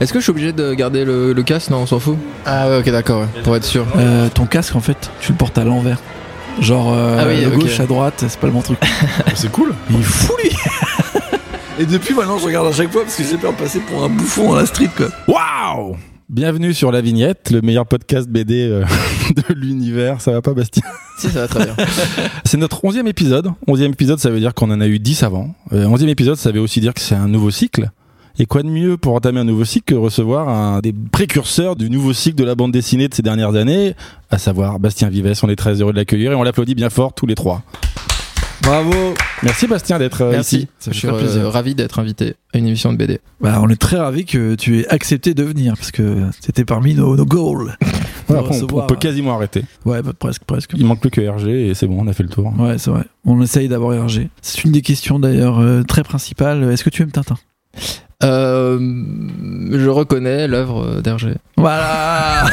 Est-ce que je suis obligé de garder le, le casque Non, on s'en fout. Ah ouais, ok, d'accord, ouais, pour être sûr. Euh, ton casque, en fait, tu le portes à l'envers. Genre, euh, Ah oui, de ok. gauche à droite, c'est pas le bon truc. C'est cool. Il est fou, lui Et depuis, maintenant, je regarde à chaque fois parce que j'ai peur de passer pour un bouffon à la street, quoi. Waouh Bienvenue sur La Vignette, le meilleur podcast BD euh, de l'univers. Ça va pas, Bastien? Si, ça va très bien. C'est notre onzième épisode. Onzième épisode, ça veut dire qu'on en a eu dix avant. Euh, onzième épisode, ça veut aussi dire que c'est un nouveau cycle. Et quoi de mieux pour entamer un nouveau cycle que recevoir un des précurseurs du nouveau cycle de la bande dessinée de ces dernières années, à savoir Bastien Vives. On est très heureux de l'accueillir et on l'applaudit bien fort tous les trois. Bravo Merci Bastien d'être euh, Merci. ici. Ça je suis euh, plaisir. ravi d'être invité à une émission de BD. Bah, on est très ravis que tu aies accepté de venir parce que c'était parmi nos, nos goals. Après, on- peut euh, quasiment arrêter. Ouais, bah, presque, presque. Il manque plus que RG et c'est bon, on a fait le tour. Ouais, c'est vrai. On essaye d'avoir RG. C'est une des questions d'ailleurs euh, très principales. Est-ce que tu aimes Tintin? Euh, je reconnais l'œuvre d'Hergé. Voilà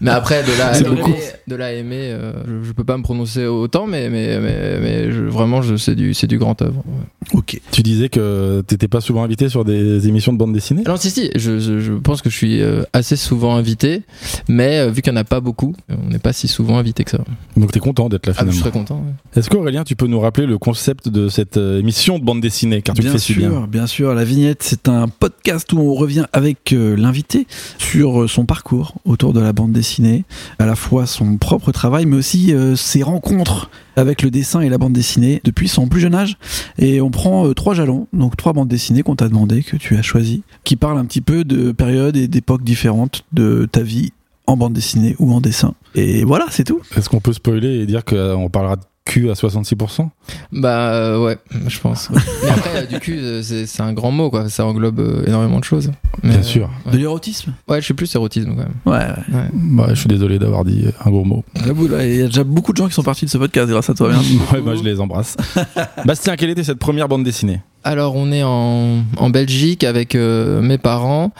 Mais après, de là aimer, de là à aimer euh, je, je peux pas me prononcer autant, mais, mais, mais, mais je- vraiment, je- c'est du, c'est du grand œuvre. ouais. Ok. Tu disais que t'étais pas souvent invité sur des émissions de bande dessinée? Alors, si, si, je, je, je pense que je suis euh, assez souvent invité, mais euh, vu qu'il n'y en a pas beaucoup, on n'est pas si souvent invité que ça. Donc t'es content d'être là Ah, mais je finalement. serais content. ouais. Est-ce qu'Aurélien, tu peux nous rappeler le concept de cette émission de bande dessinée? Car tu bien le fais si sûr, bien. bien sûr. La vignette, c'est un podcast où on revient avec euh, l'invité sur euh, son parcours autour de la bande dessinée, à la fois son propre travail, mais aussi euh, ses rencontres avec le dessin et la bande dessinée depuis son plus jeune âge. Et on prend trois jalons, donc trois bandes dessinées qu'on t'a demandé, que tu as choisies, qui parlent un petit peu de périodes et d'époques différentes de ta vie en bande dessinée ou en dessin. Et voilà, c'est tout. Est-ce qu'on peut spoiler et dire qu'on parlera de cul à 66% Bah euh, ouais, je pense. ouais. Mais après, euh, du coup, euh, c'est c'est un grand mot, quoi. Ça englobe euh, énormément de choses. Mais, Bien euh, sûr. De l'érotisme? Ouais, je suis plus érotisme quand même. Ouais, ouais. Ouais. Bah, je suis désolé d'avoir dit un gros mot. Il y a déjà beaucoup de gens qui sont partis de ce podcast grâce à toi. Merci. ouais, bah, je les embrasse. Bastien, quelle était cette première bande dessinée? Alors, on est en, en Belgique avec euh, mes parents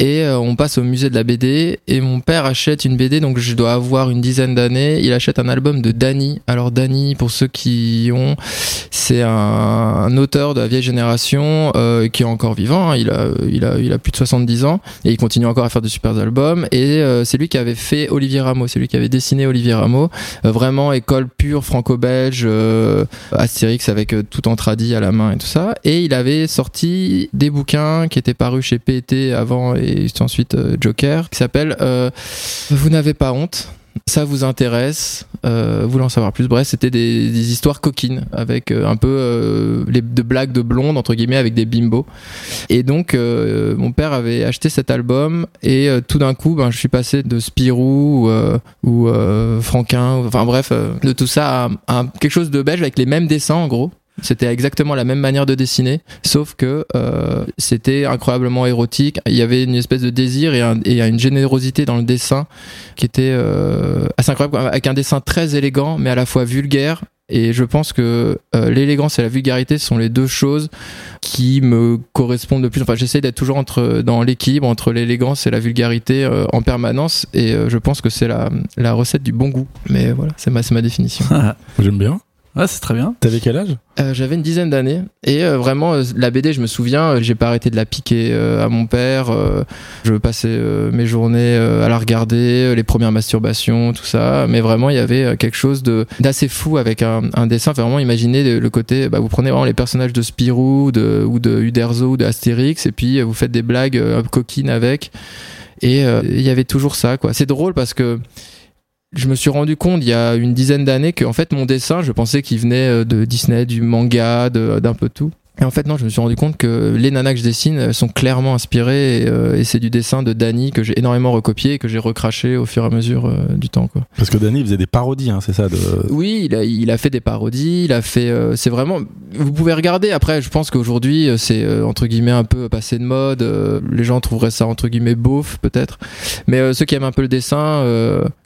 et euh, on passe au musée de la BD. Et mon père achète une BD, donc je dois avoir une dizaine d'années. Il achète un album de Danny. Alors, Danny, pour ceux qui ont, c'est un, un auteur de la vieille génération euh, qui est encore vivant. hein. Il, a, il, a, il a plus de 70 ans et il continue encore à faire de super albums. Et euh, c'est lui qui avait fait Olivier Rameau, c'est lui qui avait dessiné Olivier Rameau. Euh, vraiment école pure franco-belge, euh, Astérix avec tout en tradi à la main et tout ça. Et il avait sorti des bouquins qui étaient parus chez PET avant et ensuite euh, Joker, qui s'appelle euh, Vous n'avez pas honte. Ça vous intéresse, euh, en savoir plus. Bref, c'était des, histoires coquines avec euh, un peu euh, les, de blagues de blonde entre guillemets avec des bimbos. Et donc, mon père avait acheté cet album et tout d'un coup, ben, je suis passé de Spirou ou Franquin, enfin bref, de tout ça à quelque chose de belge avec les mêmes dessins en gros. C'était exactement la même manière de dessiner, sauf que euh, c'était incroyablement érotique. Il y avait une espèce de désir et, un- et une générosité dans le dessin qui était euh, assez incroyable, avec un dessin très élégant, mais à la fois vulgaire. Et je pense que euh, l'élégance et la vulgarité sont les deux choses qui me correspondent le plus. Enfin, j'essaie d'être toujours entre, dans l'équilibre entre l'élégance et la vulgarité euh, en permanence. Et euh, je pense que c'est la, la recette du bon goût. Mais voilà, c'est ma, ma définition. J'aime bien. Ouais, c'est très bien. T'avais quel âge? Euh, J'avais une dizaine d'années et euh, vraiment euh, la BD, je me souviens, euh, j'ai pas arrêté de la piquer euh, à mon père. euh, je passais euh, mes journées euh, à la regarder, euh, les premières masturbations, tout ça. Mais vraiment, il y avait euh, quelque chose de d'assez fou avec un, un dessin. Enfin, vraiment, imaginez le, le côté. Bah, vous prenez vraiment les personnages de Spirou, de, ou de Uderzo, ou de Astérix, et puis euh, vous faites des blagues euh, coquines avec. Et euh, il y avait toujours ça, quoi. C'est drôle parce que je me suis rendu compte il y a une dizaine d'années que en fait mon dessin, je pensais qu'il venait euh, de Disney, du manga, d'un peu tout. Et en fait non, je me suis rendu compte que les nanas que je dessine sont clairement inspirées et, euh, et c'est du dessin de Danny que j'ai énormément recopié et que j'ai recraché au fur et à mesure euh, du temps quoi. Parce que Danny faisait des parodies, hein, c'est ça de... Oui, il a, il a fait des parodies, il a fait. euh, c'est vraiment. Vous pouvez regarder. Après, je pense qu'aujourd'hui, c'est entre guillemets un peu passé de mode. les gens trouveraient ça entre guillemets beauf, peut-être. Mais ceux qui aiment un peu le dessin,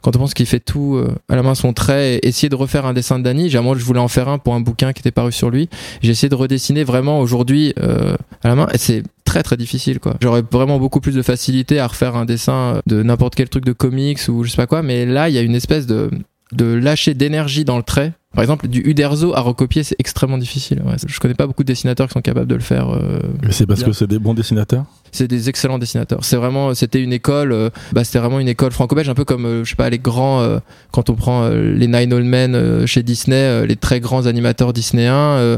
quand on pense qu'il fait tout à la main son trait, et essayer de refaire un dessin de Danny. J'ai moi, je voulais en faire un pour un bouquin qui était paru sur lui. J'ai essayé de redessiner vraiment aujourd'hui euh, à la main. Et c'est très très difficile quoi. J'aurais vraiment beaucoup plus de facilité à refaire un dessin de n'importe quel truc de comics ou je sais pas quoi, mais là il y a une espèce de de lâcher d'énergie dans le trait. Par exemple, du Uderzo à recopier, c'est extrêmement difficile. Ouais, je connais pas beaucoup de dessinateurs qui sont capables de le faire. euh. Mais c'est parce Bien. que c'est des bons dessinateurs? C'est des excellents dessinateurs. C'est vraiment, c'était une école, euh, bah, c'était vraiment une école franco-belge, un peu comme, euh, je sais pas, les grands, euh, quand on prend les Nine Old Men chez Disney, les très grands animateurs disnéens, euh,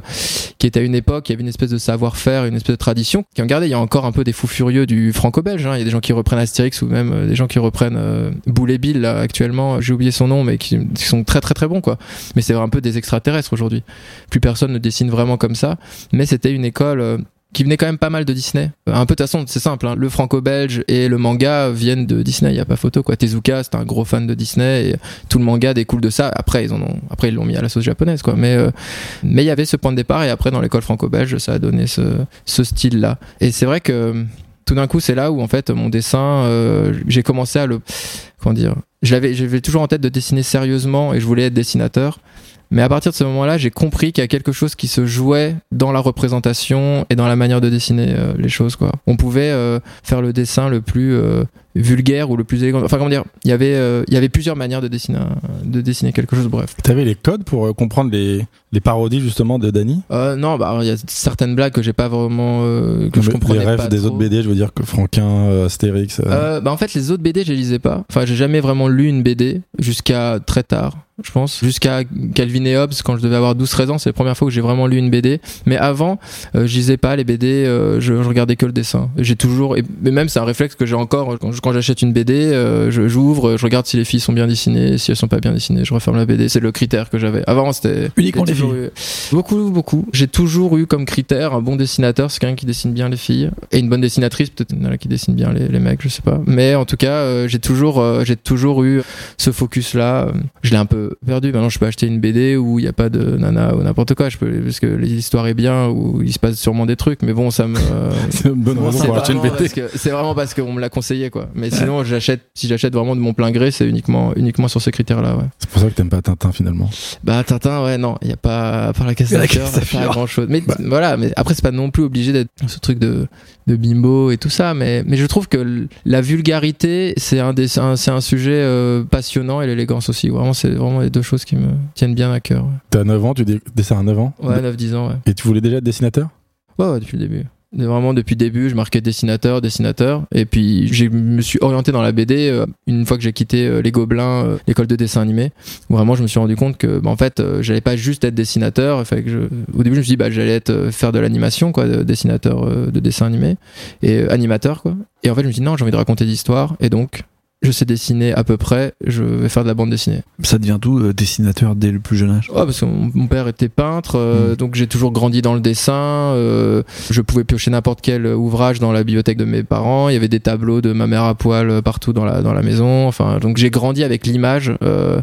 qui étaient à une époque, il y avait une espèce de savoir-faire, une espèce de tradition qui en gardait. Il y a encore un peu des fous furieux du franco-belge. hein. Il y a des gens qui reprennent Astérix ou même des gens qui reprennent euh, Boule et Bill là, actuellement. J'ai oublié son nom, mais qui, qui sont très très très bons quoi. Mais c'est un peu des extraterrestres aujourd'hui. Plus personne ne dessine vraiment comme ça. Mais c'était une école. Qui venait quand même pas mal de Disney. Un peu de toute façon, c'est simple. hein. Le franco-belge et le manga viennent de Disney. Y a pas photo quoi. Tezuka, c'est un gros fan de Disney et tout le manga découle de ça. Après, ils en ont, après ils l'ont mis à la sauce japonaise quoi. Mais euh, mais y avait ce point de départ et après dans l'école franco-belge, ça a donné ce ce style là. Et c'est vrai que tout d'un coup, c'est là où en fait mon dessin, euh, j'ai commencé à le comment dire. J'avais toujours en tête de dessiner sérieusement et je voulais être dessinateur. Mais à partir de ce moment-là, j'ai compris qu'il y a quelque chose qui se jouait dans la représentation et dans la manière de dessiner euh, les choses. Quoi. On pouvait euh, faire le dessin le plus euh, vulgaire ou le plus élégant. Enfin, comment dire Il y avait, euh, il y avait plusieurs manières de dessiner, de dessiner quelque chose. Bref. T'avais les codes pour euh, comprendre les, les parodies justement de Danny Euh, non, bah il y a certaines blagues que j'ai pas vraiment, euh, que je Les comprenais rêves pas des trop. autres BD, je veux dire que Franquin, Astérix. bah en fait les autres BD je les lisais pas. Enfin j'ai jamais vraiment lu une BD jusqu'à très tard je pense. Jusqu'à Calvin et Hobbes quand je devais avoir 12-13 ans c'est la première fois que j'ai vraiment lu une BD. Mais avant euh, je lisais pas les BD, euh, je, je regardais que le dessin. J'ai toujours, et même c'est un réflexe que j'ai encore quand, je- quand j'achète une BD, euh, je- j'ouvre, je regarde si les filles sont bien dessinées, si elles sont pas bien dessinées, je referme la BD. C'est le critère que j'avais. Avant c'était Uniquement les eu- Beaucoup, beaucoup. J'ai toujours eu comme critère un bon dessinateur, c'est quelqu'un qui dessine bien les filles, et une bonne dessinatrice, peut-être a qui dessine bien les, les mecs, je sais pas. Mais en tout cas, euh, j'ai toujours, euh, j'ai toujours eu ce focus-là. Euh, Je l'ai un peu perdu. Maintenant, je peux acheter une BD où il n'y a pas de nana ou n'importe quoi. Je peux, parce que l'histoire est bien, où il se passe sûrement des trucs. Mais bon, ça me. C'est une bonne raison C'est pour acheter une BD. C'est vraiment parce qu'on me l'a conseillé, quoi. Mais sinon, j'achète, si j'achète vraiment de mon plein gré, c'est uniquement, uniquement sur ces critères-là, ouais. C'est pour ça que t'aimes pas Tintin finalement. Bah Tintin, ouais, non, il y a pas à part la casse pas grand chose. Mais Bah. voilà, mais après c'est pas non plus obligé d'être ce truc de de bimbo et tout ça, mais mais je trouve que la vulgarité c'est un des c'est un, sujet euh, passionnant et l'élégance aussi. Vraiment, c'est vraiment les deux choses qui me tiennent bien à cœur. T'as 9 ans, tu dessines à 9 ans? Ouais, 9-10 ans, ouais. Et tu voulais déjà être dessinateur? Ouais, ouais, depuis le début. Vraiment depuis le début, je marquais dessinateur, dessinateur, et puis je me suis orienté dans la BD euh, une fois que j'ai quitté euh, les Gobelins, euh, l'école de dessin animé. Vraiment, je me suis rendu compte que, bah, en fait, j'allais pas juste être dessinateur. Fallait que je... Au début, je me suis dit, bah, j'allais être faire de l'animation, quoi, de dessinateur de dessin animé et animateur, quoi. Et en fait, je me suis dit non, j'ai envie de raconter des histoires, et donc. Je sais dessiner à peu près, je vais faire de la bande dessinée. Ça devient tout euh, dessinateur dès le plus jeune âge? Ouais, parce que mon, mon père était peintre, euh, Mm. donc j'ai toujours grandi dans le dessin. euh, je pouvais piocher n'importe quel ouvrage dans la bibliothèque de mes parents. Il y avait des tableaux de ma mère à poil partout dans la dans la maison. Enfin, donc j'ai grandi avec l'image euh,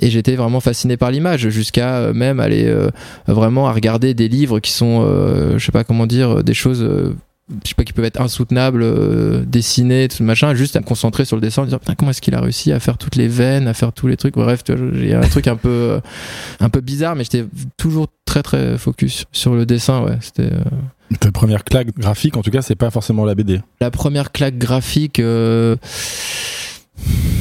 et j'étais vraiment fasciné par l'image jusqu'à même aller euh, vraiment à regarder des livres qui sont, euh, je sais pas comment dire, des choses. Je sais pas qui peuvent être insoutenables, euh, dessinés, tout machin, juste à me concentrer sur le dessin, et dire putain comment est-ce qu'il a réussi à faire toutes les veines, à faire tous les trucs? Bref, tu vois, j'ai un truc un peu euh, un peu bizarre, mais j'étais toujours très très focus sur le dessin. Ouais, c'était euh, Ta première claque graphique, en tout cas, c'est pas forcément la BD. la première claque graphique. euh,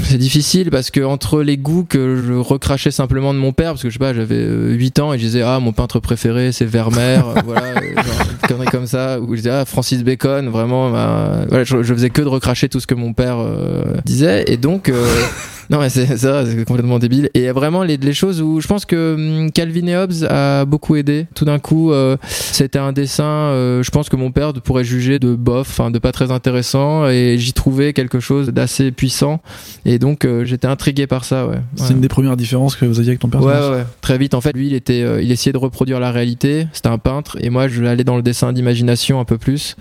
C'est difficile parce que entre les goûts que je recrachais simplement de mon père, parce que je sais pas, j'avais euh, 8 ans et je disais ah mon peintre préféré c'est Vermeer, euh, voilà, euh, genre, une comme ça, ou je disais ah Francis Bacon, vraiment, ma- voilà, je, je faisais que de recracher tout ce que mon père euh, disait. Et donc euh, non mais c'est ça, c'est complètement débile. Et vraiment les, les choses où je pense que hum, Calvin et Hobbes a beaucoup aidé. Tout d'un coup, euh, c'était un dessin, euh, je pense que mon père pourrait juger de bof, enfin de pas très intéressant, et j'y trouvais quelque chose d'assez puissant. Et donc euh, j'étais intrigué par ça, ouais. C'est une des premières différences que vous aviez avec ton personnage. ouais, ouais. Très vite, en fait, lui, il était, euh, il essayait de reproduire la réalité. C'était un peintre, et moi, je allais dans le dessin d'imagination un peu plus,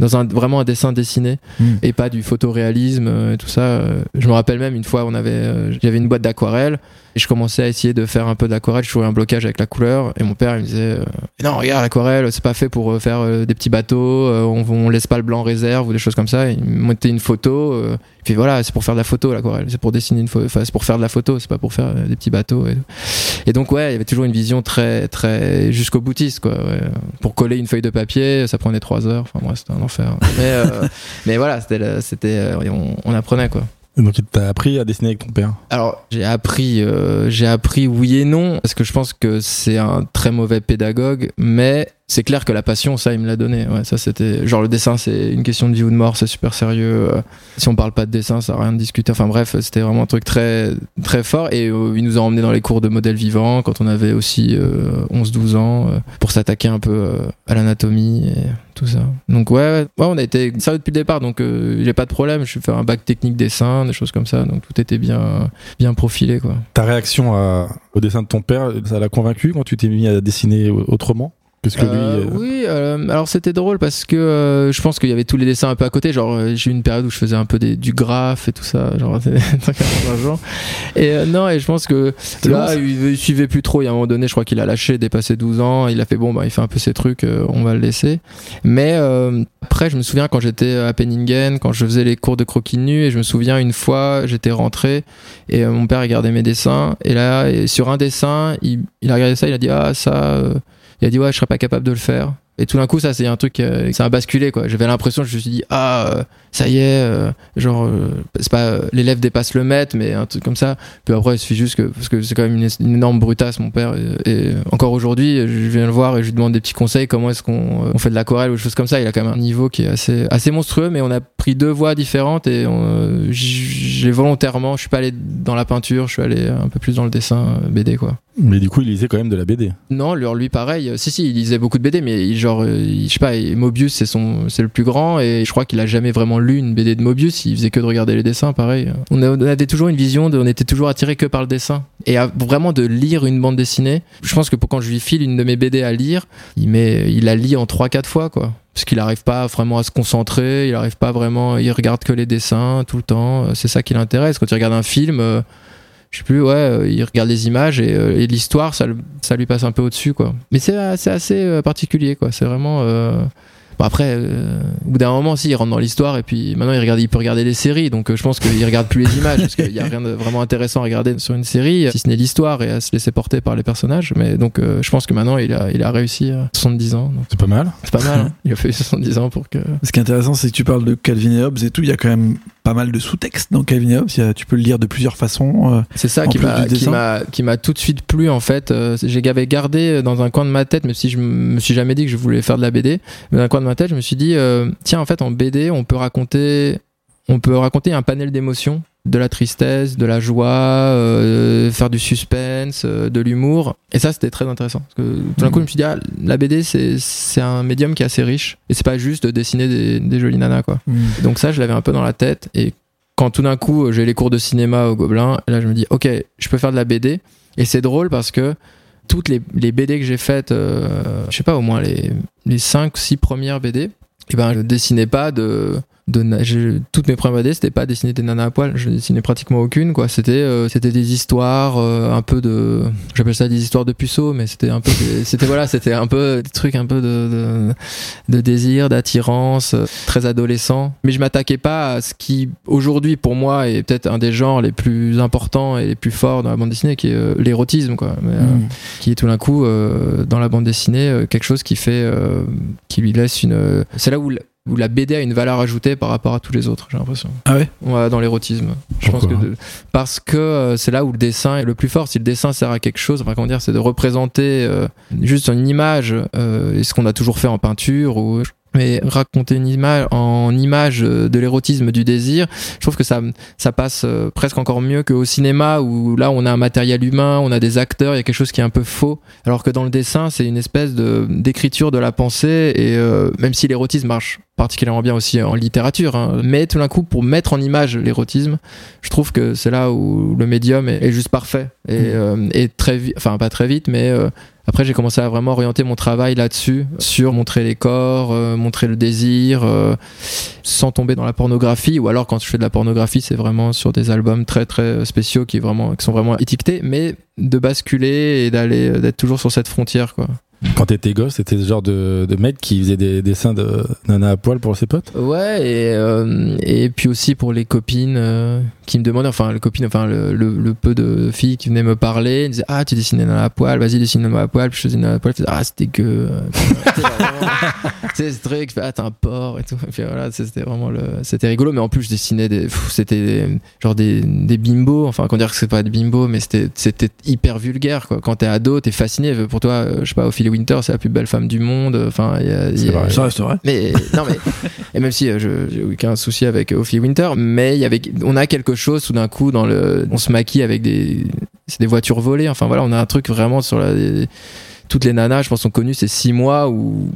dans un vraiment un dessin dessiné, Mm. et pas du photoréalisme euh, et tout ça. Euh, Je me rappelle même une fois, on avait, euh, j'avais une boîte d'aquarelle, et je commençais à essayer de faire un peu d'aquarelle. Je trouvais un blocage avec la couleur, et mon père, il me disait, euh, non, regarde, l'aquarelle, c'est pas fait pour euh, faire euh, des petits bateaux. on, on laisse pas le blanc réserve ou des choses comme ça. Et il me montait une photo. euh, puis voilà, c'est pour faire de la photo l'aquarelle, c'est pour dessiner une photo, enfin c'est pour faire de la photo, c'est pas pour faire des petits bateaux. Et. Et donc ouais, il y avait toujours une vision très très jusqu'au boutiste quoi. Pour coller une feuille de papier, ça prenait trois heures. Enfin moi c'était un enfer. Mais mais voilà, c'était c'était on, on apprenait quoi. Donc, il t'a appris à dessiner avec ton père. Alors j'ai appris, euh, j'ai appris oui et non parce que je pense que c'est un très mauvais pédagogue, mais c'est clair que la passion, ça, il me l'a donné. Ouais, ça, c'était genre le dessin, c'est une question de vie ou de mort, c'est super sérieux. Euh, si on parle pas de dessin, ça n'a rien de discuter. Enfin bref, c'était vraiment un truc très très fort. Et euh, il nous a emmené dans les cours de modèle vivant quand on avait aussi 11-12 ans pour s'attaquer un peu à l'anatomie et tout ça. Donc ouais, ouais, on a été sérieux depuis le départ. Donc j'ai pas de problème. Je fais un bac technique dessin, des choses comme ça. Donc tout était bien bien profilé quoi. Ta réaction au dessin de ton père, ça l'a convaincu quand tu t'es mis à dessiner autrement? Que lui, euh, euh, Oui, euh, alors c'était drôle parce que je pense qu'il y avait tous les dessins un peu à côté. Genre, j'ai eu une période où je faisais un peu des, du graphe et tout ça. Genre, et non, et je pense que là, il, suivait plus trop. Il y a un moment donné, je crois qu'il a lâché, dépassé 12 ans. Il a fait bon, bah, il fait un peu ses trucs, on va le laisser. Mais après, je me souviens quand j'étais à Penningen, quand je faisais les cours de croquis nu, et je me souviens une fois, j'étais rentré et mon père regardait mes dessins. Et là, sur un dessin, il, il a regardé ça, il a dit Ah, ça il a dit ouais je serais pas capable de le faire et tout d'un coup ça c'est un truc euh, ça a basculé quoi j'avais l'impression je me suis dit ah euh, ça y est euh, genre c'est pas l'élève dépasse le maître mais un truc comme ça puis après il suffit juste que parce que c'est quand même une, énorme brutasse mon père et, encore aujourd'hui je viens le voir et je lui demande des petits conseils comment est-ce qu'on on fait de l'aquarelle ou des choses comme ça il a quand même un niveau qui est assez assez monstrueux mais on a pris deux voies différentes et j'ai volontairement je suis pas allé dans la peinture je suis allé un peu plus dans le dessin BD quoi mais du coup, il lisait quand même de la BD. Non, lui, pareil. Si, si, il lisait beaucoup de BD, mais genre, je sais pas, Mobius, c'est son, c'est le plus grand, et je crois qu'il a jamais vraiment lu une BD de Mobius. Il faisait que de regarder les dessins, pareil. On, avait toujours une vision, de, on était toujours attiré que par le dessin, et vraiment de lire une bande dessinée. Je pense que pour quand je lui file une de mes BD à lire, il met, il la lit en 3-4 fois, quoi parce qu'il n'arrive pas vraiment à se concentrer, il n'arrive pas vraiment, il regarde que les dessins tout le temps, c'est ça qui l'intéresse. Quand il regarde un film, euh, je sais plus, ouais, euh, il regarde les images et, euh, et l'histoire, ça, ça lui passe un peu au-dessus, quoi. Mais c'est assez euh, particulier, quoi. C'est vraiment. Bon après, euh, au bout d'un moment, si, il rentre dans l'histoire et puis maintenant il regarde, il peut regarder les séries. Donc euh, je pense qu'il regarde plus les images parce qu'il y a rien de vraiment intéressant à regarder sur une série, si ce n'est l'histoire et à se laisser porter par les personnages. Mais donc euh, je pense que maintenant il a, il a réussi à 70 ans. C'est pas mal. C'est pas mal. Hein. Il a fait 70 ans pour que. Ce qui est intéressant, c'est que tu parles de Calvin et Hobbes et tout. Il y a quand même pas mal de sous-textes dans Calvin et Hobbes. tu peux le lire de plusieurs façons. c'est ça qui m'a, qui m'a, qui m'a tout de suite plu en fait. J'avais gardé dans un coin de ma tête, même si je me suis jamais dit que je voulais faire de la BD, mais dans un coin de ma tête, je me suis dit euh, tiens, en fait, en BD, on peut raconter, on peut raconter un panel d'émotions, de la tristesse, de la joie, euh, faire du suspense, euh, de l'humour. Et ça, c'était très intéressant. Parce que tout d'un coup, je me suis dit, ah, la BD, c'est un médium qui est assez riche. Et c'est pas juste de dessiner des, des jolies nanas, quoi. Mm. Donc ça, je l'avais un peu dans la tête. Et quand tout d'un coup, j'ai les cours de cinéma au Gobelin, là, je me dis, ok, je peux faire de la BD. Et c'est drôle parce que toutes les, BD que j'ai faites, je sais pas, au moins les, les 5, 6 premières BD, et ben je dessinais pas de de toutes mes premières BD c'était pas dessiner des nanas à poil. Je dessinais pratiquement aucune quoi. C'était euh, c'était des histoires euh, un peu de j'appelle ça des histoires de puceaux mais c'était un peu c'était voilà c'était un peu des trucs un peu de de, désir d'attirance euh, très adolescent. Mais je m'attaquais pas à ce qui aujourd'hui pour moi est peut-être un des genres les plus importants et les plus forts dans la bande dessinée qui est l'érotisme quoi. Mm. qui est tout d'un coup dans la bande dessinée quelque chose qui fait qui lui laisse une c'est là où où la BD a une valeur ajoutée par rapport à tous les autres, j'ai l'impression. Ah ouais, ouais Dans l'érotisme. Je pense que parce que euh, c'est là où le dessin est le plus fort. Si le dessin sert à quelque chose, enfin comment dire, c'est de représenter euh, juste une image, euh, et ce qu'on a toujours fait en peinture ou mais raconter une image en image de l'érotisme du désir je trouve que ça ça passe euh, presque encore mieux qu'au cinéma où là on a un matériel humain on a des acteurs il y a quelque chose qui est un peu faux alors que dans le dessin c'est une espèce de d'écriture de la pensée et euh, même si l'érotisme marche particulièrement bien aussi en littérature hein, mais tout d'un coup pour mettre en image l'érotisme je trouve que c'est là où le médium est, juste parfait et, mmh. euh, et très vite enfin pas très vite mais après, j'ai commencé à vraiment orienter mon travail là-dessus, sur montrer les corps, euh, montrer le désir, euh, sans tomber dans la pornographie. Ou alors, quand je fais de la pornographie, c'est vraiment sur des albums très très spéciaux qui, qui sont vraiment étiquetés, mais de basculer et d'aller d'être toujours sur cette frontière, quoi. Quand t'étais gosse, c'était ce genre de, mec qui faisait des dessins de nana à poil pour ses potes Ouais, et, euh, puis aussi pour les copines euh, qui me demandaient, enfin, les copines, enfin, le, peu de filles qui venaient me parler, ils disaient Ah, tu dessines nana à poil, vas-y, dessine nana à poil, puis je faisais nana à poil, ah, c'était que. c'est ce truc, ah, t'es un porc et tout. C'était rigolo, mais en plus, je dessinais des. C'était genre des, des bimbos, enfin, qu'on dire que c'est pas des bimbos, mais c'était hyper vulgaire, quoi. Quand t'es ado, t'es fasciné, pour toi, euh, je sais pas, au fil Winter, c'est la plus belle femme du monde. Enfin, il y a- il y C'est a- vrai. Ça reste vrai. mais non mais et même si euh, je j'ai aucun souci avec Ophélie Winter, mais il y avait on a quelque chose tout d'un coup dans le on se maquille avec des c'est des voitures volées. Enfin voilà, on a un truc vraiment sur la toutes les nanas, je pense, sont connues ces six mois où,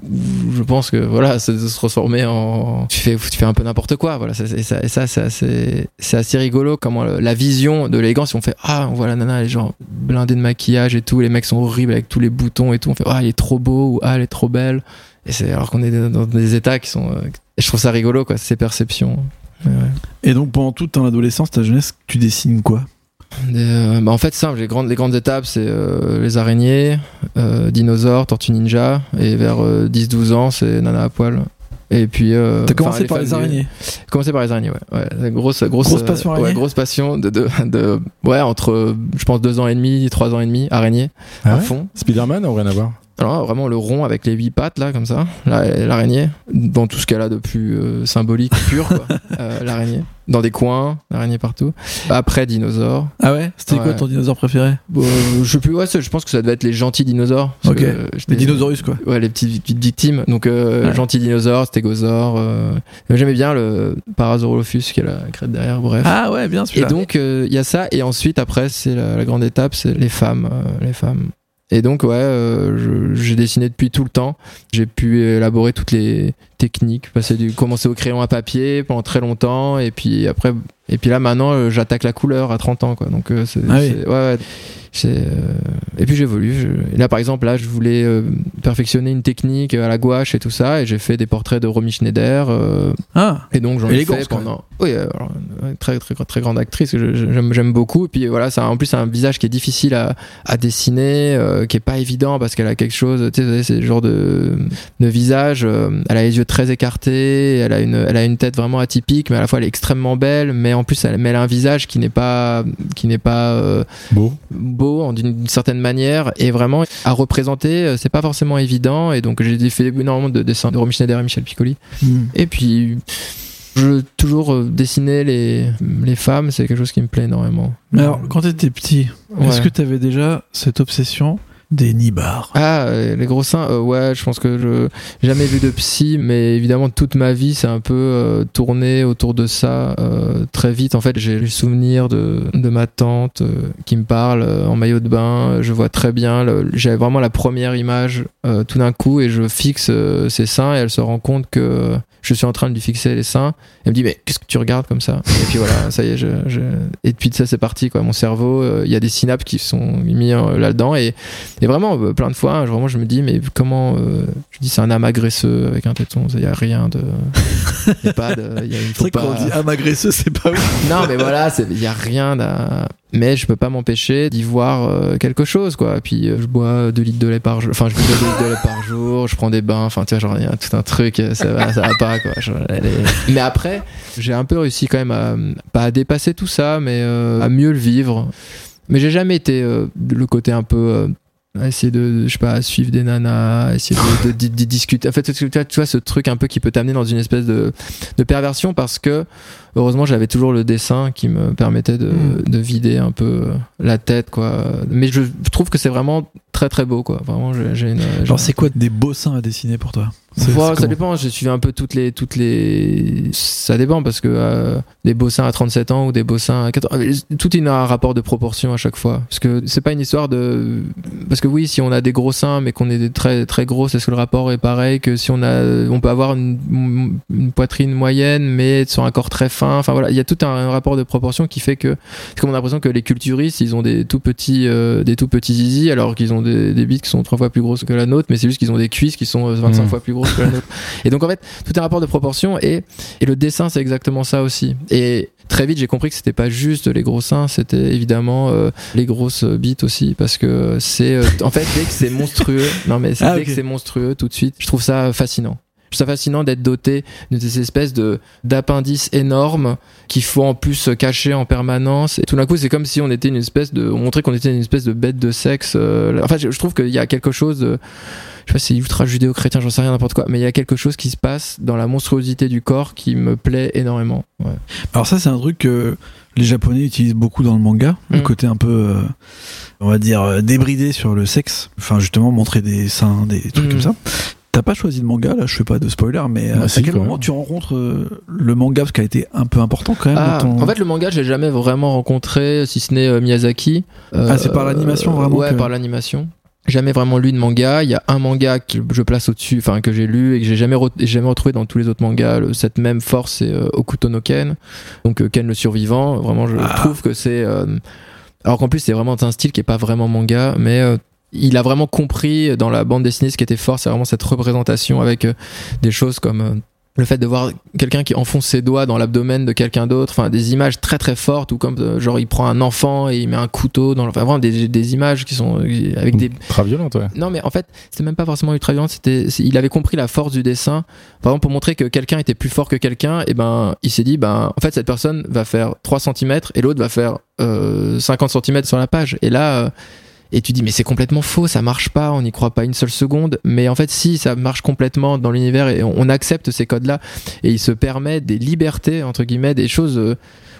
je pense que voilà, c'est de se transformer en tu fais un peu n'importe quoi. Voilà, et ça c'est assez rigolo comment la vision de l'élégance. On fait ah on voit la nana, elle est genre blindée de maquillage et tout, les mecs sont horribles avec tous les boutons et tout. On fait ah il est trop beau ou ah elle est trop belle. Et c'est alors qu'on est dans des états qui sont. euh, je trouve ça rigolo, quoi, ces perceptions. Et donc pendant toute ton adolescence, ta jeunesse, tu dessines quoi? Des, euh, bah, en fait, simple, les grandes, les grandes étapes, c'est euh, les araignées, euh, dinosaures, tortues ninja, et vers euh, 10-12 ans, c'est Nana à poil. Et puis. euh, T'as commencé par les du- araignées. Commencé par les araignées, ouais. Grosse, grosse, Grosse passion Ouais, grosse passion de, de, de- ouais, entre, je pense, deux ans et demi, trois ans et demi, araignée, Ah à ouais fond. Spider-Man ou rien à voir Alors vraiment le rond avec les huit pattes là comme ça, la- l'araignée, dans tout ce qu'elle a de plus euh, symbolique, pur euh, l'araignée, dans des coins, l'araignée partout. Après dinosaures, Ah ouais? C'était quoi ton dinosaure préféré? Euh, je sais plus, ouais, je pense que ça devait être les gentils dinosaures. Ok. que, euh, Les dinosaures quoi. Ouais, les petites, petites victimes. Donc euh, Ouais. gentils dinosaures, stégosaures. Mais J'aimais bien le Parasaurolophus qui est la crête derrière, bref. Ah ouais, bien sûr. Et donc il y a ça et ensuite après c'est la, la grande étape c'est les femmes les femmes et donc ouais euh, j'ai dessiné depuis tout le temps. J'ai pu élaborer toutes les techniques passer du commencer au crayon à papier pendant très longtemps. Et puis après et puis là maintenant euh, j'attaque la couleur à 30 ans quoi donc euh, c'est Ah oui. ouais, ouais. C'est, euh, et puis j'évolue. Je... Là, par exemple, là, je voulais euh, perfectionner une technique à la gouache et tout ça, et j'ai fait des portraits de Romy Schneider. euh, Ah, et donc j'en ai fait pendant. Oui, alors, très, très très grande actrice j'aime j'aime beaucoup. Et puis voilà, ça en plus c'est un visage qui est difficile à, à dessiner, euh, qui est pas évident parce qu'elle a quelque chose. Tu sais, c'est le genre de, de visage. euh, elle a les yeux très écartés, elle a une elle a une tête vraiment atypique, mais à la fois elle est extrêmement belle. Mais en plus elle, mais elle a un visage qui n'est pas qui n'est pas euh, Beau. beau d'une certaine manière et vraiment à représenter euh, c'est pas forcément évident et donc j'ai fait énormément de dessins de Romy Schneider et Michel Piccoli Hmm. et puis, je toujours euh, dessiner les, les femmes, c'est quelque chose qui me plaît énormément. Alors, quand t'étais petit, est-ce que t'avais déjà cette obsession des nibards Ah, euh, les gros seins, euh, ouais, je pense que je jamais vu de psy, mais évidemment toute ma vie c'est un peu euh, tourné autour de ça euh, très vite. En fait, j'ai le souvenir de, ma tante qui me parle en maillot de bain. Je vois très bien, j'ai vraiment la première image tout d'un coup et je fixe ses seins et elle se rend compte que je suis en train de lui fixer les seins. Elle me dit mais qu'est-ce que tu regardes comme ça? Et puis voilà, ça y est, je, je- et puis de ça c'est parti quoi. Mon cerveau, euh, il y a des synapses qui sont mis euh, là-dedans et et vraiment, euh, plein de fois, hein, vraiment, je me dis, mais comment. je dis, c'est un âme agresseux avec un téton, il n'y a rien de. Il n'y a pas de. il y a- il C'est vrai pas... on dit âme agresseux, c'est pas ouf. Non, mais voilà, il n'y a rien à. Mais je peux pas m'empêcher d'y voir euh, quelque chose, quoi. Puis euh, je bois 2 litres de lait par jour. Enfin, je bois 2 litres de lait par jour, je prends des bains. Enfin, tu vois, genre, il y a tout un truc, euh, ça va, ça va pas, quoi. Mais après, j'ai un peu réussi quand même à. Pas à dépasser tout ça, mais euh, à mieux le vivre. Mais j'ai jamais été euh, le côté un peu. euh, essayer de, je sais pas, suivre des nanas, essayer de, de- de- de discuter. En fait, tu vois, ce truc un peu qui peut t'amener dans une espèce de, de perversion parce que heureusement j'avais toujours le dessin qui me permettait de, Mm. de vider un peu euh, la tête quoi mais je trouve que c'est vraiment très très beau quoi vraiment j'ai Genre, c'est quoi des beaux seins à dessiner pour toi? C'est ça dépend, j'ai suivi un peu toutes les toutes les ça dépend parce que euh, des beaux seins à 37 ans ou des beaux seins à 14 euh, tout est un rapport de proportion à chaque fois parce que c'est pas une histoire de parce que oui, si on a des gros seins mais qu'on est des très très gros, est-ce que le rapport est pareil que si on a on peut avoir une, une poitrine moyenne mais sur un corps très fin. Enfin voilà, il y a tout un, un rapport de proportion qui fait que c'est comme on a l'impression que les culturistes, ils ont des tout petits euh, des tout petits zizi alors qu'ils ont des, des bites qui sont trois fois plus grosses que la nôtre, mais c'est juste qu'ils ont des cuisses qui sont euh, 25 Mm. fois plus grosses que. Et donc en fait, tout est un rapport de proportion et, et le dessin c'est exactement ça aussi. Et très vite j'ai compris que c'était pas juste les gros seins, c'était évidemment euh, les grosses bites aussi parce que c'est euh, en fait dès que c'est monstrueux, non mais Ah, dès que c'est monstrueux tout de suite, je trouve ça fascinant. Trouve ça fascinant d'être doté de ces espèces de d'appendices énormes qu'il faut en plus cacher en permanence. Et tout d'un coup, c'est comme si on était une espèce de, on montrait qu'on était une espèce de bête de sexe. euh, Enfin, je, trouve qu'il y a quelque chose. De, je sais pas si c'est ultra judéo-chrétien, j'en sais rien, n'importe quoi, mais il y a quelque chose qui se passe dans la monstruosité du corps qui me plaît énormément. Ouais. Alors ça, c'est un truc que les Japonais utilisent beaucoup dans le manga, le Mm. côté un peu, euh, on va dire, euh, débridé sur le sexe. Enfin, justement, montrer des seins, des trucs Mm. comme ça. T'as pas choisi de manga, là, je fais pas de spoiler, mais euh, Bah, à si, quel quand moment même. tu rencontres euh, le manga, parce qu'il a été un peu important quand même Ah, dans ton- En fait, le manga, je l'ai jamais vraiment rencontré, si ce n'est euh, Miyazaki. Ah, c'est par l'animation, vraiment, Ouais, que- par l'animation. Jamais vraiment lu de manga. Il y a un manga que je place au-dessus, enfin que j'ai lu et que j'ai jamais, re- j'ai jamais retrouvé dans tous les autres mangas. le- cette même force, c'est euh, Okuto no Ken. Donc euh, Ken le survivant. Vraiment, je Ah. trouve que c'est. euh, alors qu'en plus, c'est vraiment un style qui est pas vraiment manga, mais euh, il a vraiment compris dans la bande dessinée ce qui était fort, c'est vraiment cette représentation avec euh, des choses comme euh, le fait de voir quelqu'un qui enfonce ses doigts dans l'abdomen de quelqu'un d'autre, enfin des images très très fortes ou comme euh, genre il prend un enfant et il met un couteau dans le... enfin vraiment des, des images qui sont avec des Très violente, ouais. non mais en fait c'était même pas forcément ultra violent c'était il avait compris la force du dessin par exemple pour montrer que quelqu'un était plus fort que quelqu'un et ben il s'est dit ben en fait cette personne va faire 3 cm et l'autre va faire euh, 50 cm sur la page et là euh, et tu dis mais c'est complètement faux, ça marche pas, on n'y croit pas une seule seconde. Mais en fait si, ça marche complètement dans l'univers et on, accepte ces codes-là et il se permet des libertés entre guillemets, des choses.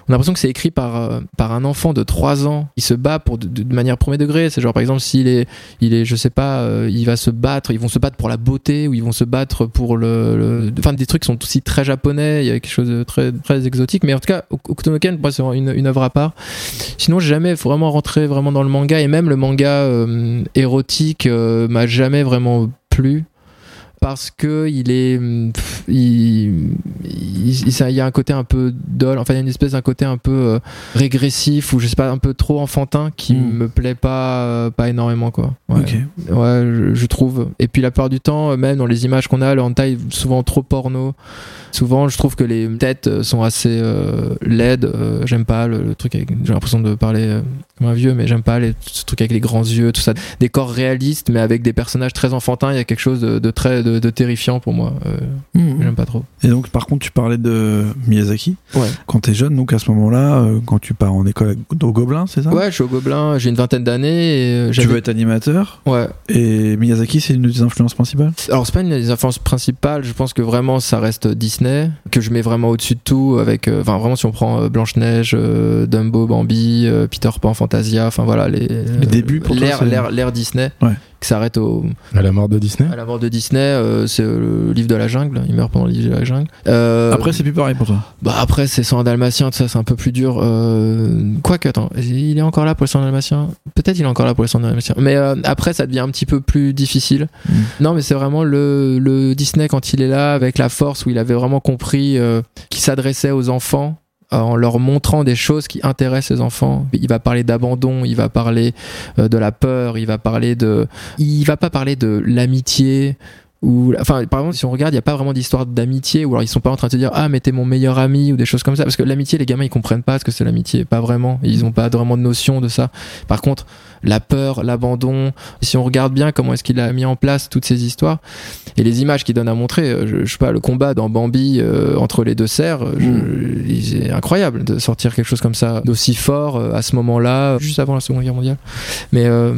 On a l'impression que c'est écrit par euh, par un enfant de 3 ans. Il se bat pour de, de- manière premier degré. C'est genre par exemple s'il est il est je sais pas, euh, il va se battre, ils vont se battre pour la beauté ou ils vont se battre pour le, enfin des trucs qui sont aussi très japonais. Il y a quelque chose de très très exotique. Mais en tout cas, Okuto no Ken, pour moi, c'est une, une œuvre à part. Sinon, j'ai jamais vraiment rentré vraiment dans le manga et même le manga euh, érotique euh, m'a jamais vraiment plu parce que il est pff, il, il, ça- il y a un côté un peu dol enfin il y a une espèce d'un côté un peu euh, régressif ou je sais pas un peu trop enfantin qui Mm. me plaît pas euh, pas énormément quoi. Ouais, je, je trouve. Et puis la plupart du temps euh, même dans les images qu'on a le hentai est souvent trop porno. Souvent je trouve que les têtes sont assez laides j'aime pas le, le truc avec j'ai l'impression de parler comme un vieux mais j'aime pas les, ce truc avec les grands yeux tout ça. Des corps réalistes mais avec des personnages très enfantins il y a quelque chose de, de très de, de terrifiant pour moi euh, Mhm. j'aime pas trop Et donc, par contre, tu parlais de Miyazaki. Ouais. Quand t'es jeune, donc à ce moment-là, euh, quand tu pars en école au Gobelin, c'est ça? Ouais je suis au Gobelin j'ai une vingtaine d'années et euh, Tu veux être animateur? Ouais et Miyazaki, c'est une des influences principales? Alors c'est pas une des influences principales, je pense que vraiment ça reste Disney, que je mets vraiment au-dessus de tout avec, euh, enfin vraiment si on prend euh, Blanche-Neige, euh, Dumbo, Bambi, euh, Peter Pan, Fantasia, enfin voilà les, Les débuts pour l'ère Disney, Ouais. Qui s'arrête au, À la mort de Disney. à la mort de Disney, euh, c'est le livre de la jungle, il meurt pendant le livre de la jungle. Euh, Après, c'est plus pareil pour toi. bah après c'est 100 dalmatien, tout ça c'est un peu plus dur. Euh, quoique attends, il est encore là pour les 100 dalmatien Peut-être il est encore là pour les 100 dalmatien Mais euh, après ça devient un petit peu plus difficile. Mm. Non mais c'est vraiment le, le Disney quand il est là avec la force où il avait vraiment compris euh, qu'il s'adressait aux enfants euh, en leur montrant des choses qui intéressent les enfants. Il va parler d'abandon, il va parler euh, de la peur, il va parler de... Il va pas parler de l'amitié ou enfin par exemple si on regarde il y a pas vraiment d'histoire d'amitié ou alors ils sont pas en train de se dire ah mais t'es mon meilleur ami ou des choses comme ça. Parce que l'amitié les gamins ils comprennent pas ce que c'est l'amitié pas vraiment. Ils ont pas vraiment de notion de ça. Par contre la peur l'abandon si on regarde bien comment est-ce qu'il a mis en place toutes ces histoires et les images qu'il donne à montrer euh, je, je sais pas le combat dans Bambi euh, entre les deux cerfs euh, je- c'est incroyable de sortir quelque chose comme ça d'aussi fort euh, à ce moment-là juste avant la Seconde Guerre mondiale. Mais euh,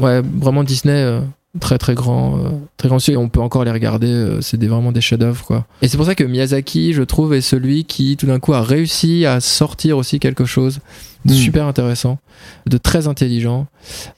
ouais vraiment Disney euh, très très grand euh, très grand et on peut encore les regarder euh, c'est des, vraiment des chefs d'œuvre quoi. Et c'est pour ça que Miyazaki je trouve est celui qui tout d'un coup a réussi à sortir aussi quelque chose de Mm. super intéressant de très intelligent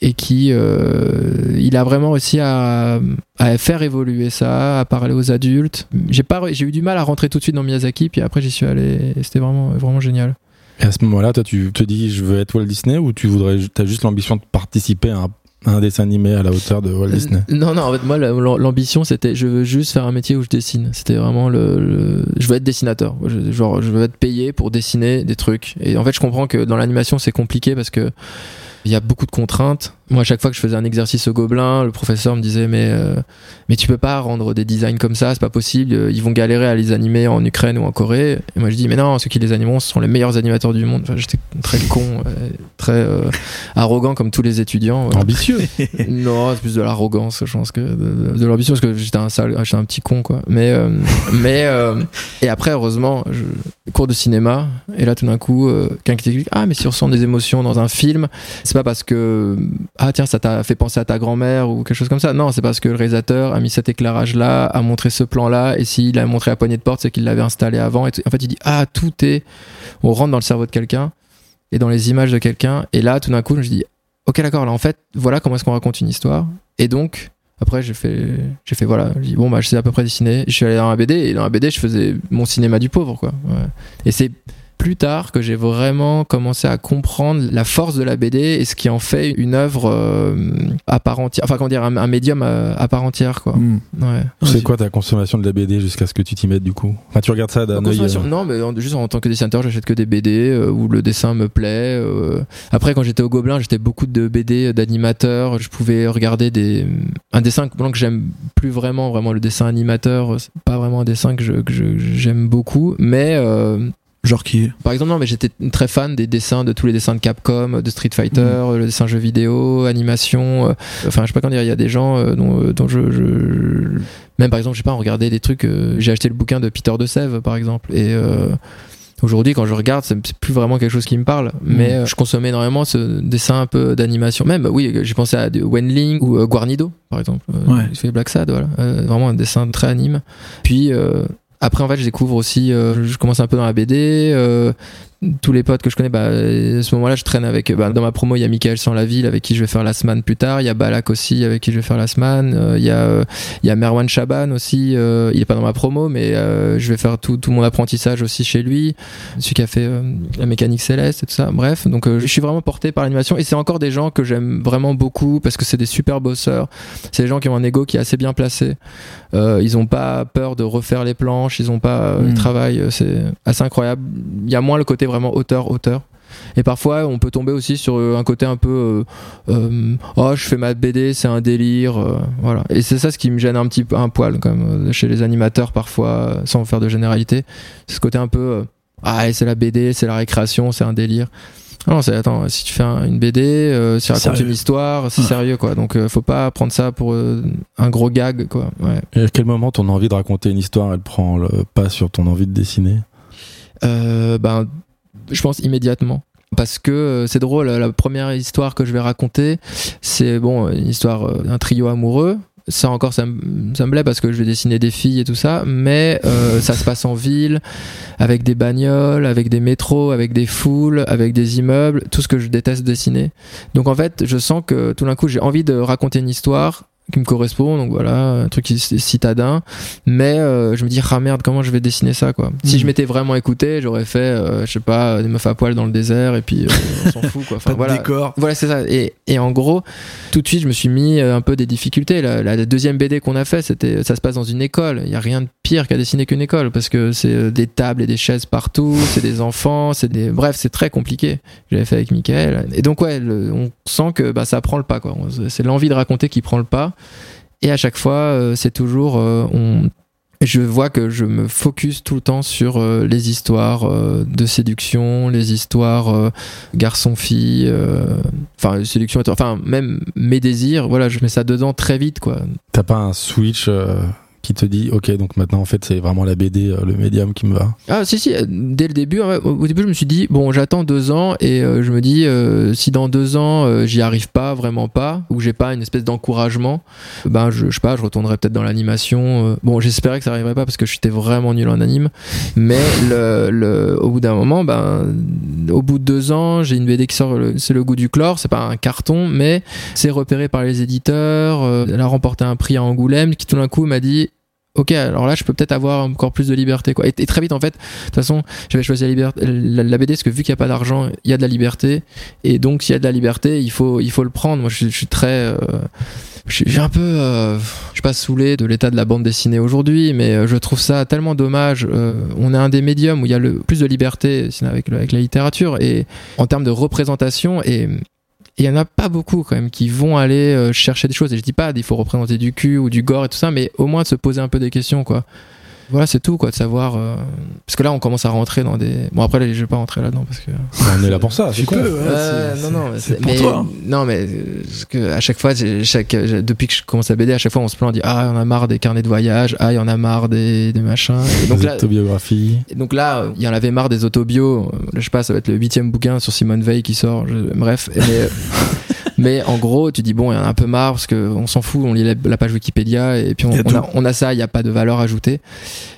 et qui euh, il a vraiment réussi à, à faire évoluer ça à parler aux adultes. J'ai pas j'ai eu du mal à rentrer tout de suite dans Miyazaki puis après j'y suis allé et c'était vraiment vraiment génial. Et à ce moment-là, toi, tu te dis, je veux être Walt Disney ou tu voudrais, t'as juste l'ambition de participer à un, à un dessin animé à la hauteur de Walt Disney Euh, Non, non, en fait, moi, la- l'ambition, c'était je veux juste faire un métier où je dessine. C'était vraiment le, le- Je veux être dessinateur. Je, genre, je veux être payé pour dessiner des trucs. Et en fait, je comprends que dans l'animation, c'est compliqué parce que il y a beaucoup de contraintes. Moi, à chaque fois que je faisais un exercice au gobelin, le professeur me disait mais euh, mais tu peux pas rendre des designs comme ça, c'est pas possible. Ils vont galérer à les animer en Ukraine ou en Corée. Et moi, je dis mais non, ceux qui les animeront, ce sont les meilleurs animateurs du monde. Enfin, j'étais très con, euh, très euh, arrogant comme tous les étudiants. voilà. Ambitieux. non, c'est plus de l'arrogance, je pense que de, de l'ambition parce que j'étais un sale, j'étais un petit con quoi. Mais euh, mais euh, et après heureusement, je, cours de cinéma et là tout d'un coup, euh, quelqu'un qui t'explique ah mais si on ressent des émotions dans un film, c'est pas parce que ah tiens ça t'a fait penser à ta grand-mère ou quelque chose comme ça. Non, c'est parce que le réalisateur a mis cet éclairage là, a montré ce plan là et s'il a montré la poignée de porte, c'est qu'il l'avait installé avant. Et en fait, il dit ah tout est, on rentre dans le cerveau de quelqu'un et dans les images de quelqu'un et là tout d'un coup je dis ok d'accord là en fait voilà comment est-ce qu'on raconte une histoire et donc après j'ai fait j'ai fait voilà dis bon bah je sais à peu près dessiner je suis allé dans la BD et dans la BD je faisais mon cinéma du pauvre quoi et c'est plus tard que j'ai vraiment commencé à comprendre la force de la BD et ce qui en fait une œuvre euh, à part entière enfin comment dire un, un médium à, à part entière quoi Hmm. ouais C'est quoi ta consommation de la BD jusqu'à ce que tu t'y mettes du coup? Enfin, tu regardes ça d'un œil. euh, Non, mais en- juste en tant que dessinateur, j'achète que des BD euh, où le dessin me plaît. euh. Après, quand j'étais au Gobelin, j'étais beaucoup de BD d'animateurs. Je pouvais regarder des un dessin que que j'aime plus vraiment, vraiment le dessin animateur. C'est pas vraiment un dessin que je- que je- j'aime beaucoup, mais euh, Genre qui par exemple, non, mais j'étais très fan des dessins, de tous les dessins de Capcom, de Street Fighter, le dessin jeux vidéo, animation. euh, enfin, je sais pas comment dire, il y a des gens euh, dont, euh, dont je, je- Même par exemple, je sais pas, regarder des trucs. euh, J'ai acheté le bouquin de Peter de Sèvres, par exemple. Et. euh, Aujourd'hui, quand je regarde, c'est plus vraiment quelque chose qui me parle, mais euh, je consommais énormément ce dessin un peu d'animation. Même, oui, j'ai pensé à Wenling ou Guarnido, par exemple. Ouais. Il fait Black Sad, voilà. Vraiment un dessin très anime. Puis euh, après, en fait, je découvre aussi, euh, je commence un peu dans la BD. Euh, tous les potes que je connais, bah, à ce moment-là, je traîne avec. Bah, dans ma promo, il y a Michael sans la ville avec qui je vais faire la semaine plus tard. Il y a Balak aussi avec qui je vais faire la semaine. Euh, Il y a, euh, il y a Merwan Chaban aussi. euh, il est pas dans ma promo, mais euh, je vais faire tout, tout mon apprentissage aussi chez lui. Celui qui a fait euh, la mécanique céleste et tout ça. Bref, donc euh, je suis vraiment porté par l'animation et c'est encore des gens que j'aime vraiment beaucoup parce que c'est des super bosseurs. C'est des gens qui ont un ego qui est assez bien placé. Euh, ils ont pas peur de refaire les planches. Ils ont pas. euh, Mm. Ils travaillent. euh, C'est assez incroyable. Il y a moins le côté vraiment auteur auteur. Et parfois, on peut tomber aussi sur euh, un côté un peu, euh, euh, oh, je fais ma BD, c'est un délire, euh, voilà. Et c'est ça ce qui me gêne un petit peu, un poil, quand même, chez les animateurs parfois, sans faire de généralité. C'est ce côté un peu, ah, c'est la BD, c'est la récréation, c'est un délire. Non, c'est attends, si tu fais un- une BD, si tu racontes une histoire, c'est Ouais. sérieux quoi. Donc faut pas prendre ça pour un gros gag quoi. Ouais. Et à quel moment ton envie de raconter une histoire, elle prend le pas sur ton envie de dessiner? Ben, je pense immédiatement. Parce que euh, c'est drôle, la première histoire que je vais raconter, c'est bon, une histoire euh, d'un trio amoureux. Ça encore, ça me, ça me plaît parce que je vais dessiner des filles et tout ça, mais euh, ça se passe en ville, avec des bagnoles, avec des métros, avec des foules, avec des immeubles, tout ce que je déteste dessiner. Donc en fait, je sens que tout d'un coup, j'ai envie de raconter une histoire qui me correspond, donc voilà, un truc qui est citadin, mais euh, je me dis, ah merde, comment je vais dessiner ça, quoi? Si Mhm. je m'étais vraiment écouté, j'aurais fait, euh, je sais pas, des meufs à poil dans le désert, et puis euh, on s'en fout, quoi. Enfin, Pas de voilà. décor. Voilà, c'est ça. Et, et en gros, tout de suite, je me suis mis euh, un peu des difficultés. La, la deuxième BD qu'on a fait, c'était, ça se passe dans une école. Il y a rien de pire qu'à dessiner qu'une école parce que c'est euh, des tables et des chaises partout, c'est des enfants, c'est des, bref, c'est très compliqué. J'avais fait avec Michael. Et donc ouais, le- on sent que bah, ça prend le pas quoi. C'est l'envie de raconter qui prend le pas. Et à chaque fois, euh, c'est toujours, euh, je vois que je me focus tout le temps sur euh, les histoires de séduction, les histoires garçon-fille, enfin séduction, enfin même mes désirs. Voilà, je mets ça dedans très vite quoi. T'as pas un switch qui te dit, ok, donc maintenant en fait c'est vraiment la BD, euh, le médium qui me va Ah si si, dès le début, au début je me suis dit bon j'attends deux ans et euh, je me dis euh, si dans deux ans j'y arrive pas vraiment pas ou j'ai pas une espèce d'encouragement, ben je, je sais pas, je retournerai peut-être dans l'animation. bon j'espérais que ça arriverait pas parce que j'étais vraiment nul en anime, mais le, le, au bout d'un moment, ben au bout de deux ans j'ai une BD qui sort, c'est le goût du chlore, c'est pas un carton, mais c'est repéré par les éditeurs. elle a remporté un prix à Angoulême qui tout d'un coup m'a dit ok alors là je peux peut-être avoir encore plus de liberté quoi. Et, très vite en fait de toute façon j'avais choisi la, liberté, la, BD parce que vu qu'il n'y a pas d'argent il y a de la liberté. Et donc s'il y a de la liberté il faut il faut le prendre. Moi je, suis- je suis très euh, je suis un peu euh, je suis pas saoulé de l'état de la bande dessinée aujourd'hui mais euh, je trouve ça tellement dommage Euh, on est un des médiums où il y a le plus de liberté avec, avec la littérature et en termes de représentation Et il y en a pas beaucoup quand même qui vont aller euh, chercher des choses. Et je dis pas, il faut représenter du cul ou du gore et tout ça, mais au moins de se poser un peu des questions, quoi. Voilà, c'est tout, quoi, de savoir. euh, Parce que là, on commence à rentrer dans des. Bon, après, là, je vais pas rentrer là-dedans parce que. On est là pour ça, c'est Tu con. peux, ouais, Euh, non, non, mais c'est pour mais- toi. hein. Non, mais euh, parce que à chaque fois, j'ai- chaque, j'ai- depuis que je commence à BD, à chaque fois, on se plaint, on dit ah, on a marre des carnets de voyage, ah, il y en a marre des, des machins. Et donc Des là, autobiographies. et donc là, il y en avait marre des autobios. Je sais pas, ça va être le huitième bouquin sur Simone Veil qui sort. je- bref, mais, mais en gros, tu dis bon, il y en a un peu marre parce que on s'en fout, on lit la, la page Wikipédia et puis on, a on a, tout. on a ça, il n'y a pas de valeur ajoutée.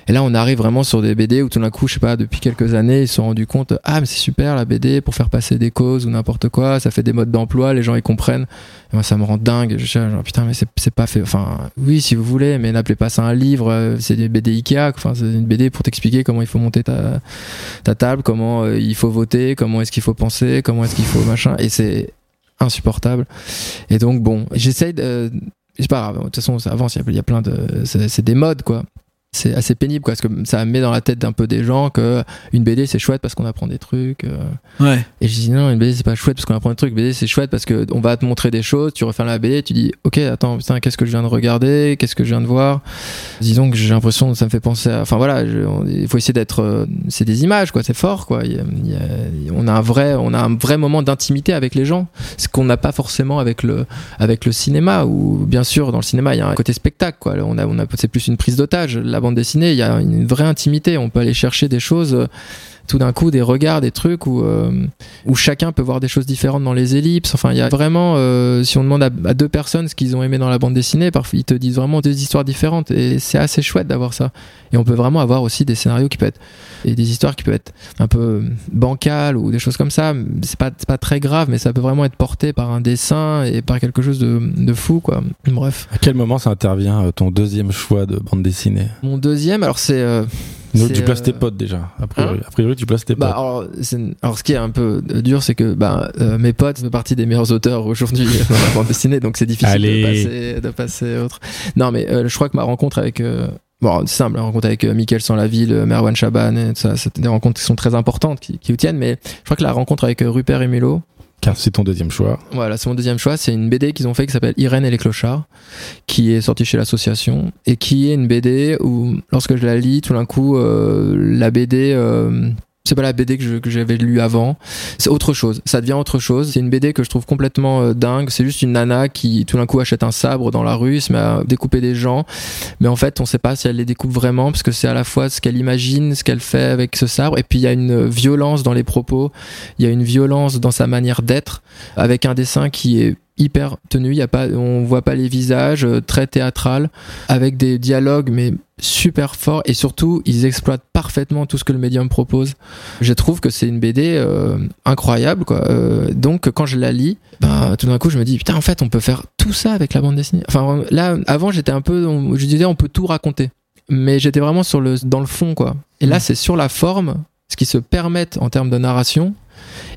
Et là, on arrive vraiment sur des BD où tout d'un coup, je sais pas, depuis quelques années, ils se sont rendus compte ah mais c'est super la BD pour faire passer des causes ou n'importe quoi, ça fait des modes d'emploi, les gens ils comprennent. Et moi, ça me rend dingue. Je suis genre putain, mais c'est pas fait. Enfin, oui, si vous voulez, mais n'appelez pas ça un livre. euh, C'est des BD Ikea. Enfin, c'est une BD pour t'expliquer comment il faut monter ta ta table, comment euh, il faut voter, comment est-ce qu'il faut penser, comment est-ce qu'il faut machin. Et c'est insupportable. Et donc bon, j'essaye de. C'est pas grave. De toute façon, ça avance. Il y y a plein de. C'est des modes quoi. C'est assez pénible quoi, parce que ça met dans la tête d'un peu des gens que une BD c'est chouette parce qu'on apprend des trucs. euh, Ouais. et je dis non, une BD c'est pas chouette parce qu'on apprend des trucs. BD c'est chouette parce que on va te montrer des choses, tu refermes la BD, tu dis ok attends putain qu'est-ce que je viens de regarder, qu'est-ce que je viens de voir? Disons que j'ai l'impression que ça me fait penser à. Enfin voilà, je- il faut essayer d'être. euh, c'est des images quoi, c'est fort quoi. Il y a- il y a- on a un vrai, on a un vrai moment d'intimité avec les gens, ce qu'on n'a pas forcément avec le avec le cinéma. Où bien sûr dans le cinéma il y a un côté spectacle quoi. On a on a c'est plus une prise d'otage. Bande dessinée il y a une vraie intimité. On peut aller chercher des choses. Euh, tout d'un coup des regards, des trucs où, euh, où chacun peut voir des choses différentes dans les ellipses. Enfin, il y a vraiment, euh, si on demande à, à deux personnes ce qu'ils ont aimé dans la bande dessinée, parfois ils te disent vraiment deux histoires différentes et c'est assez chouette d'avoir ça. Et on peut vraiment avoir aussi des scénarios qui peuvent être, et des histoires qui peuvent être un peu bancales ou des choses comme ça. C'est pas, pas très grave, mais ça peut vraiment être porté par un dessin et par quelque chose de, de fou, quoi. Bref. À quel moment ça intervient euh, ton deuxième choix de bande dessinée? Mon deuxième, alors c'est. euh, Donc c'est, tu places euh, tes potes déjà. A priori, a priori tu places tes Bah, potes. alors, c'est- alors, ce qui est un peu dur, c'est que bah, euh, mes potes font partie des meilleurs auteurs aujourd'hui dans la bande dessinée, donc c'est difficile Allez. de passer, de passer autre. Non, mais euh, je crois que ma rencontre avec. euh, Bon, c'est simple, la rencontre avec euh, Mickaël Sans-la-Ville, euh, Merwan Chaban, et tout ça, c'était des rencontres qui sont très importantes, qui, qui vous tiennent, mais je crois que la rencontre avec euh, Rupert Mulot, Car c'est ton deuxième choix. voilà, c'est mon deuxième choix. C'est une BD qu'ils ont fait qui s'appelle Irène et les clochards, qui est sortie chez l'association et qui est une BD où, lorsque je la lis, tout d'un coup, euh, la BD. euh, c'est pas la BD que j'avais lue avant, c'est autre chose. Ça devient autre chose. C'est une BD que je trouve complètement euh, dingue. C'est juste une nana qui tout d'un coup achète un sabre dans la rue, se met à découper des gens, mais en fait on sait pas si elle les découpe vraiment parce que c'est à la fois ce qu'elle imagine, ce qu'elle fait avec ce sabre, et puis il y a une violence dans les propos, il y a une violence dans sa manière d'être avec un dessin qui est hyper tenu, il y a pas on voit pas les visages, euh, très théâtral avec des dialogues mais super forts et surtout ils exploitent parfaitement tout ce que le médium propose. Je trouve que c'est une BD euh, incroyable quoi. Euh, donc quand je la lis, ben, tout d'un coup je me dis putain en fait on peut faire tout ça avec la bande dessinée. Enfin là avant j'étais un peu on- je disais on peut tout raconter. Mais j'étais vraiment sur le dans le fond quoi. Et là c'est sur la forme ce qui se permettent en termes de narration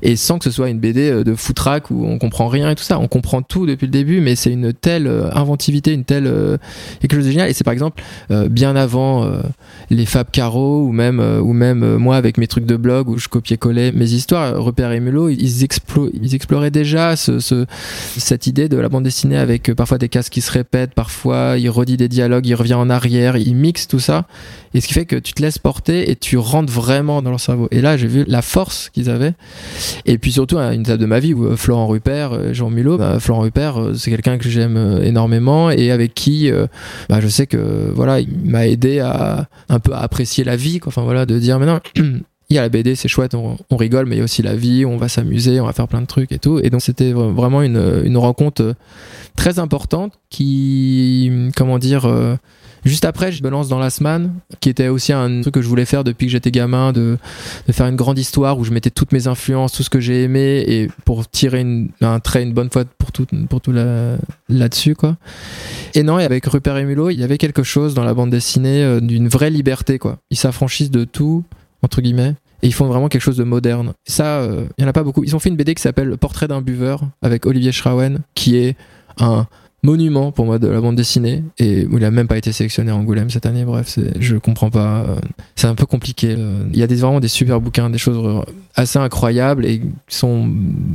et sans que ce soit une BD euh, de foutraque où on comprend rien et tout ça, on comprend tout depuis le début, mais c'est une telle euh, inventivité, une telle euh, quelque chose de génial. Et c'est par exemple euh, bien avant euh, les Fab Caro ou même ou même moi avec mes trucs de blog où je copiais-collais mes histoires. Repère et Mulot, ils, explo- ils exploraient déjà ce, ce- cette idée de la bande dessinée avec parfois des cases qui se répètent, parfois il redit des dialogues, il revient en arrière, il mixe tout ça. Et ce qui fait que tu te laisses porter et tu rentres vraiment dans leur cerveau. Et là, j'ai vu la force qu'ils avaient. Et puis surtout, à une table de ma vie où euh, Florent Rupert, euh, Jean Mulot, bah, Florent Rupert, euh, c'est quelqu'un que j'aime énormément et avec qui, bah, je sais que voilà, il m'a aidé à un peu apprécier la vie. Quoi. Enfin voilà, de dire maintenant. Il y a la BD, c'est chouette, on, rigole, mais il y a aussi la vie, on va s'amuser, on va faire plein de trucs et tout. Et donc c'était vra- vraiment une, une rencontre très importante qui, comment dire, Juste après, je me lance dans la semaine, qui était aussi un truc que je voulais faire depuis que j'étais gamin, de, faire une grande histoire où je mettais toutes mes influences, tout ce que j'ai aimé, et pour tirer une- un trait une bonne fois pour tout, pour tout là- là-dessus, quoi. Et non, et avec Rupert et Mulot, il y avait quelque chose dans la bande dessinée euh, d'une vraie liberté, quoi. Ils s'affranchissent de tout, entre guillemets. Et ils font vraiment quelque chose de moderne. Ça, euh, il y en a pas beaucoup. Ils ont fait une BD qui s'appelle Portrait d'un buveur avec Olivier Schrawen, qui est un monument pour moi de la bande dessinée et il a même pas été sélectionné à Angoulême cette année. Bref, c'est- je comprends pas. euh, C'est un peu compliqué. euh. Il y a des, vraiment des super bouquins, des choses assez incroyables et sont.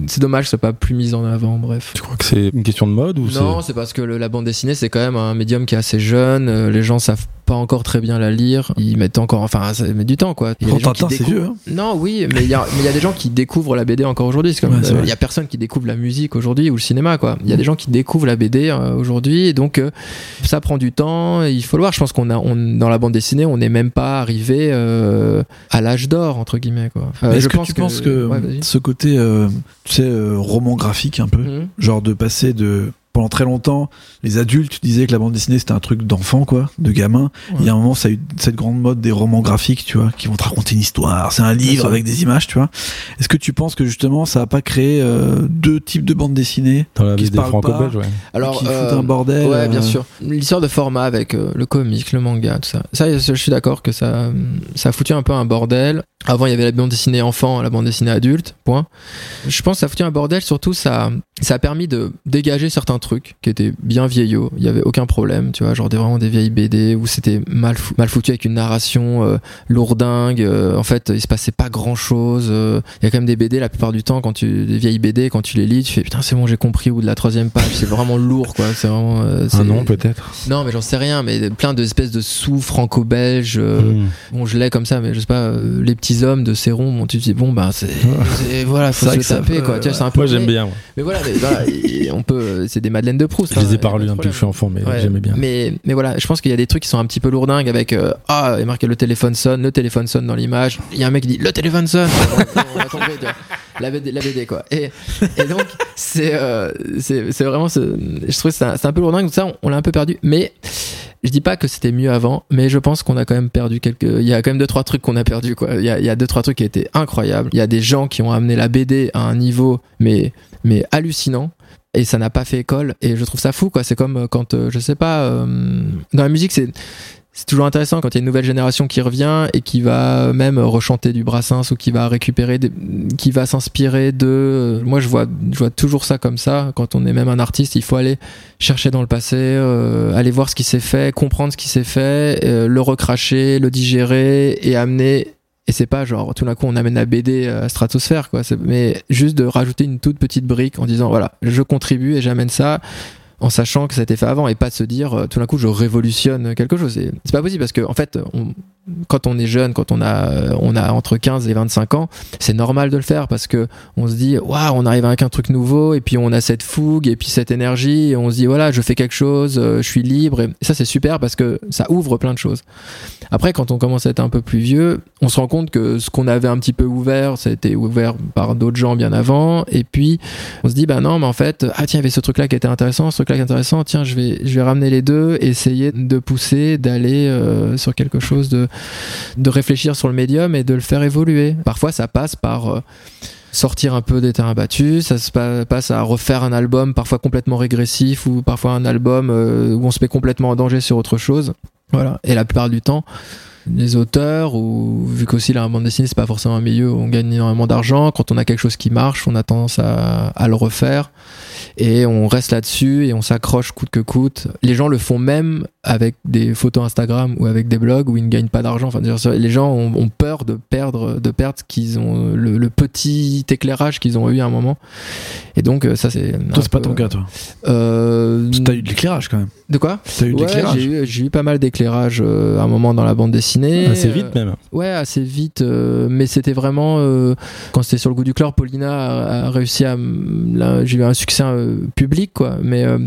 C'est dommage que ce soit pas plus mis en avant. Bref. Tu crois que c'est une question de mode ou Non, c'est parce que le- la bande dessinée, c'est quand même un médium qui est assez jeune. euh, les gens savent pas encore très bien la lire. Ils mettent encore, enfin, ça met du temps, quoi. Il y a des gens qui découvrent- vieux. hein. Non, oui, mais il y a, mais il y a des gens qui découvrent la BD encore aujourd'hui. C'est comme, Ouais, euh, il y a personne qui découvre la musique aujourd'hui ou le cinéma, quoi. Il y a des gens qui découvrent la BD euh, aujourd'hui, et donc euh, ça prend du temps. et il faut le voir. Je pense qu'on a, on, dans la bande dessinée, on n'est même pas arrivé euh, à l'âge d'or entre guillemets, quoi. Euh, Est-ce que pense tu penses que ouais, vas-y. ce côté, euh, tu sais, roman graphique un peu, Mhm. genre de passer de pendant très longtemps, les adultes disaient que la bande dessinée c'était un truc d'enfant, quoi, de gamin. Ouais. Il y a un moment, ça a eu cette grande mode des romans graphiques, tu vois, qui vont te raconter une histoire. C'est un livre avec des images, tu vois. Est-ce que tu penses que justement, ça a pas créé euh, deux types de bandes dessinées Dans la qui se BD parlent franco-belge, ouais. Alors, qui euh, foutent un bordel Ouais, euh, bien sûr. L'histoire de format avec euh, le comic, le manga, tout ça. Ça, je suis d'accord que ça, ça a foutu un peu un bordel. Avant, il y avait la bande dessinée enfant, la bande dessinée adulte, point. Je pense que ça a foutu un bordel, surtout ça, ça a permis de dégager certains trucs qui étaient bien vieillots. Il y avait aucun problème, tu vois, genre des, vraiment des vieilles BD où c'était mal, fou- mal foutu avec une narration euh, lourdingue. euh, en fait, il se passait pas grand chose. il y a quand même des BD, la plupart du temps, quand tu, des vieilles BD, quand tu les lis, tu fais putain, c'est bon, j'ai compris, ou de la troisième page, c'est vraiment lourd, quoi. C'est vraiment. euh, Un nom peut-être. non, mais j'en sais rien, mais plein d'espèces de sous franco-belges. euh, Hmm. Bon, je l'ai comme ça, mais je sais pas, euh, les petits hommes de Céron, bon, tu te dis, bon, ben, c'est. c'est- Voilà, faut se taper, quoi. Tu vois, c'est un peu. Moi j'aime bien. ouais. Mais voilà, mais voilà, on peut. C'est des Madeleines de Proust. Je les hein, ai pas relus de depuis que je suis enfant, mais Ouais, j'aimais bien. Mais, mais voilà, je pense qu'il y a des trucs qui sont un petit peu lourdingues avec euh, Ah, il est marqué le téléphone sonne, le téléphone sonne dans l'image. Il y a un mec qui dit le téléphone sonne. On a compris, tu vois. la, BD, la BD, quoi. Et, et donc, c'est euh, c'est c'est vraiment. ce- Je trouve que c'est un, c'est un peu lourdingue, tout ça, on, on l'a un peu perdu. Mais je dis pas que c'était mieux avant, mais je pense qu'on a quand même perdu quelques. Il y a quand même deux, trois trucs qu'on a perdu, quoi. Il y a, y a deux, trois trucs qui étaient incroyables. Il y a des gens qui ont amené la BD à un niveau, mais, mais hallucinant et ça n'a pas fait école et je trouve ça fou quoi c'est comme euh, quand euh, je sais pas euh, dans la musique c'est c'est toujours intéressant quand il y a une nouvelle génération qui revient et qui va même rechanter du Brassens ou qui va récupérer des, qui va s'inspirer de euh, moi je vois je vois toujours ça comme ça quand on est même un artiste il faut aller chercher dans le passé aller voir ce qui s'est fait comprendre ce qui s'est fait le recracher le digérer et amener et c'est pas genre tout d'un coup on amène la BD à stratosphère quoi. Mais juste de rajouter une toute petite brique en disant voilà je contribue et j'amène ça en sachant que ça a été fait avant et pas de se dire euh, tout d'un coup je révolutionne quelque chose. C'est pas possible parce que en fait on- quand on est jeune quand on a on a entre 15 et 25 ans c'est normal de le faire parce que on se dit waouh on arrive avec un truc nouveau et puis on a cette fougue et puis cette énergie et on se dit voilà je fais quelque chose euh, je suis libre et ça c'est super parce que ça ouvre plein de choses après, quand on commence à être un peu plus vieux, on se rend compte que ce qu'on avait un petit peu ouvert, ça a été ouvert par d'autres gens bien avant. Et puis, on se dit, bah non, mais en fait, ah tiens, il y avait ce truc-là qui était intéressant, ce truc-là qui est intéressant. Tiens, je vais, je vais ramener les deux, essayer de pousser, d'aller euh, sur quelque chose, de, de réfléchir sur le médium et de le faire évoluer. Parfois, ça passe par euh, sortir un peu des terrains battus, ça se pa- passe à refaire un album parfois complètement régressif ou parfois un album euh, où on se met complètement en danger sur autre chose. Voilà. Et la plupart du temps, les auteurs, ou vu qu'aussi la bande dessinée, c'est pas forcément un milieu où on gagne énormément d'argent, quand on a quelque chose qui marche, on a tendance à le refaire. Et on reste là-dessus et on s'accroche coûte que coûte. Les gens le font même avec des photos Instagram ou avec des blogs où ils ne gagnent pas d'argent. Enfin, les gens ont, ont peur de perdre, de perdre ce qu'ils ont, le, le petit éclairage qu'ils ont eu à un moment. Et donc, euh, ça, c'est. Toi, c'est pas ton cas, toi. Euh, T'as eu de l'éclairage quand même. de quoi? T'as eu de Ouais, l'éclairage. j'ai eu, j'ai eu pas mal d'éclairage euh, à un moment dans la bande dessinée. Assez Euh, vite même. Ouais, assez vite. euh, mais c'était vraiment euh, quand c'était sur le goût du chlore, Paulina a, a réussi à. J'ai eu un succès euh, public, quoi. Mais euh,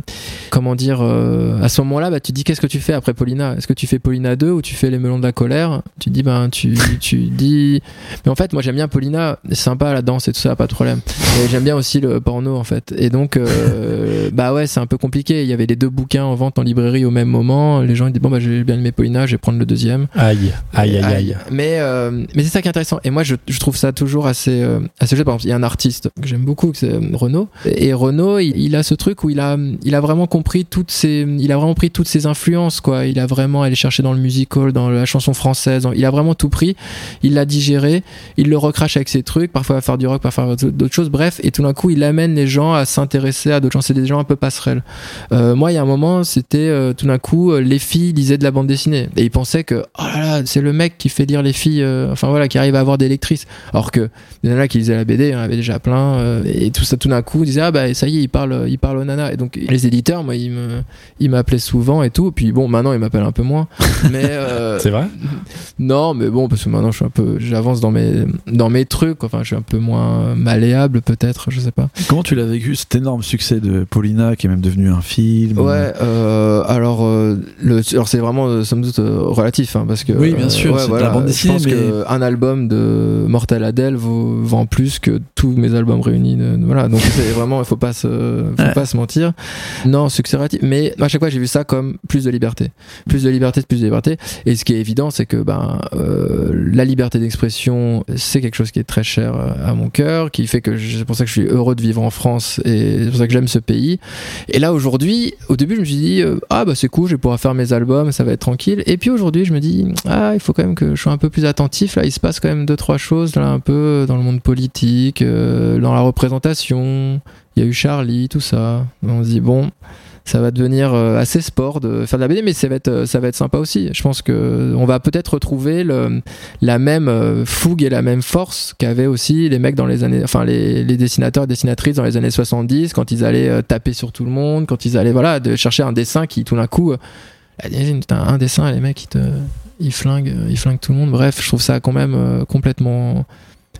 comment dire euh, À ce moment-là, bah, tu te dis qu'est-ce que tu fais après Paulina? Est-ce que tu fais Paulina 2 ou tu fais les melons de la colère? Tu te dis ben tu tu dis. Mais en fait, moi j'aime bien Paulina. C'est sympa la danse et tout ça, pas de problème. Et j'aime bien aussi le porno en fait. Et donc euh, bah ouais, c'est un peu compliqué. Il y avait les deux bouquins en vente en librairie au même moment. Les gens ils disent bon bah j'ai bien aimé Paulina, je vais prendre le deuxième. Aïe, aïe, aïe, aïe. Mais, euh, mais c'est ça qui est intéressant. Et moi, je, je trouve ça toujours assez, euh, assez chouette. Par exemple, il y a un artiste que j'aime beaucoup, c'est euh, Renaud. Et Renaud, il, il a ce truc où il a, il a vraiment compris toutes ses, il a vraiment pris toutes ses influences, quoi. Il a vraiment allé chercher dans le musical, dans la chanson française. Il a vraiment tout pris. Il l'a digéré. Il le recrache avec ses trucs. Parfois, il va faire du rock, parfois, il d'autres choses. Bref, et tout d'un coup, il amène les gens à s'intéresser à d'autres gens. C'est des gens un peu passerelles. Euh, moi, il y a un moment, c'était euh, tout d'un coup, euh, les filles lisaient de la bande dessinée. Et ils pensaient que, oh c'est le mec qui fait lire les filles, enfin voilà, qui arrive à avoir des lectrices. Alors que, les nanas qui lisaient la BD, il y en avait déjà plein, et tout ça, tout d'un coup, ils disaient, ah bah, ça y est, il parle, il parle aux nanas. Et donc, les éditeurs, moi, ils me, ils m'appelaient souvent et tout. Puis bon, maintenant, ils m'appellent un peu moins. Mais, euh, C'est vrai? Non, mais bon, parce que maintenant je suis un peu, j'avance dans mes, dans mes trucs. Enfin, je suis un peu moins malléable, peut-être, je sais pas. Comment tu l'as vécu cet énorme succès de Paulina qui est même devenu un film Ouais. Euh, alors, euh, le, alors c'est vraiment somme toute euh, relatif, hein, parce que. Oui, bien sûr, ouais, c'est de la bande dessinée, Je pense mais- que un album de Mortel Adele vaut, vend plus que tous mes albums réunis. de- voilà, donc c'est vraiment, il faut pas se, faut Ouais. pas se mentir. Non, succès relatif. Mais à chaque fois, j'ai vu ça comme plus de liberté, plus de liberté, plus de liberté. Et ce qui est évident, c'est que ben euh, la liberté d'expression, c'est quelque chose qui est très cher euh, à mon cœur, qui fait que c'est pour ça que je suis heureux de vivre en France et c'est pour ça que j'aime ce pays. Et là aujourd'hui, au début, je me suis dit euh, ah bah c'est cool, je vais pouvoir faire mes albums, ça va être tranquille. Et puis aujourd'hui, je me dis ah il faut quand même que je sois un peu plus attentif. Là, il se passe quand même deux trois choses là un peu dans le monde politique, euh, dans la représentation. Il y a eu Charlie, tout ça. On se dit bon ça va devenir euh, assez sport de faire de la BD, mais ça va être, euh, ça va être sympa aussi. Je pense que on va peut-être retrouver la même euh, fougue et la même force qu'avaient aussi les mecs dans les années, enfin les, dessinateurs et dessinatrices dans les années 70 quand ils allaient taper sur tout le monde, quand ils allaient voilà de chercher un dessin qui tout d'un coup, un dessin les mecs ils te, ils flinguent, ils flinguent tout le monde. Bref, je trouve ça quand même complètement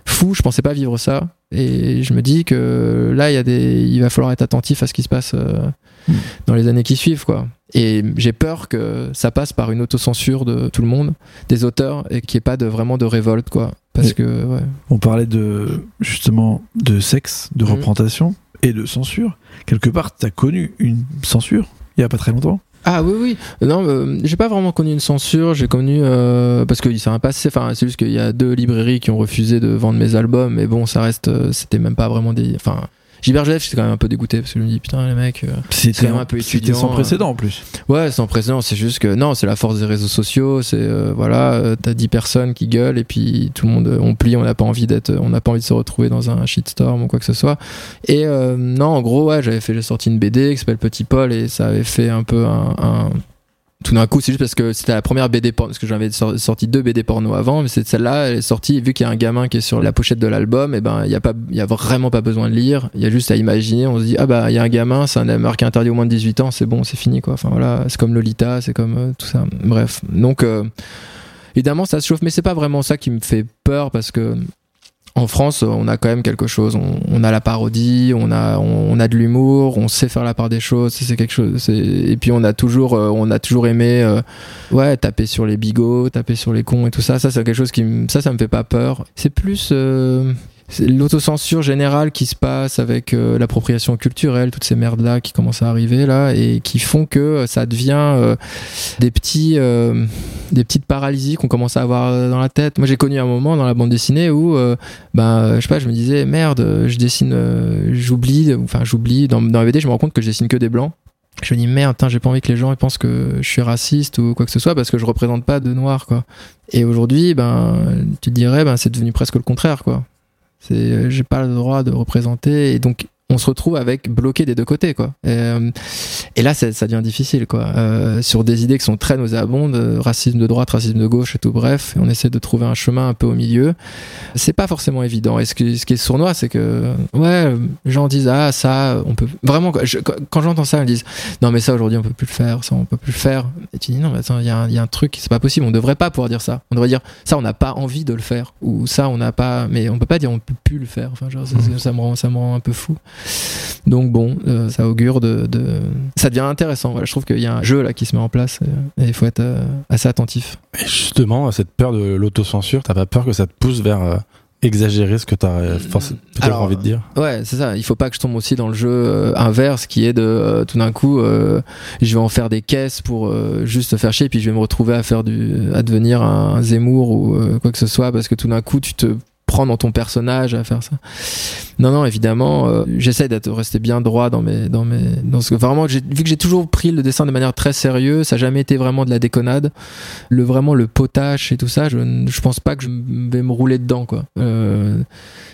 fou. Je pensais pas vivre ça. Et je me dis que là, il y a des, il va falloir être attentif à ce qui se passe euh, Mm. dans les années qui suivent, quoi. Et j'ai peur que ça passe par une autocensure de tout le monde, des auteurs, et qu'il n'y ait pas de, vraiment de révolte, quoi. Parce Mais- que, ouais. On parlait de justement de sexe, de Mhm. représentation et de censure. Quelque part, t'as connu une censure il y a pas très longtemps. Ah oui, oui. Non, euh, j'ai pas vraiment connu une censure. J'ai connu euh, parce que ça a passé. Enfin, c'est juste qu'il y a deux librairies qui ont refusé de vendre mes albums. Mais bon, ça reste. euh, C'était même pas vraiment des. Enfin, Gilbert Jeff, j'étais quand même un peu dégoûté parce que je me dis putain les mecs. euh, C'était quand même un peu c'était étudiant, sans hein. précédent en plus. Ouais, sans précédent, c'est juste que non, c'est la force des réseaux sociaux, c'est euh, voilà, euh, t'as 10 personnes qui gueulent et puis tout le monde euh, on plie, on n'a pas envie d'être on n'a pas envie de se retrouver dans un shitstorm ou quoi que ce soit. Et euh, non, en gros, ouais, j'avais fait j'ai sorti une BD qui s'appelle Petit Paul et ça avait fait un peu un, un- tout d'un coup, c'est juste parce que c'était la première BD porno, parce que j'avais sor- sorti deux BD porno avant, mais c'est celle-là, elle est sortie, vu qu'il y a un gamin qui est sur la pochette de l'album, et ben, il y a pas, il y a vraiment pas besoin de lire, il y a juste à imaginer, on se dit, ah bah, il y a un gamin, c'est un marqué interdit au moins de 18 ans, c'est bon, c'est fini, quoi. Enfin voilà, c'est comme Lolita, c'est comme euh, tout ça. Bref. Donc, euh, évidemment, ça se chauffe, mais c'est pas vraiment ça qui me fait peur parce que, en France, on a quand même quelque chose. On, on a la parodie, on a, on, a de l'humour, on sait faire la part des choses. C'est quelque chose. Et puis on a toujours, euh, on a toujours aimé, euh, ouais, taper sur les bigots, taper sur les cons et tout ça. Ça, c'est quelque chose qui, ça, ça me fait pas peur. C'est plus euh, l'autocensure générale qui se passe avec euh, l'appropriation culturelle, toutes ces merdes là qui commencent à arriver là et qui font que euh, ça devient euh, des petits, euh, des petites paralysies qu'on commence à avoir dans la tête. Moi, j'ai connu un moment dans la bande dessinée où, ben, je sais pas, je me disais merde, je dessine, j'oublie, enfin j'oublie dans, dans la BD, je me rends compte que je dessine que des blancs. Je me dis merde, j'ai pas envie que les gens pensent que je suis raciste ou quoi que ce soit parce que je représente pas de noirs quoi. Et aujourd'hui, ben, tu dirais, ben, c'est devenu presque le contraire quoi. C'est, euh, j'ai pas le droit de représenter et donc on se retrouve avec bloqué des deux côtés quoi. Et, euh, là, ça, devient difficile quoi. Euh, sur des idées qui sont très nauséabondes, euh, racisme de droite, racisme de gauche et tout. Bref, on essaie de trouver un chemin un peu au milieu. C'est pas forcément évident. Et ce qui, est sournois, c'est que ouais, les gens disent ah ça, on peut vraiment. quand j'entends ça, ils disent non mais ça aujourd'hui on peut plus le faire, ça on peut plus le faire. Et tu dis non mais attends, il y, a un- truc, c'est pas possible. On devrait pas pouvoir dire ça. On devrait dire ça on n'a pas envie de le faire ou ça on n'a pas. Mais on peut pas dire on peut plus le faire. Enfin genre, ça me rend ça me rend un peu fou. Donc bon, euh, ça augure de, de- ça devient intéressant. Voilà, je trouve qu'il y a un jeu là qui se met en place euh, et il faut être euh, assez attentif. Et justement, cette peur de l'autocensure, t'as pas peur que ça te pousse vers euh, exagérer ce que t'as forc- peut-être envie de dire? Ouais, c'est ça. Il faut pas que je tombe aussi dans le jeu inverse qui est de tout d'un coup, je vais en faire des caisses pour juste faire chier, puis je vais me retrouver à faire du, à devenir un, un Zemmour ou quoi que ce soit, parce que tout d'un coup, tu te prends dans ton personnage à faire ça. Non, non, évidemment, euh, j'essaie d'être resté bien droit dans mes, dans mes, dans ce vraiment, vu que j'ai toujours pris le dessin de manière très sérieuse, ça n'a jamais été vraiment de la déconnade. Le vraiment le potache et tout ça, je, ne- je pense pas que je vais me rouler dedans, quoi. Euh,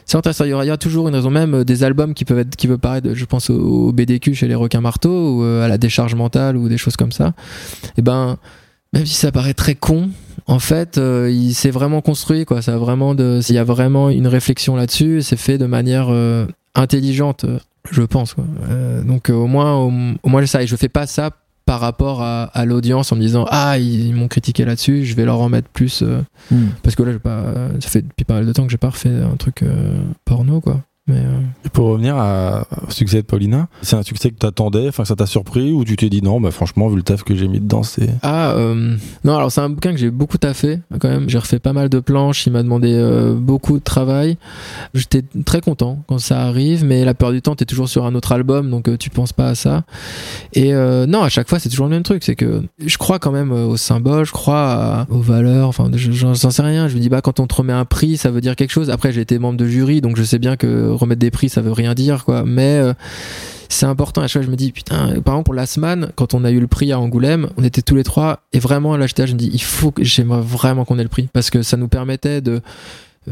c'est intéressant. Il y, aura, toujours une raison, même euh, des albums qui peuvent être, qui peuvent paraître, je pense au, BDQ chez les requins marteaux ou euh, à la décharge mentale ou des choses comme ça. Et ben, même si ça paraît très con, en fait, euh, il s'est vraiment construit, quoi. Ça a vraiment de, il y a vraiment une réflexion là-dessus. C'est fait de manière euh, intelligente, euh, je pense. Quoi. Euh, donc euh, au moins, au, au moins ça. Et je fais pas ça par rapport à, à l'audience en me disant ah ils, ils m'ont critiqué là-dessus, je vais leur en mettre plus. euh, Hmm. parce que là, j'ai pas, ça fait depuis pas mal de temps que j'ai pas refait un truc euh, porno, quoi. Mais euh, Et pour revenir à- au succès de Paulina, c'est un succès que t'attendais, enfin que ça t'a surpris ou tu t'es dit non, bah franchement vu le taf que j'ai mis dedans, c'est Ah, euh, non, alors c'est un bouquin que j'ai beaucoup taffé quand même. J'ai refait pas mal de planches, il m'a demandé euh, beaucoup de travail. J'étais très content quand ça arrive, mais la peur du temps, t'es toujours sur un autre album, donc tu penses pas à ça. Et non, à chaque fois, c'est toujours le même truc. C'est que je crois quand même aux symboles, je crois à- aux valeurs, enfin, je- j'en j'en sais rien. Je me dis, bah, quand on te remet un prix, ça veut dire quelque chose. Après, j'ai été membre de jury, donc je sais bien que remettre des prix, ça veut rien dire, quoi. Mais. euh, c'est important. À je me dis, putain, par exemple, pour Lasman, quand on a eu le prix à Angoulême, on était tous les trois, et vraiment, j'étais là, je me dis, il faut que j'aimerais vraiment qu'on ait le prix, parce que ça nous permettait de.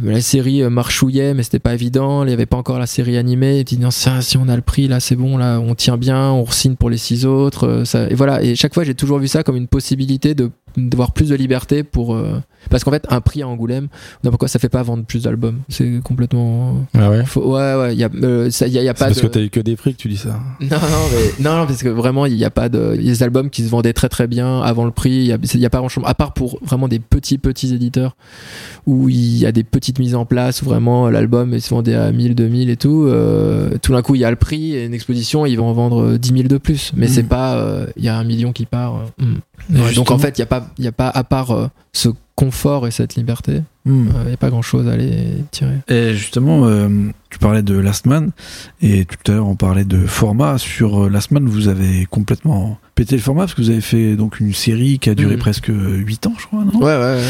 La série euh, marchouillait, mais c'était pas évident. Il y avait pas encore la série animée. Et dis, non, ça, si on a le prix, là, c'est bon, là, on tient bien, on signe pour les six autres. euh, Ça, et voilà. Et chaque fois, j'ai toujours vu ça comme une possibilité de d'avoir plus de liberté pour. euh, Parce qu'en fait, un prix à Angoulême, non, pourquoi ça fait pas vendre plus d'albums? C'est complètement. ah ouais? Faut- Ouais, ouais, il y a, euh, ça- y y pas parce de. que t'as eu que des prix que tu dis ça. Non, non, mais, non, non, parce que vraiment, il n'y a pas de. Y des albums qui se vendaient très très bien avant le prix. Il n'y a, il y a pas grand chose. À part pour vraiment des petits petits éditeurs où il y a des petites mises en place où vraiment l'album il se vendait à 1000, 2000 et tout. euh, tout d'un coup, il y a le prix et une exposition, ils vont en vendre euh, 10 000 de plus. Mais Mm. c'est pas. euh, Il y a un million qui part. euh, mm. Ouais, donc en fait, il n'y a, pas- y a pas, à part euh, ce confort et cette liberté, Hmm. euh, il n'y a pas grand chose à aller tirer. Et justement, euh, tu parlais de Last Man, et tout à l'heure on parlait de format. Sur Last Man, vous avez complètement pété le format parce que vous avez fait donc une série qui a duré Mhm. presque 8 ans, je crois, non? Ouais, ouais, ouais.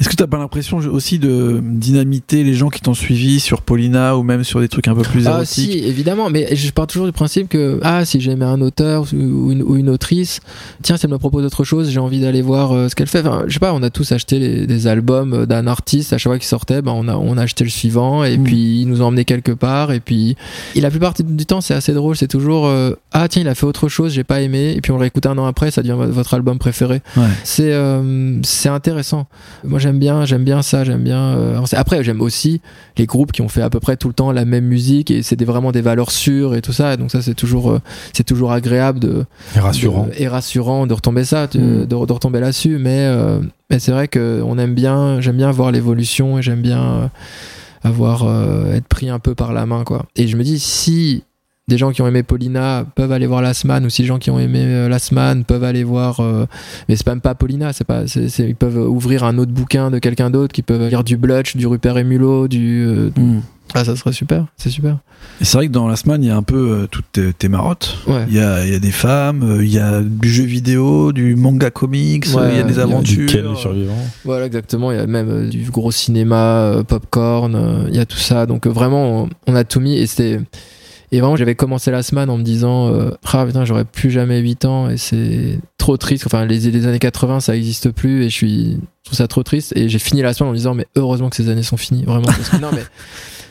Est-ce que t'as pas l'impression aussi de dynamiter les gens qui t'ont suivi sur Paulina ou même sur des trucs un peu plus Ah érotiques? si, évidemment, mais je pars toujours du principe que ah si j'aimais un auteur ou une, ou une autrice, tiens si elle me propose autre chose, j'ai envie d'aller voir euh, ce qu'elle fait. Enfin, je sais pas, on a tous acheté les- des albums d'un artiste à chaque fois qu'il sortait, ben on a on a acheté le suivant et Mm. puis ils nous ont emmené quelque part et puis et la plupart du temps c'est assez drôle, c'est toujours euh, ah tiens il a fait autre chose, j'ai pas aimé et puis on le réécoute un an après, ça devient vo- votre album préféré. Ouais. C'est euh, c'est intéressant. Moi j'aime bien j'aime bien ça, j'aime bien. euh, après j'aime aussi les groupes qui ont fait à peu près tout le temps la même musique et c'est des, vraiment des valeurs sûres et tout ça. Et donc ça c'est toujours euh, c'est toujours agréable de Et rassurant. de- et rassurant de retomber ça, de, retomber là-dessus. Mais euh, mais c'est vrai que on aime bien j'aime bien voir l'évolution et j'aime bien euh, avoir euh, être pris un peu par la main quoi. Et je me dis si des gens qui ont aimé Paulina peuvent aller voir Last Man ou si les gens qui ont aimé euh, Last Man peuvent aller voir euh, mais c'est même pas Paulina c'est pas c'est, c'est- ils peuvent ouvrir un autre bouquin de quelqu'un d'autre qui peuvent lire du Blutch du Rupert Mulot du euh, Hmm. ah ça serait super c'est super Et c'est vrai que dans Last Man, il y a un peu euh, toutes tes, tes marottes. ouais Il y a, il y a des femmes, euh, il y a du jeu vidéo, du manga comics, Ouais, euh, il y a des il y a du aventures. Survivant. Voilà, exactement. Il y a même euh, du gros cinéma, euh, popcorn, euh, il y a tout ça. Donc euh, vraiment, on, on a tout mis et c'était. Et vraiment, j'avais commencé la semaine en me disant euh, Ah putain, j'aurais plus jamais 8 ans et c'est trop triste. Enfin, les, les années 80, ça existe plus et je suis. Je trouve ça trop triste. Et j'ai fini la semaine en me disant Mais heureusement que ces années sont finies. Vraiment. Parce que, non, mais.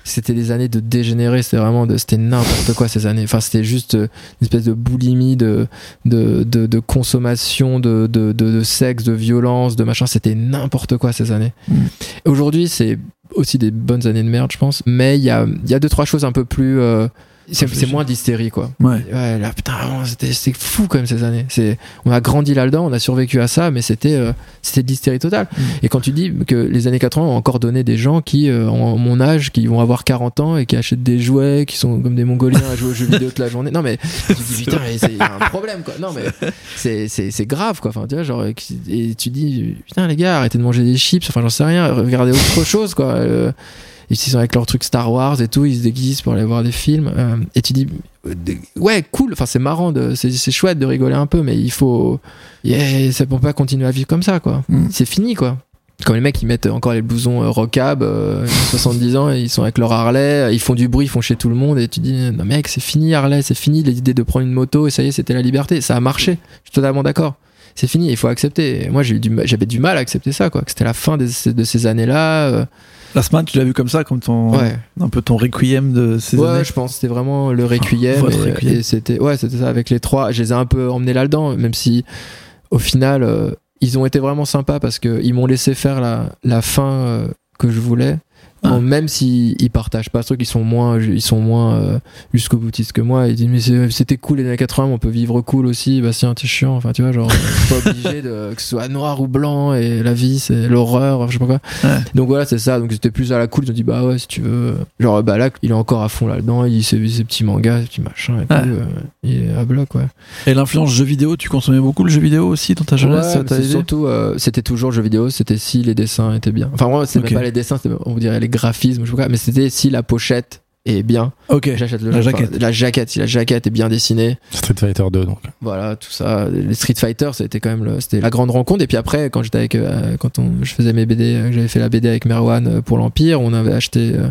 C'était des années de dégénérer, c'était vraiment de, c'était n'importe quoi ces années. Enfin, c'était juste euh, une espèce de boulimie de, de, de, de consommation, de, de, de, sexe, de violence, de machin. C'était n'importe quoi ces années. Mm. Aujourd'hui, c'est aussi des bonnes années de merde, je pense. Mais il y a, il y a deux, trois choses un peu plus. euh, c'est, c'est moins d'hystérie, quoi. Ouais. Ouais, là, putain, c'était fou quand même ces années. C'est, on a grandi là-dedans, on a survécu à ça, mais c'était, euh, c'était de l'hystérie totale. Mm. Et quand tu dis que les années 80 ont encore donné des gens qui, euh, ont mon âge, qui vont avoir 40 ans et qui achètent des jouets, qui sont comme des mongoliens à jouer aux jeux vidéo toute la journée. Non, mais tu te dis, putain, c'est il y a un problème, quoi. Non, mais c'est, c'est, c'est grave, quoi. Enfin, tu vois, genre, et tu dis, putain, les gars, arrêtez de manger des chips, enfin, j'en sais rien, regardez autre chose, quoi. Euh, ils sont avec leurs trucs Star Wars et tout, ils se déguisent pour aller voir des films. euh, et tu dis, euh, ouais, cool, enfin, c'est marrant, c'est, chouette de rigoler un peu, mais il faut. Yeah, ça peut pas continuer à vivre comme ça, quoi. Mm. C'est fini, quoi. Comme les mecs, ils mettent encore les blousons euh, rockab, euh, ils ont 70 ans, et ils sont avec leur Harley, ils font du bruit, ils font chez tout le monde, et tu dis, non mec, c'est fini Harley, c'est fini l'idée de prendre une moto, et ça y est, c'était la liberté. Ça a marché, je suis totalement d'accord. C'est fini, il faut accepter. Et moi, du j'avais du mal à accepter ça, quoi. Que c'était la fin de ces années-là. La semaine, tu l'as vu comme ça, comme ton, ouais. un peu ton requiem de ces Ouais, années. je pense que c'était vraiment le requiem. Votre et, requiem. et c'était ouais, c'était ça avec les trois. Je les ai un peu emmenés là-dedans, même si au final euh, ils ont été vraiment sympas parce que ils m'ont laissé faire la, la fin euh, que je voulais. Bon, même s'ils ils partagent pas ce truc, ils sont moins, ils sont moins euh, jusqu'au boutiste que moi. Ils disent mais c'est- c'était cool les années 80, mais on peut vivre cool aussi. Bastien, t'es chiant. Enfin, tu vois, genre, pas obligé de que ce soit noir ou blanc et la vie c'est l'horreur, je sais pas quoi. Ouais. Donc voilà, c'est ça. Donc c'était plus à la cool. Ils ont dit bah ouais, si tu veux. Genre bah là, il est encore à fond là-dedans. Il ses, ses petits mangas, ses petits machins et Ouais. tout. euh, il est à bloc, ouais. Et l'influence jeu vidéo, tu consommais beaucoup le jeu vidéo aussi dans ta jeunesse Ouais, c'est surtout, euh, c'était toujours jeu vidéo. C'était si les dessins étaient bien. Enfin, moi, c'est Ok. même pas les dessins, c'était, on dirait les graphismes, je sais pas mais c'était si la pochette est bien. Ok. J'achète le La jeu. jaquette. Enfin, la jaquette, si la jaquette est bien dessinée. Street Fighter 2, donc. Voilà, tout ça. Les Street Fighter, c'était quand même le- c'était la grande rencontre. Et puis après, quand j'étais avec, euh, quand on, je faisais mes BD, euh, j'avais fait la BD avec Merwan euh, pour l'Empire, on avait acheté euh,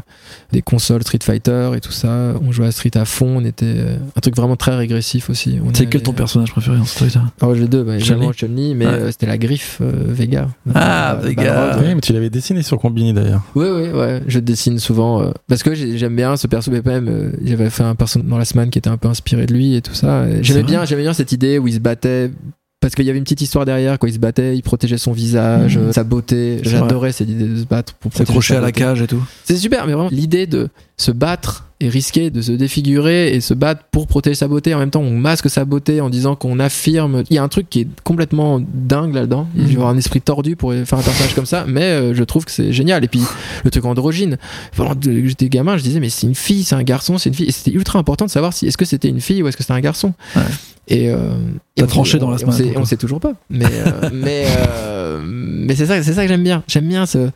des consoles Street Fighter et tout ça. On jouait à Street à fond. On était euh, un truc vraiment très régressif aussi. On C'est quel ton personnage préféré en Street Alors les deux, bah, évidemment Chun-Li Chun-Li, mais Ouais. euh, c'était la griffe euh, Vega. Ah, Euh, Vega. Ouais. Oui, mais tu l'avais dessiné sur Combini d'ailleurs. Oui, oui, ouais. Je dessine souvent euh, parce que j'ai- j'aime bien ce perso BPM. euh, J'avais fait un perso dans la semaine qui était un peu inspiré de lui et tout ça. J'aimais bien, j'aimais bien cette idée où il se battait. Parce qu'il y avait une petite histoire derrière, quand il se battait, il protégeait son visage, Mhm. sa beauté. J'adorais cette idée de se battre pour protéger S'accrocher sa à la beauté. cage et tout. C'est super, mais vraiment, l'idée de se battre et risquer de se défigurer et se battre pour protéger sa beauté. En même temps, on masque sa beauté en disant qu'on affirme. Il y a un truc qui est complètement dingue là-dedans. Il Mhm. faut avoir un esprit tordu pour faire un personnage comme ça, mais euh, je trouve que c'est génial. Et puis, le truc androgyne. Pendant que j'étais gamin, je disais, mais c'est une fille, c'est un garçon, c'est une fille. Et c'était ultra important de savoir si est-ce que c'était une fille ou est-ce que c'était un garçon. Ouais. Et, euh, et T'as on- tranché dans la et semaine, On sait, on sait toujours pas. Mais, euh, mais, euh, mais c'est ça, c'est ça que j'aime bien. J'aime bien ce,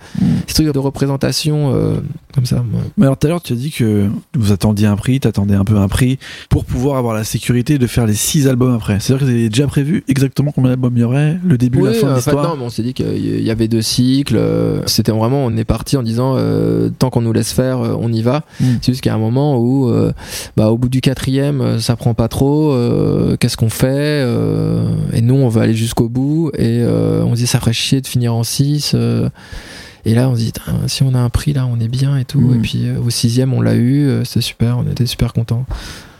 ce truc de représentation euh, comme ça. moi. Mais alors tout à l'heure, tu as dit que vous attendiez un prix, t'attendais un peu un prix pour pouvoir avoir la sécurité de faire les six albums après. C'est-à-dire que vous avez déjà prévu exactement combien d'albums il y aurait, le début, la Oui, fin de l'histoire. non, mais on s'est dit qu'il y avait deux cycles. euh, C'était vraiment, on est parti en disant, euh, tant qu'on nous laisse faire, euh, on y va. Mm. C'est juste qu'il y a un moment où, euh, bah, au bout du quatrième, ça prend pas trop. euh, Qu'est-ce qu'on fait Et nous, on veut aller jusqu'au bout. Et on se dit, ça ferait chier de finir en six. Et là, on se dit, si on a un prix, là, on est bien et tout. Mm. Et puis, euh, au sixième, on l'a eu. euh, C'était super. On était super contents.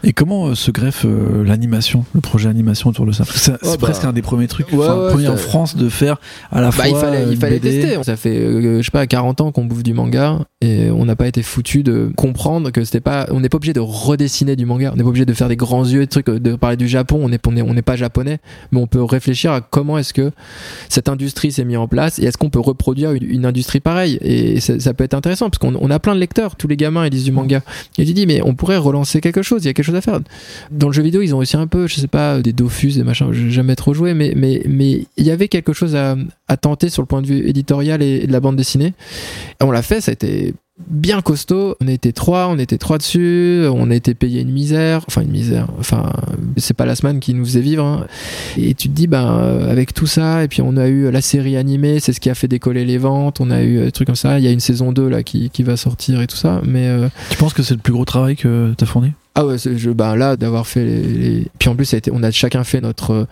Et comment euh, se greffe euh, l'animation, le projet animation autour de ça? C'est Oh, c'est bah. presque un des premiers trucs, Ouais, ouais, premier en France de faire à la Bah, fois il fallait, euh, il fallait BD. tester. Ça fait, euh, je sais pas, 40 ans qu'on bouffe du manga et on n'a pas été foutu de comprendre que c'était pas, on n'est pas obligé de redessiner du manga. On n'est pas obligé de faire des grands yeux, des trucs, de parler du Japon. On n'est on est, on n'est pas japonais, mais on peut réfléchir à comment est-ce que cette industrie s'est mise en place et est-ce qu'on peut reproduire une, une industrie pareille. Et ça, ça peut être intéressant parce qu'on on a plein de lecteurs. Tous les gamins ils lisent du manga. Et tu dis mais on pourrait relancer quelque chose. Il y a quelque chose à faire. Dans le jeu vidéo ils ont aussi un peu, je sais pas, des Dofus, des machins. J'ai jamais trop joué, mais mais mais il y avait quelque chose à, tenter sur le point de vue éditorial et, de la bande dessinée. On l'a fait, ça a été bien costaud. On était trois, on était trois dessus, on a été payé une misère, enfin une misère. Enfin, c'est pas la semaine qui nous faisait vivre. hein. Et tu te dis, ben euh, avec tout ça, et puis on a eu la série animée, c'est ce qui a fait décoller les ventes. On a eu euh, des trucs comme ça. Il y a une saison 2 là qui, qui va sortir et tout ça, mais euh, Tu penses que c'est le plus gros travail que t'as fourni? Ah ouais, c'est- je, ben là, d'avoir fait les, les- Puis en plus, ça a été, on a chacun fait notre euh,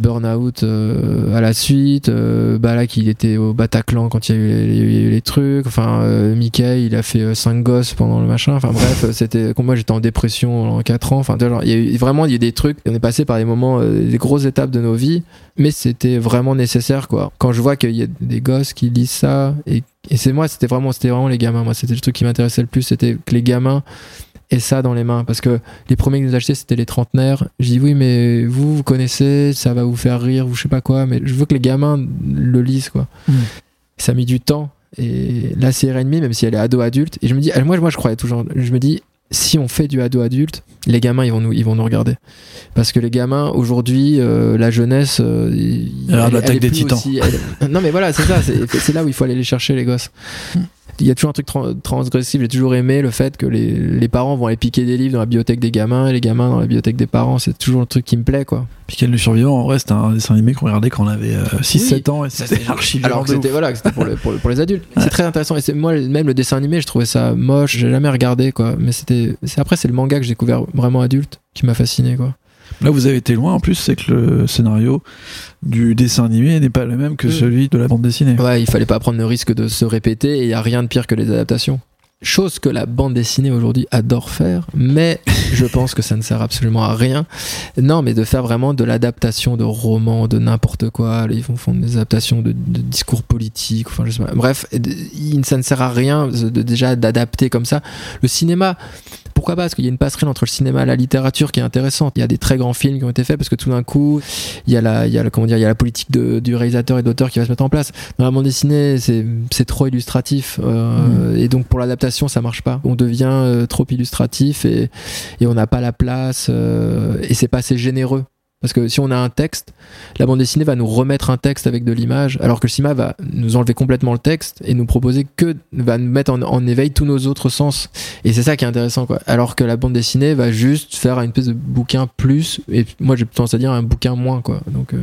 burn-out euh, à la suite. Euh, bah là, qu'il était au Bataclan quand il y a eu les, les- trucs. Enfin, euh, Mickey, il a fait 5 gosses pendant le machin. Enfin bref, euh, c'était... Moi, j'étais en dépression en 4 ans. Enfin, genre, il y a eu vraiment, il y a eu des trucs. On est passé par des moments, euh, des grosses étapes de nos vies. Mais c'était vraiment nécessaire, quoi. Quand je vois qu'il y a des gosses qui lisent ça et et c'est moi, c'était vraiment, c'était vraiment les gamins. Moi, c'était le truc qui m'intéressait le plus, c'était que les gamins aient ça dans les mains. Parce que les premiers que nous achetaient, c'était les trentenaires. Je dis oui, mais vous, vous connaissez, ça va vous faire rire, ou je sais pas quoi, mais je veux que les gamins le lisent, quoi. Mm. Ça a mis du temps. Et la série ennemie, même si elle est ado-adulte, et je me dis, moi, moi, je croyais toujours, je me dis, si on fait du ado-adulte, les gamins ils vont nous ils vont nous regarder. Parce que les gamins aujourd'hui euh, la jeunesse euh, il- Alors, elle- l'attaque des titans. aussi- elle- non mais voilà c'est ça c'est là où il faut aller les chercher les gosses. Il y a toujours un truc tran- transgressif. J'ai toujours aimé le fait que les, les parents vont aller piquer des livres dans la bibliothèque des gamins et les gamins dans la bibliothèque des parents. C'est toujours le truc qui me plaît quoi. Puis Ken le survivant, en vrai, c'était un dessin animé qu'on regardait quand on avait 6-7 ans et c'était c'est- archi alors c'était voilà c'était pour, le- pour, le- pour les adultes. C'est très intéressant et c'est moi même le dessin animé je trouvais ça moche j'ai jamais regardé quoi. Mais c'était c'est après c'est le manga que j'ai découvert vraiment adulte qui m'a fasciné quoi Là, vous avez été loin. En plus, c'est que le scénario du dessin animé n'est pas le même que celui de la bande dessinée. Ouais, il fallait pas prendre le risque de se répéter et il y a rien de pire que les adaptations. Chose que la bande dessinée aujourd'hui adore faire, mais je pense que ça ne sert absolument à rien. Non, mais de faire vraiment de l'adaptation de romans, de n'importe quoi. Ils font, font des adaptations de, de discours politiques. Enfin, je sais pas. Bref, ça ne sert à rien de- déjà d'adapter comme ça. Le cinéma, pourquoi pas Parce qu'il y a une passerelle entre le cinéma et la littérature qui est intéressante. Il y a des très grands films qui ont été faits parce que tout d'un coup, il y a la, il y a la- comment dire, il y a la politique de- du réalisateur et de l'auteur qui va se mettre en place. Dans la bande dessinée, c'est, c'est trop illustratif euh, et donc pour l'adaptation, ça marche pas. On devient euh, trop illustratif et, et on n'a pas la place euh, et c'est pas assez généreux. Parce que si on a un texte, la bande dessinée va nous remettre un texte avec de l'image, alors que le cinéma va nous enlever complètement le texte et nous proposer que, va nous mettre en, éveil tous nos autres sens. Et c'est ça qui est intéressant, quoi. Alors que la bande dessinée va juste faire une espèce de bouquin plus, et moi j'ai tendance à dire un bouquin moins, quoi. Donc, euh,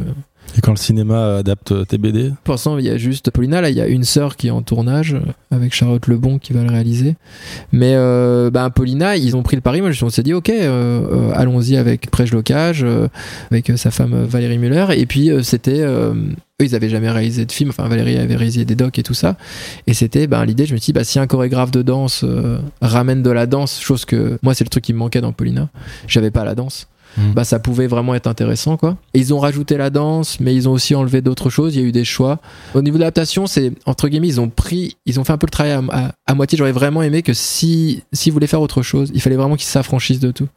Et quand le cinéma adapte tes BD pour l'instant, il y a juste Paulina. Là, il y a une sœur qui est en tournage euh, avec Charlotte Lebon qui va le réaliser. Mais euh, bah, Paulina, ils ont pris le pari. Moi, me suis dit, ok, euh, euh, allons-y avec Prège Locage, euh, avec euh, sa femme Valérie Muller. Et puis, c'était. eux, ils avaient jamais réalisé de film. Enfin, Valérie avait réalisé des docs et tout ça. Et c'était ben, l'idée, je me suis dit, bah, si un chorégraphe de danse ramène de la danse, chose que moi, c'est le truc qui me manquait dans Paulina, j'avais pas la danse. Mhm. Bah, ça pouvait vraiment être intéressant quoi. Et ils ont rajouté la danse, mais ils ont aussi enlevé d'autres choses. Il y a eu des choix. Au niveau de l'adaptation, c'est entre guillemets, ils ont pris, ils ont fait un peu le travail à, à- à moitié. J'aurais vraiment aimé que si, s'ils voulaient faire autre chose, il fallait vraiment qu'ils s'affranchissent de tout.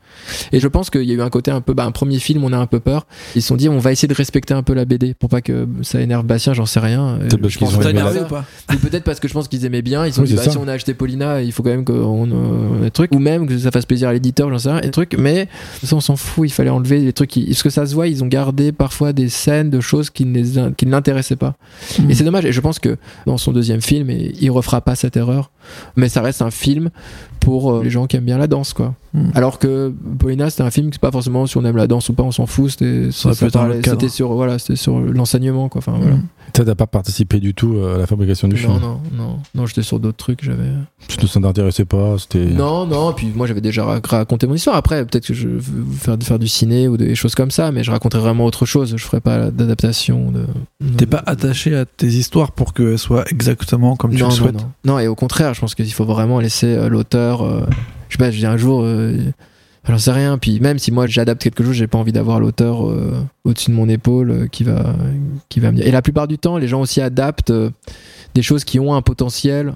Et je pense qu'il y a eu un côté un peu, bah, un premier film, on a un peu peur. Ils se sont dit, on va essayer de respecter un peu la BD pour pas que ça énerve Bastien, j'en sais rien. Peut-être parce Je pense que ou pas peut-être parce je pense qu'ils aimaient bien. Ils se sont Oui, dit, bah, si on a acheté Paulina, il faut quand même qu'on euh, un truc. Ou même que ça fasse plaisir à l'éditeur, j'en sais rien. Un truc. Mais ça, on s'en fout. Il fallait enlever les trucs. Qui... Parce que ça se voit, ils ont gardé parfois des scènes de choses qui ne, les- qui ne l'intéressaient pas. Mhm. Et c'est dommage. Et je pense que dans son deuxième film, il refera pas cette erreur. Mais ça reste un film pour euh, les gens qui aiment bien la danse, quoi. Mhm. Alors que Paulina, c'était un film que c'est pas forcément si on aime la danse ou pas, on s'en fout. C'était Ça sur, voilà, c'était sur l'enseignement, quoi. Enfin, voilà. Mhm. Toi, t'as pas participé du tout euh, à la fabrication du film Non, non, non, j'étais sur d'autres trucs. J'avais. Tu ne t'intéressais pas C'était. Non, non, puis moi j'avais déjà ra- raconté mon histoire. Après, peut-être que je veux faire, faire du ciné ou des choses comme ça, mais je raconterais vraiment autre chose. Je ferais pas d'adaptation. De, T'es pas attaché à tes histoires pour qu'elles soient exactement comme tu non, le non, souhaites. non. Non, et au contraire, je pense qu'il faut vraiment laisser euh, l'auteur. euh, je sais pas, je dis un jour. euh, J'en sais rien. Puis même si moi j'adapte quelque chose, j'ai pas envie d'avoir l'auteur euh, au-dessus de mon épaule euh, qui va qui va me dire. Et la plupart du temps, les gens aussi adaptent euh, des choses qui ont un potentiel,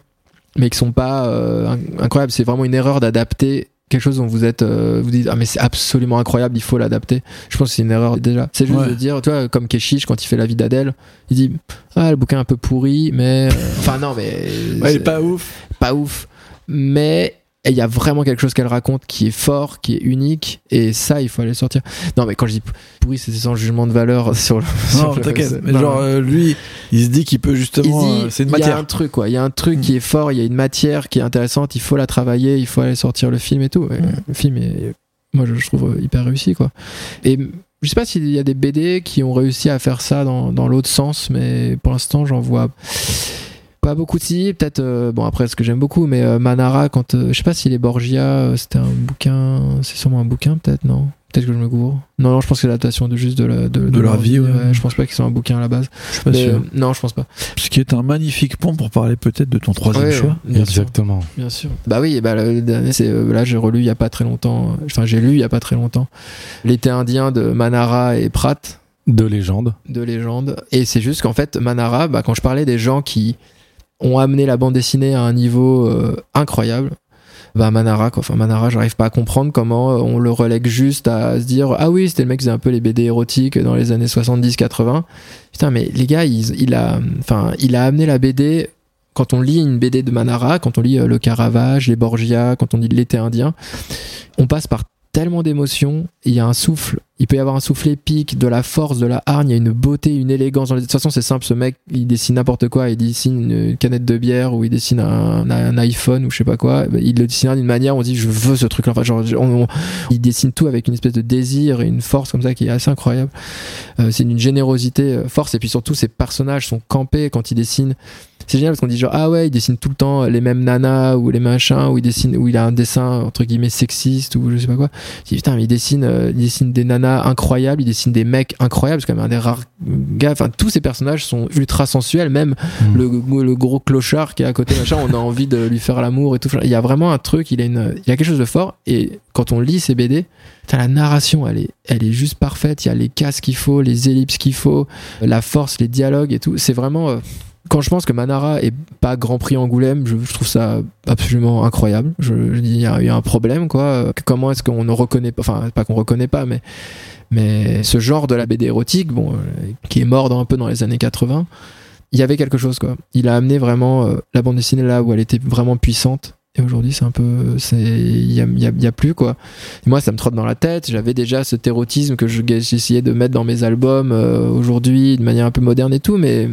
mais qui sont pas inc- incroyables. C'est vraiment une erreur d'adapter quelque chose dont vous êtes vous dites ah mais c'est absolument incroyable il faut l'adapter je pense que c'est une erreur déjà c'est juste Ouais. de dire tu vois comme Keshish quand il fait la vie d'Adèle il dit ah le bouquin est un peu pourri mais enfin non mais Ouais, il c'est- est pas ouf. Pas ouf, mais il y a vraiment quelque chose qu'elle raconte qui est fort, qui est unique, et ça, il faut aller le sortir. Non, mais quand je dis pourri, c'est sans jugement de valeur sur le. Non, t'inquiète. Mais non, genre, euh, lui, il se dit qu'il peut justement. euh, c'est une il y a un matière. truc, quoi. Il y a un truc Mm. qui est fort, il y a une matière qui est intéressante, il faut la travailler, il faut aller sortir le film et tout. Et Mm. Le film est, moi, je, je trouve hyper réussi, quoi. Et je sais pas s'il y a des BD qui ont réussi à faire ça dans, dans l'autre sens, mais pour l'instant, j'en vois pas beaucoup si peut-être euh, bon après ce que j'aime beaucoup mais euh, Manara quand euh, je sais pas si les Borgia euh, c'était un bouquin c'est sûrement un bouquin peut-être non? Peut-être que je me gourre non non je pense que c'est l'adaptation de juste de, la, de, De leur vie, ouais. je pense pas qu'ils sont un bouquin à la base Je suis pas Mais, sûr. euh, non je pense pas Ce qui est un magnifique pont pour parler peut-être de ton troisième Ouais, choix. bien sûr Exactement. bien sûr bah oui bah le dernier c'est euh, là j'ai relu il y a pas très longtemps enfin j'ai lu il y a pas très longtemps l'été indien de Manara et Pratt De légende. de légende. Et c'est juste qu'en fait, Manara, bah, quand je parlais des gens qui ont amené la bande dessinée à un niveau euh, incroyable, bah Manara, quoi. Enfin, Manara, j'arrive pas à comprendre comment euh, on le relègue juste à se dire Ah oui, c'était le mec qui faisait un peu les BD érotiques dans les années 70-80. Putain, mais les gars, il, il a, enfin, il a amené la BD. Quand on lit une BD de Manara, quand on lit euh, Le Caravage, Les Borgia, quand on lit L'été indien, on passe par tellement d'émotions, il y a un souffle, il peut y avoir un souffle épique, de la force, de la hargne, il y a une beauté, une élégance. De toute façon, c'est simple, ce mec, il dessine n'importe quoi, il dessine une canette de bière ou il dessine un, iPhone ou je sais pas quoi, il le dessine d'une manière, on dit je veux ce truc-là. Enfin, genre, on- on- il dessine tout avec une espèce de désir et une force comme ça qui est assez incroyable. Euh, c'est d'une générosité euh, force et puis surtout ses personnages sont campés quand il dessine. C'est génial parce qu'on dit genre ah ouais il dessine tout le temps les mêmes nanas ou les machins ou il dessine ou il a un dessin entre guillemets sexiste ou je sais pas quoi. Je dis putain mais il dessine euh, il dessine des nanas incroyables, il dessine des mecs incroyables, c'est quand même un des rares gars. Enfin tous ces personnages sont ultra sensuels, même Mm. le, le gros clochard qui est à côté machin, on a envie de lui faire l'amour et tout. Il y a vraiment un truc, il a une il y a quelque chose de fort et quand on lit ces BD Putain, la narration, elle est, elle est juste parfaite. Il y a les cases qu'il faut, les ellipses qu'il faut, la force, les dialogues et tout. C'est vraiment. euh, quand je pense que Manara est pas Grand Prix Angoulême, je, trouve ça absolument incroyable. Je, dis, il y, a a un problème, quoi. Comment est-ce qu'on ne reconnaît pas, enfin, pas qu'on reconnaît pas, mais, mais ce genre de la BD érotique, bon, euh, qui est mort un peu dans les années 80, il y avait quelque chose, quoi. Il a amené vraiment euh, la bande dessinée là où elle était vraiment puissante. Et aujourd'hui, c'est un peu. Il y a, plus, quoi. Moi, ça me trotte dans la tête. J'avais déjà cet érotisme que je- j'essayais de mettre dans mes albums euh, aujourd'hui de manière un peu moderne et tout, mais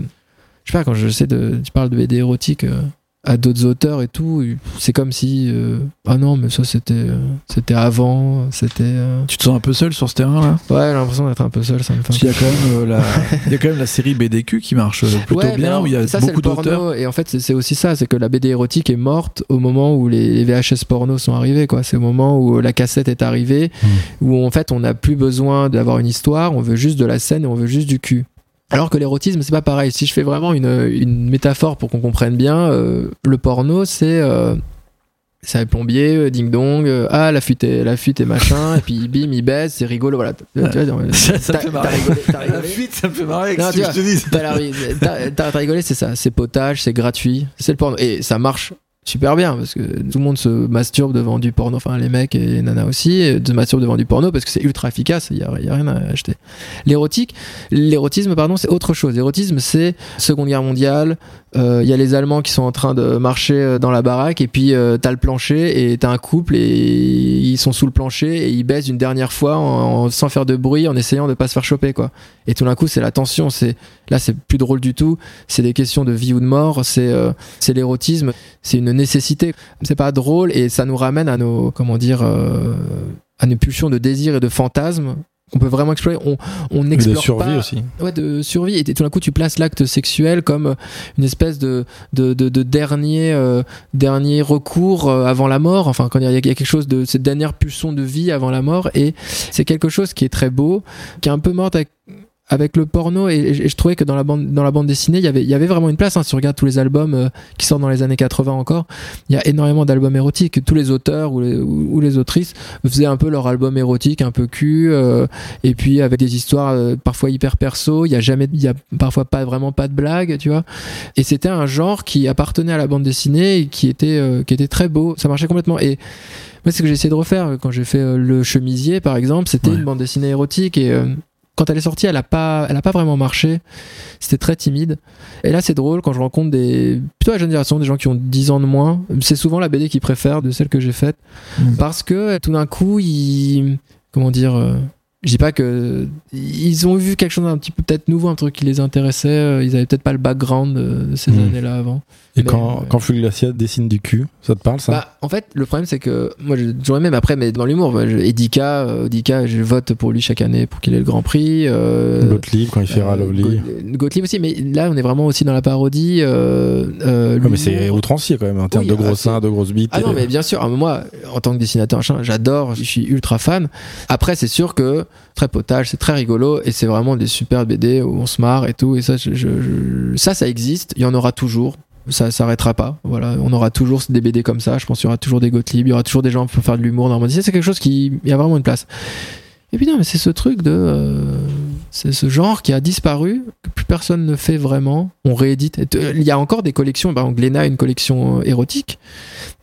je sais pas, quand je sais de. Tu parles de BD érotique euh, à d'autres auteurs et tout, c'est comme si. euh, ah non, mais ça, c'était euh, c'était avant, c'était. euh, Tu te sens un peu seul sur ce terrain-là Ouais, j'ai l'impression d'être un peu seul, ça me fait qu'il y a quand même euh, la, il y a quand même la série BDQ qui marche plutôt Ouais, bien, alors, où il y a ça, beaucoup d'auteurs. Et en fait, c'est- aussi ça, c'est que la BD érotique est morte au moment où les, les VHS porno sont arrivés, quoi. C'est au moment où la cassette est arrivée, où en fait, on n'a plus besoin d'avoir une histoire, on veut juste de la scène et on veut juste du cul. Alors que l'érotisme, c'est pas pareil. Si je fais vraiment une, une métaphore pour qu'on comprenne bien, euh, le porno, c'est. euh, c'est un plombier, euh, ding dong, euh, ah la fuite est, la fuite est machin, et puis bim, il baisse, c'est rigolo, voilà. Tu vois, Ça, ça me t'as- fait marrer. rigolé, t'as rigolé. La fuite, ça me fait marrer. Non, tu que je te dis t'as rigolé, c'est ça. C'est potage, c'est gratuit, c'est le porno. Et ça marche super bien parce que tout le monde se masturbe devant du porno. Enfin, les mecs et les nanas aussi se masturbent devant du porno parce que c'est ultra efficace. Il y a, rien à acheter. L'érotique, l'érotisme, pardon, c'est autre chose. L'érotisme, c'est Seconde Guerre mondiale. euh, Il y a les Allemands qui sont en train de marcher euh, dans la baraque et puis euh, t'as le plancher et t'as un couple et ils sont sous le plancher et ils baissent une dernière fois sans faire de bruit en essayant de pas se faire choper quoi. Et tout d'un coup, c'est la tension. C'est là, c'est plus drôle du tout. C'est des questions de vie ou de mort. C'est euh, c'est l'érotisme. C'est une nécessité. C'est pas drôle et ça nous ramène à nos comment dire euh, à nos pulsions de désir et de fantasmes qu'on peut vraiment explorer. On on Et de survie pas aussi. ouais, de survie. Et tout d'un coup, tu places l'acte sexuel comme une espèce de, de, de, de dernier, euh, dernier recours euh, avant la mort. Enfin, quand il y, y a quelque chose de cette dernière pulsion de vie avant la mort. Et c'est quelque chose qui est très beau, qui est un peu morte avec avec le porno et, et je trouvais que dans la bande dans la bande dessinée il y avait il y avait vraiment une place hein, si tu regardes tous les albums euh, qui sortent dans les années 80 encore il y a énormément d'albums érotiques. Tous les auteurs ou les, ou, ou les autrices faisaient un peu leur album érotique un peu cul euh, et puis avec des histoires euh, parfois hyper perso. Il y a jamais il y a parfois pas vraiment pas de blagues tu vois. Et c'était un genre qui appartenait à la bande dessinée et qui était euh, qui était très beau. Ça marchait complètement. Et moi c'est ce que j'ai essayé de refaire. Quand j'ai fait euh, le chemisier par exemple c'était Ouais. une bande dessinée érotique et euh, quand elle est sortie, elle a pas, elle a pas vraiment marché. C'était très timide. Et là, c'est drôle quand je rencontre des plutôt la jeune génération, des gens qui ont 10 ans de moins. C'est souvent la BD qu'ils préfèrent de celle que j'ai faite Mm. parce que tout d'un coup, ils, comment dire, euh, je dis pas que ils ont vu quelque chose d'un petit peu peut-être nouveau, un truc qui les intéressait. euh, Ils avaient peut-être pas le background de, de ces Mm. années-là avant. Et Mais, quand, euh, quand Flux Glacial dessine du cul, ça te parle ça? Bah, en fait, le problème, c'est que moi, aimé, mais après, mais dans l'humour, je- Edika, euh, Edika, je vote pour lui chaque année pour qu'il ait le Grand Prix. euh, Gottlieb quand il fait euh, Ralovely. Go- Gottlieb aussi, mais là, on est vraiment aussi dans la parodie. euh, euh, Ouais, mais c'est outrancier quand même en termes Oui, de ah, gros seins, de grosses bites. Ah non, mais bien sûr, Ah, moi, en tant que dessinateur, j'adore, je suis ultra fan. Après, c'est sûr que très potage, c'est très rigolo et c'est vraiment des super BD où on se marre et tout. Et ça, je- je- je- ça, ça existe. Il y en aura toujours. Ça s'arrêtera pas. Voilà, on aura toujours des BD comme ça. Je pense qu'il y aura toujours des Gottlieb, il y aura toujours des gens pour faire de l'humour monde. C'est quelque chose qui, il y a vraiment une place. Et puis non, mais c'est ce truc de, euh, c'est ce genre qui a disparu, que plus personne ne fait vraiment. On réédite. T- Il y a encore des collections. Par exemple, Glénat a une collection euh, érotique,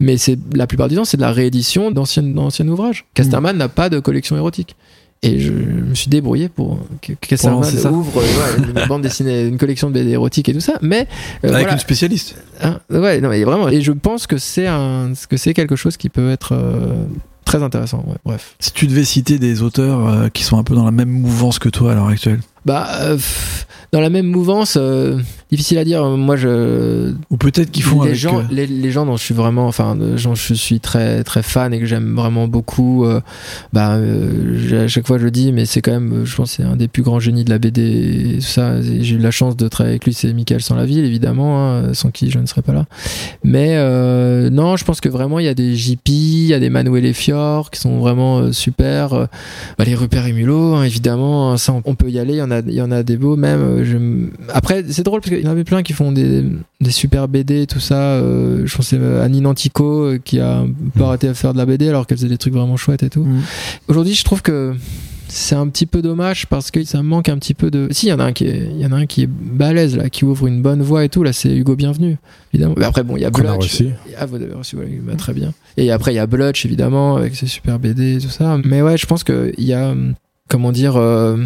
mais c'est la plupart du temps c'est de la réédition d'anciens d'anciens ouvrages. Casterman n'a pas de collection érotique. Et je me suis débrouillé pour que ça. ouvre euh, ouais, une bande dessinée, une collection de BD érotiques et tout ça. Mais euh, Avec voilà. une spécialiste. Hein, ouais, non, mais vraiment. Et je pense que c'est un, que c'est quelque chose qui peut être euh, très intéressant. Ouais, bref. Si tu devais citer des auteurs euh, qui sont un peu dans la même mouvance que toi à l'heure actuelle, Bah, euh, dans la même mouvance, euh, difficile à dire. Moi, je ou peut-être qu'ils font les avec, gens, euh, les, les gens dont je suis vraiment, enfin, gens je suis très très fan et que j'aime vraiment beaucoup. bah, à chaque fois je le dis, mais c'est quand même, je pense, c'est un des plus grands génies de la BD. Et tout ça, j'ai eu la chance de travailler avec lui, c'est Michael sans la ville, évidemment, hein, sans qui je ne serais pas là. Mais non, je pense que vraiment il y a des JP, il y a des Manuel et Fior qui sont vraiment super. Bah, les Rupert et Mulot, hein, évidemment, hein, ça on, on peut y aller. Il y en a, il y en a des beaux même. euh, Après, c'est drôle parce qu'il y en avait plein qui font des, des super BD, tout ça. euh, je pensais à Annie Nantico euh, qui a un peu Mm. arrêté à faire de la BD alors qu'elle faisait des trucs vraiment chouettes et tout. Mm. Aujourd'hui, je trouve que c'est un petit peu dommage parce que ça manque un petit peu de. Si, il y en a un qui est, il y en a un qui est balèze là, qui ouvre une bonne voie et tout. Là, c'est Hugo Bienvenu, évidemment. Mais après, bon, il y a Blutch. reçu. Ah, vous avez reçu, bah, très bien. Et après, il y a Blutch, évidemment, avec ses super BD et tout ça. Mais ouais, je pense qu'il y a, hum, comment dire, euh,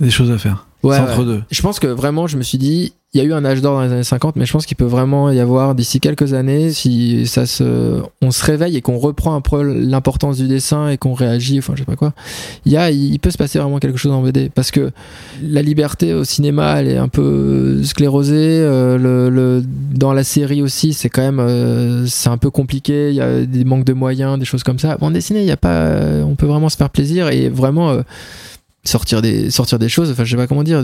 des choses à faire. ouais, entre deux. Je pense que vraiment, je me suis dit, il y a eu un âge d'or dans les années 50, mais je pense qu'il peut vraiment y avoir d'ici quelques années, si ça se, on se réveille et qu'on reprend un peu l'importance du dessin et qu'on réagit, enfin, je sais pas quoi. Il y a, il peut se passer vraiment quelque chose en BD parce que la liberté au cinéma, elle est un peu sclérosée. euh, le, le- dans la série aussi, c'est quand même, euh, c'est un peu compliqué. Il y a des manques de moyens, des choses comme ça. En dessinée, il y a pas, on peut vraiment se faire plaisir et vraiment. euh, sortir des sortir des choses. Enfin je sais pas comment dire.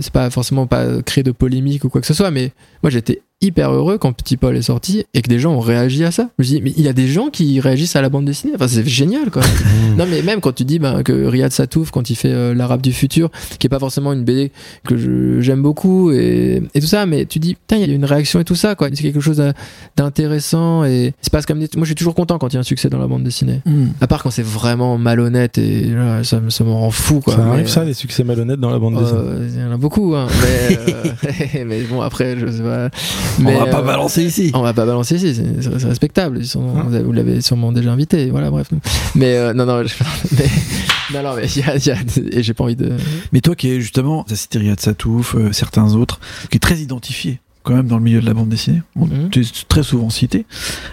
C'est pas forcément pas créer de polémique ou quoi que ce soit mais moi j'étais hyper heureux quand Petit Paul est sorti et que des gens ont réagi à ça. Je me dis mais il y a des gens qui réagissent à la bande dessinée. Enfin c'est génial quoi. Non mais même quand tu dis ben, que Riyad Satouf quand il fait euh, l'arabe du futur qui est pas forcément une BD que j'aime beaucoup et, et tout ça mais tu dis putain il y a une réaction et tout ça quoi. C'est quelque chose d'a- d'intéressant et c'est pas comme des... moi je suis toujours content quand il y a un succès dans la bande dessinée. À part quand c'est vraiment malhonnête et là, ça, me- ça me rend fou quoi. Ça Mais, arrive ça, euh, des succès malhonnêtes dans la bande dessinée. euh, il y en a beaucoup, hein, mais, euh, mais bon, après, je sais pas. On Mais, va pas euh, balancer ici. On va pas balancer ici, c'est- respectable. Ils sont, vous avez- vous l'avez sûrement déjà invité, voilà, bref. Mais euh, non, non, je- mais, non, non, mais il y a, a- et j'ai pas envie de. Mais toi qui es justement, t'as cité Riyad Satouf, euh, certains autres, qui est très identifié quand même dans le milieu de la bande dessinée. On- Mhm. Tu es très souvent cité.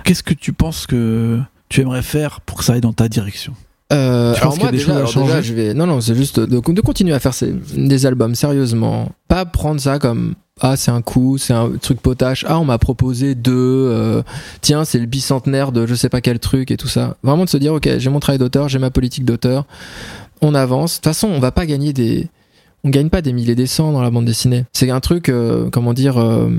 Qu'est-ce que tu penses que tu aimerais faire pour que ça aille dans ta direction? Euh, Tu alors moi déjà, alors changer. déjà, je vais non non c'est juste de, de continuer à faire ces, des albums sérieusement. Pas prendre ça comme ah c'est un coup c'est un truc potache. Ah on m'a proposé deux euh, tiens c'est le bicentenaire de je sais pas quel truc et tout ça. Vraiment de se dire ok j'ai mon travail d'auteur j'ai ma politique d'auteur. On avance. De toute façon on va pas gagner des on gagne pas des milliers des cents dans la bande dessinée. C'est un truc euh, comment dire euh,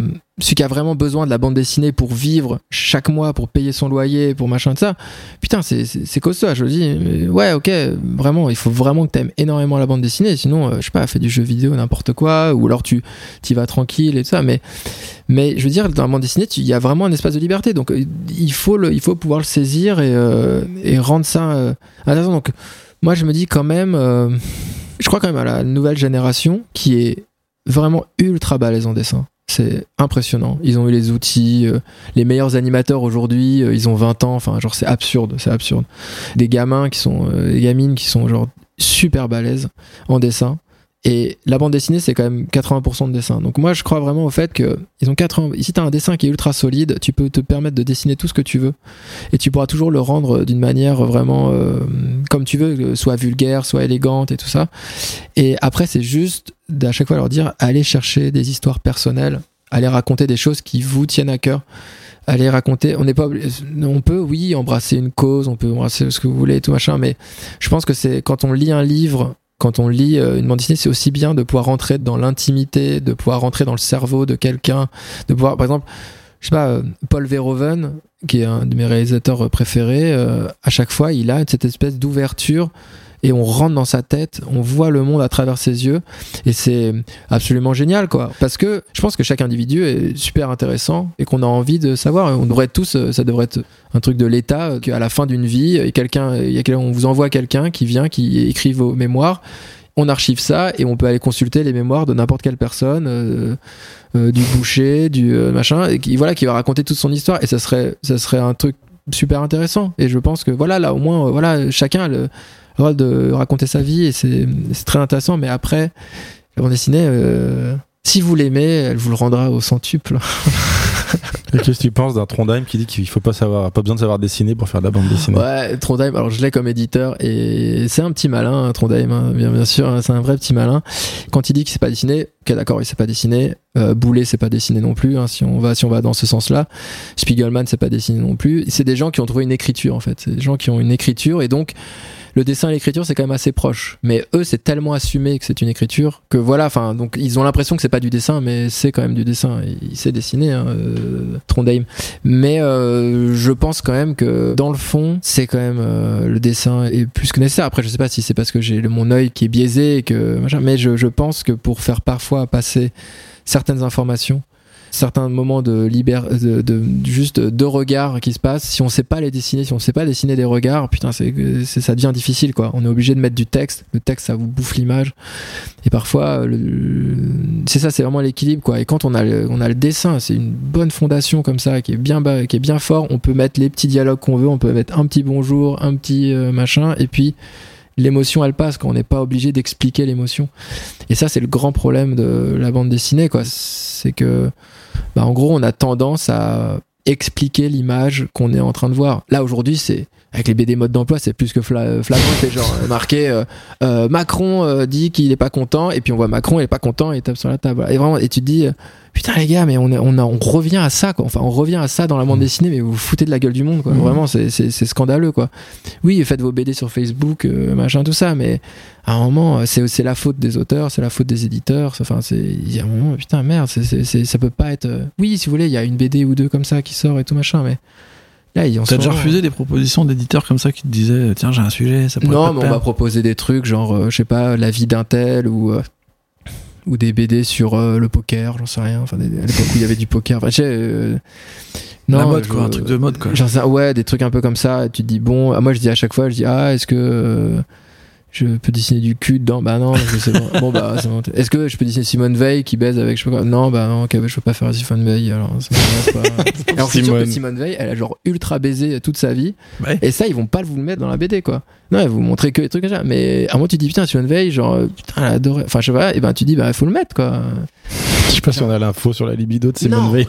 celui qui a vraiment besoin de la bande dessinée pour vivre chaque mois pour payer son loyer pour machin de ça putain c'est costaud je le dis ouais ok vraiment il faut vraiment que t'aimes énormément la bande dessinée sinon euh, je sais pas fais du jeu vidéo n'importe quoi ou alors tu t'y vas tranquille et tout ça mais mais je veux dire dans la bande dessinée il y a vraiment un espace de liberté donc il faut le il faut pouvoir le saisir et et rendre ça intéressant. Donc moi je me dis quand même je crois quand même à la nouvelle génération qui est vraiment ultra balèze en dessin c'est impressionnant. Ils ont eu les outils, euh, les meilleurs animateurs aujourd'hui, euh, ils ont 20 ans, enfin genre c'est absurde, c'est absurde. Des gamins qui sont, euh, des gamines qui sont genre super balèzes en dessin. Et la bande dessinée, c'est quand même 80% de dessin. Donc moi, je crois vraiment au fait que ils ont 80. Si t'as un dessin qui est ultra solide, tu peux te permettre de dessiner tout ce que tu veux, et tu pourras toujours le rendre d'une manière vraiment euh, comme tu veux, soit vulgaire, soit élégante et tout ça. Et après, c'est juste d'à chaque fois leur dire allez chercher des histoires personnelles, allez raconter des choses qui vous tiennent à cœur. Allez raconter, on n'est pas, on peut oui embrasser une cause, on peut embrasser ce que vous voulez et tout machin, mais je pense que c'est quand on lit un livre, quand on lit euh, une bande dessinée, c'est aussi bien de pouvoir rentrer dans l'intimité, de pouvoir rentrer dans le cerveau de quelqu'un, de pouvoir, par exemple, je sais pas, euh, Paul Verhoeven, qui est un de mes réalisateurs préférés, euh, à chaque fois, il a cette espèce d'ouverture et on rentre dans sa tête, on voit le monde à travers ses yeux et c'est absolument génial quoi. Parce que je pense que chaque individu est super intéressant et qu'on a envie de savoir. On devrait tous, euh, ça devrait être un truc de l'État euh, qu'à la fin d'une vie, et quelqu'un, on vous envoie quelqu'un qui vient, qui écrit vos mémoires. On archive ça et on peut aller consulter les mémoires de n'importe quelle personne, euh, euh, du boucher, du euh, machin, et qui voilà, qui va raconter toute son histoire. Et ça serait, ça serait un truc super intéressant. Et je pense que voilà, là au moins, euh, voilà, chacun a le droit de raconter sa vie et c'est c'est très intéressant. Mais après, la bande dessinée, euh, si vous l'aimez, elle vous le rendra au centuple. Et qu'est-ce que tu penses d'un Trondheim qui dit qu'il faut pas savoir, pas besoin de savoir dessiner pour faire de la bande dessinée? Ouais, Trondheim, alors je l'ai comme éditeur et c'est un petit malin, Trondheim, hein, bien, bien sûr, hein, c'est un vrai petit malin. Quand il dit qu'il sait pas dessiner, ok d'accord, il sait pas dessiner. Euh, Boulet c'est pas dessiner non plus, hein, si on va si on va dans ce sens-là. Spiegelman c'est pas dessiner non plus. C'est des gens qui ont trouvé une écriture en fait, c'est des gens qui ont une écriture et donc le dessin et l'écriture c'est quand même assez proche. Mais eux c'est tellement assumé que c'est une écriture que voilà enfin donc ils ont l'impression que c'est pas du dessin mais c'est quand même du dessin. Il sait dessiner hein, euh, Trondheim. Mais euh, je pense quand même que dans le fond c'est quand même euh, le dessin est plus que nécessaire. Après je sais pas si c'est parce que j'ai mon œil qui est biaisé et que machin, mais je, je pense que pour faire parfois passer certaines informations certains moments de libère de, de- juste deux regards qui se passent. Si on sait pas les dessiner si on sait pas dessiner des regards putain c'est ça devient difficile quoi. On est obligé de mettre du texte. Le texte ça vous bouffe l'image. Et parfois le- c'est ça c'est vraiment l'équilibre quoi. Et quand on a le, on a le dessin c'est une bonne fondation comme ça qui est bien bas, qui est bien fort. On peut mettre les petits dialogues qu'on veut. On peut mettre un petit bonjour un petit euh, machin. Et puis l'émotion elle passe quand on n'est pas obligé d'expliquer l'émotion. Et ça c'est le grand problème de la bande dessinée quoi. C'est que bah, en gros on a tendance à expliquer l'image qu'on est en train de voir. Là aujourd'hui c'est avec les BD mode d'emploi c'est plus que fla- flagrant c'est genre euh, marqué euh, euh, Macron euh, dit qu'il est pas content et puis on voit Macron il est pas content et il tape sur la table. Et vraiment et tu te dis euh, putain les gars mais on, est- on, a, on revient à ça quoi. Enfin on revient à ça dans la bande dessinée mais vous vous foutez de la gueule du monde quoi. Mhm. vraiment c'est scandaleux quoi. Oui faites vos BD sur Facebook euh, machin tout ça mais à un moment euh, c'est la faute des auteurs c'est la faute des éditeurs enfin c'est il y a un moment putain merde c'est c'est- ça peut pas être euh, oui si vous voulez il y a une BD ou deux comme ça qui sort et tout machin mais là ils en T'as déjà refusé des propositions d'éditeurs comme ça qui te disaient tiens j'ai un sujet ça pourrait non, pas mais on plaire. proposer des trucs genre, euh, je sais pas, la vie d'un tel ou, euh, ou des BD sur euh, le poker, j'en sais rien. Enfin, des- à l'époque où il y avait du poker. Enfin, tu sais, euh, La non, mode je- quoi un truc de mode quoi. Sais- ouais, des trucs un peu comme ça. Et tu te dis, bon, moi je dis à chaque fois, je dis, ah, est-ce que euh, je peux dessiner du cul dedans? Bah non, je sais pas. bon, bah, c'est bon. Est-ce que je peux dessiner Simone Veil qui baise avec je sais pas quoi? Non, bah non, ok, bah, je peux pas faire Simone Veil. Alors, ça m'intéresse pas. Alors, c'est sûr que Simone. Veil, elle a genre ultra baisé toute sa vie. Ouais. Et ça, ils vont pas vous le mettre dans la BD, quoi. Non, ils vont vous montrer que les trucs comme ça. Mais à un moment, tu te dis, putain, Simone Veil, genre, putain, elle adorait. Enfin, je sais pas, et ben, tu te dis, bah, il faut le mettre, quoi. Je sais pas si on a l'info sur la libido de Simone. Veil.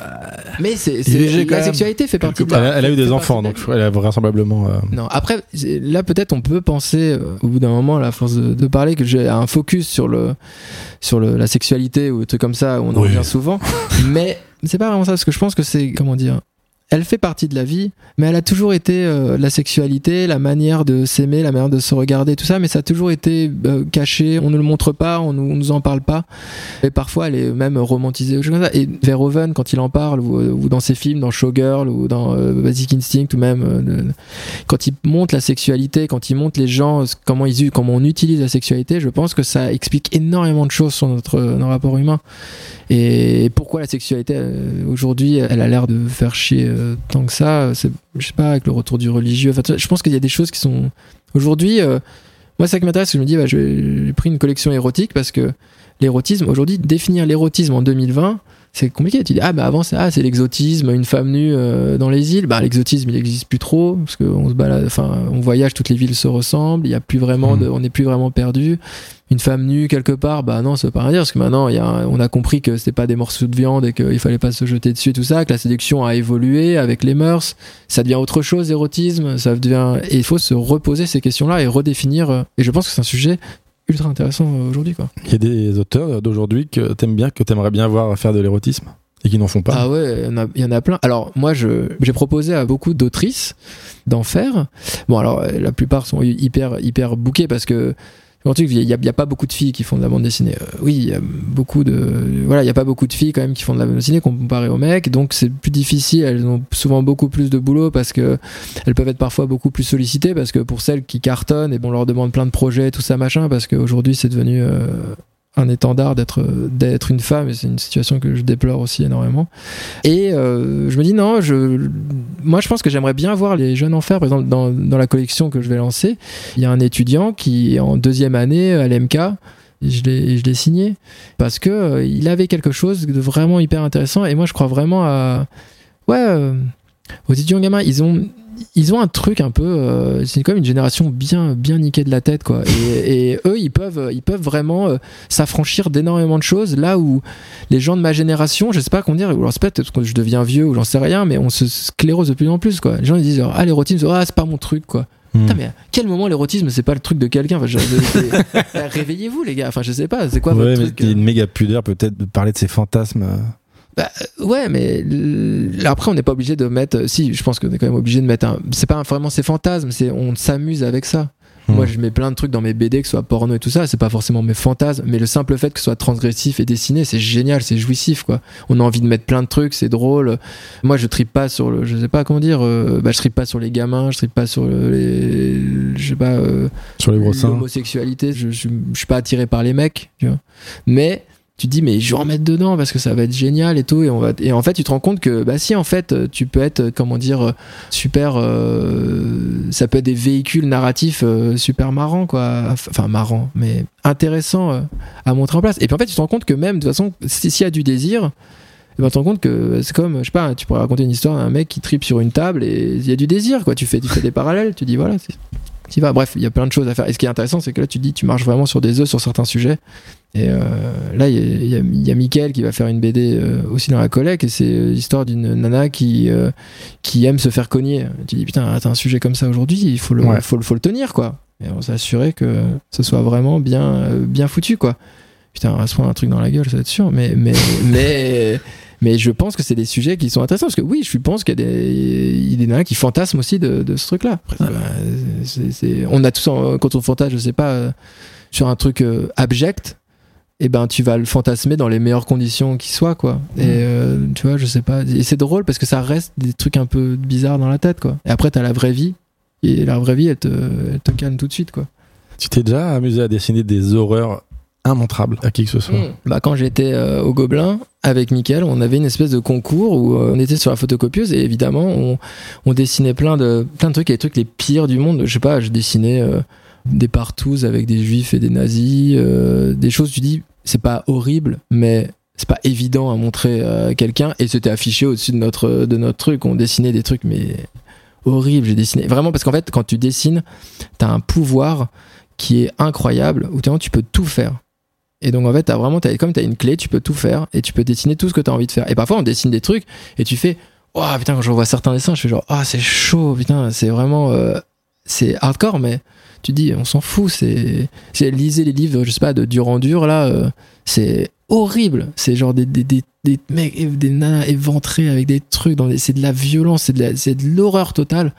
Mais c'est, la sexualité fait partie de Elle la- a, elle a eu des enfants, donc elle a vraisemblablement. euh, Non, après, là, peut-être, on peut penser, euh, au bout d'un moment, à la force de, parler, que j'ai un focus sur le, sur le, la sexualité ou des trucs comme ça, où on en revient souvent. mais c'est pas vraiment ça, parce que je pense que c'est, comment dire, elle fait partie de la vie, mais elle a toujours été euh, la sexualité, la manière de s'aimer, la manière de se regarder, tout ça, mais ça a toujours été euh, caché, on ne le montre pas, on on nous en parle pas, et parfois elle est même romantisée. Et Verhoeven, quand il en parle, ou, ou dans ses films, dans Showgirl, ou dans euh, Basic Instinct, ou même euh, quand il montre la sexualité, quand il montre les gens, comment ils comment on utilise la sexualité, je pense que ça explique énormément de choses sur notre, nos rapports humains. Et pourquoi la sexualité euh, aujourd'hui, elle a l'air de faire chier euh, tant que ça. Je sais pas, avec le retour du religieux. Enfin, je pense qu'il y a des choses qui sont aujourd'hui. euh, moi, ça qui m'intéresse. Je me dis, bah, j'ai pris une collection érotique parce que l'érotisme aujourd'hui, définir l'érotisme en 2020. C'est compliqué. Tu dis ah bah avant c'est ah c'est l'exotisme, une femme nue euh, dans les îles. Bah l'exotisme il existe plus trop parce qu'on se balade, enfin on voyage, toutes les villes se ressemblent. Il y a plus vraiment de, on n'est plus vraiment perdu. Une femme nue quelque part, bah non ça veut pas rien dire parce que maintenant il y a, on a compris que c'était pas des morceaux de viande et qu'il fallait pas se jeter dessus et tout ça. Que la séduction a évolué avec les mœurs. Ça devient autre chose l'érotisme. Ça devient et il faut se reposer ces questions-là et redéfinir. euh, Et je pense que c'est un sujet ultra intéressant euh, aujourd'hui quoi. Il y a des auteurs d'aujourd'hui que t'aimes bien, que t'aimerais bien voir faire de l'érotisme et qui n'en font pas. Ah ouais, il y en a- il y, en a plein. Alors moi, je j'ai proposé à beaucoup d'autrices d'en faire. Bon, alors euh, la plupart sont hyper hyper bookées parce que il y, a- pas beaucoup de filles qui font de la bande dessinée. Euh, oui, il y a beaucoup de voilà, il y a pas beaucoup de filles quand même qui font de la bande dessinée comparé aux mecs, donc c'est plus difficile. Elles ont souvent beaucoup plus de boulot parce que elles peuvent être parfois beaucoup plus sollicitées parce que pour celles qui cartonnent et bon, on leur demande plein de projets, tout ça machin, parce qu'aujourd'hui c'est devenu euh, un étendard d'être d'être une femme et c'est une situation que je déplore aussi énormément. Et euh, je me dis non je moi je pense que j'aimerais bien voir les jeunes en faire. Par exemple dans, dans la collection que je vais lancer il y a un étudiant qui est en deuxième année à l'MK je l'ai je l'ai signé. Parce que euh, il avait quelque chose de vraiment hyper intéressant. Et moi je crois vraiment à ouais euh, aux étudiants gamins ils ont ils ont un truc un peu euh, c'est comme une génération bien bien niquée de la tête quoi. Et, et eux ils peuvent ils peuvent vraiment euh, s'affranchir d'énormément de choses. Là où les gens de ma génération je sais pas comment dire ou alors c'est peut-être que je deviens vieux ou j'en sais rien mais on se sclérose de plus en plus quoi. Les gens ils disent ah l'érotisme ah c'est pas mon truc quoi. Hmm. Putain, mais à quel moment l'érotisme c'est pas le truc de quelqu'un? Enfin, c'est- réveillez-vous les gars. Enfin je sais pas c'est quoi ouais, votre mais truc euh? une méga pudeur peut-être de parler de ses fantasmes. Bah, euh, ouais, mais après, on n'est pas obligé de mettre. Si, je pense qu'on est quand même obligé de mettre un. C'est pas vraiment ses fantasmes, c'est on s'amuse avec ça. Hmm. Moi, je mets plein de trucs dans mes BD, que ce soit porno et tout ça. C'est pas forcément mes fantasmes, mais le simple fait que ce soit transgressif et dessiné, c'est génial, c'est jouissif, quoi. On a envie de mettre plein de trucs, c'est drôle. Moi, je tripe pas sur le. Je sais pas comment dire. euh, bah, je tripe pas sur les gamins, je tripe pas sur le- les. Je sais pas. euh, sur les gros seins. l'homosexualité, je, je, je suis pas attiré par les mecs, tu vois. Mais tu te dis mais je vais en mettre dedans parce que ça va être génial et tout. Et on va et en fait tu te rends compte que bah si en fait tu peux être euh, comment dire euh, super euh, ça peut être des véhicules narratifs super marrants quoi. Enfin marrants mais intéressants euh, à montrer en place. Et puis en fait tu te rends compte que même de toute façon si- s'il y a du désir eh ben, tu te rends compte que c'est comme je sais pas tu pourrais raconter une histoire d'un mec qui tripe sur une table et il y a du désir quoi. Tu fais tu fais des parallèles tu dis voilà tu vas. Bref, il y a plein de choses à faire. Et ce qui est intéressant, c'est que là, tu dis, tu marches vraiment sur des œufs sur certains sujets. Et euh, là, il y a, y, a, il y a Mickaël qui va faire une BD euh, aussi dans la collecte. Et c'est euh, l'histoire d'une nana qui, euh, qui aime se faire cogner. Tu dis, putain, t'as un sujet comme ça aujourd'hui, il faut le, Ouais. faut, le- faut le tenir, quoi. Et on s'est assuré que ce soit vraiment bien, euh, bien foutu, quoi. Putain, on va se prendre un truc dans la gueule, ça va être sûr. Mais, mais, mais, mais je pense que c'est des sujets qui sont intéressants. Parce que oui, je pense qu'il y a des, il y a des nanas qui fantasment aussi de, de ce truc-là. Bah, on a tous, en- quand on fantasme, je sais pas, euh, sur un truc euh, abject, et ben tu vas le fantasmer dans les meilleures conditions qui soient, quoi. Et euh, tu vois, je sais pas. Et c'est drôle parce que ça reste des trucs un peu bizarres dans la tête, quoi. Et après, t'as la vraie vie. Et la vraie vie, elle te, elle te calme tout de suite, quoi. Tu t'es déjà amusé à dessiner des horreurs immontrables à qui que ce soit. Bah, quand j'étais euh, au Gobelin avec Mickaël, on avait une espèce de concours où euh, on était sur la photocopieuse et évidemment on, on dessinait plein de, plein de trucs, et les trucs les pires du monde. Je sais pas, je dessinais euh, des partous avec des juifs et des nazis, euh, des choses, tu dis, c'est pas horrible, mais c'est pas évident à montrer à quelqu'un et c'était affiché au-dessus de notre, de notre truc. On dessinait des trucs, mais horribles. J'ai dessiné vraiment parce qu'en fait, quand tu dessines, t'as un pouvoir qui est incroyable où tu peux tout faire. Et donc en fait, as vraiment, t'as- comme tu as une clé, tu peux tout faire et tu peux dessiner tout ce que tu as envie de faire. Et parfois, on dessine des trucs et tu fais, oh putain, quand je vois certains dessins, je fais genre, ah c'est chaud, putain, c'est vraiment, euh, c'est hardcore, mais tu dis, on s'en fout. C'est, c'est lisez les livres, je sais pas, de dur dur là, euh, c'est horrible. C'est genre des, des, des, des mecs, des nanas éventrés avec des trucs, c'est de la violence, c'est de, la- c'est de l'horreur totale.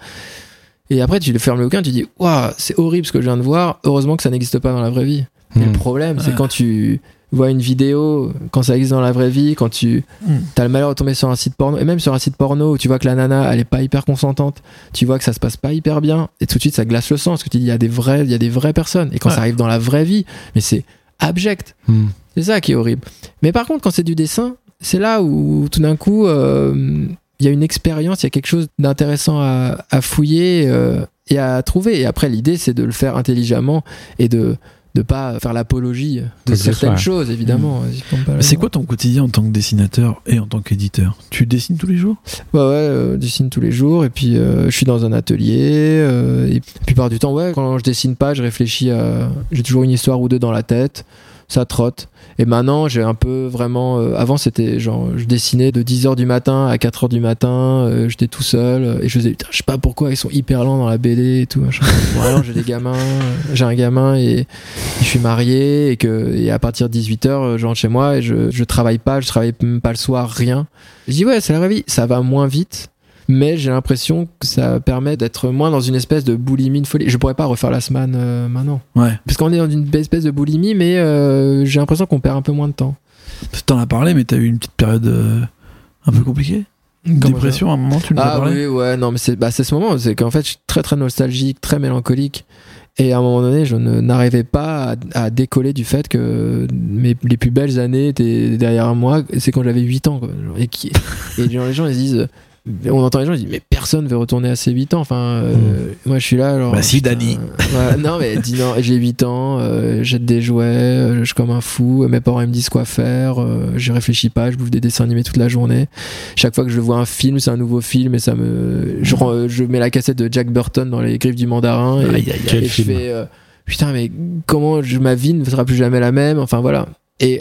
Et après, tu le fermes le bouquin, tu dis, waouh, c'est horrible ce que je viens de voir. Heureusement que ça n'existe pas dans la vraie vie. Mais Hmm. le problème, c'est quand tu vois une vidéo, quand ça existe dans la vraie vie, quand tu Mm. as le malheur de tomber sur un site porno, et même sur un site porno où tu vois que la nana, elle est pas hyper consentante, tu vois que ça se passe pas hyper bien, et tout de suite ça glace le sang, parce que tu dis, il y a des vrais, il y a des vraies personnes, et quand Ouais. ça arrive dans la vraie vie, mais c'est abject. Hmm. C'est ça qui est horrible. Mais par contre, quand c'est du dessin, c'est là où tout d'un coup, euh, il y a une expérience, il y a quelque chose d'intéressant à, à fouiller euh, et à trouver. Et après, l'idée, c'est de le faire intelligemment et de ne pas faire l'apologie de certaines choses, évidemment. Pas Mais C'est quoi ton quotidien en tant que dessinateur et en tant qu'éditeur? Tu dessines tous les jours? Ouais, ouais, euh, dessine tous les jours et puis euh, je suis dans un atelier. euh, et la plupart du temps, ouais, quand je dessine pas, je réfléchis à. J'ai toujours une histoire ou deux dans la tête, ça trotte. Et maintenant, j'ai un peu vraiment. euh, avant, c'était genre, je dessinais de 10h du matin à 4h du matin, euh, j'étais tout seul euh, et je faisais, putain, je sais pas pourquoi ils sont hyper lents dans la BD et tout. Machin. Bon, alors, j'ai des gamins, euh, j'ai un gamin et, et je suis marié et, que, et à partir de 18h, je rentre chez moi et je, je travaille pas, je travaille même pas le soir, rien. Je dis ouais, c'est la vraie vie. Ça va moins vite, mais j'ai l'impression que ça permet d'être moins dans une espèce de boulimie, de folie. Je pourrais pas refaire la semaine euh, maintenant. Ouais. Parce qu'on est dans une espèce de boulimie, mais euh, j'ai l'impression qu'on perd un peu moins de temps. T'en as parlé, mais t'as eu une petite période euh, un peu compliquée Comment Dépression à un moment, tu nous as Ah parlé oui, ouais, non, mais c'est bah, ce moment, c'est qu'en fait, je suis très très nostalgique, très mélancolique. Et à un moment donné, je n'arrivais pas à, à décoller du fait que mes, les plus belles années étaient derrière moi. C'est quand j'avais 8 ans. Quoi. Et, qui, et les gens ils se disent on entend les gens ils disent mais personne veut retourner à ses 8 ans enfin euh, moi je suis là alors Bah si, Dani. euh, ouais, non mais dis non j'ai 8 ans euh, jette des jouets euh, je suis comme un fou mes parents ils me disent quoi faire je réfléchis pas je bouffe des dessins animés toute la journée chaque fois que je vois un film c'est un nouveau film et ça me je, mets la cassette de Jack Burton dans les griffes du mandarin et, Aïe, aïe, et je film. fais putain mais comment je, ma vie ne sera plus jamais la même enfin voilà et, et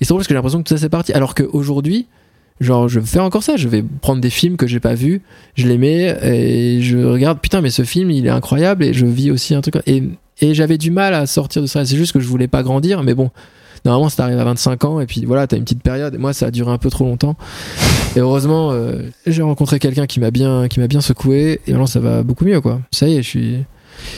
c'est drôle parce que j'ai l'impression que tout ça c'est parti alors qu'aujourd'hui genre je fais encore ça je vais prendre des films que j'ai pas vus je les mets et je regarde putain mais ce film il est incroyable et je vis aussi un truc et, et j'avais du mal à sortir de ça c'est juste que je voulais pas grandir mais bon normalement ça t'arrive à 25 ans et puis voilà t'as une petite période et moi ça a duré un peu trop longtemps. Et heureusement euh, j'ai rencontré quelqu'un qui m'a bien qui m'a bien secoué et maintenant ça va beaucoup mieux quoi. Ça y est je suis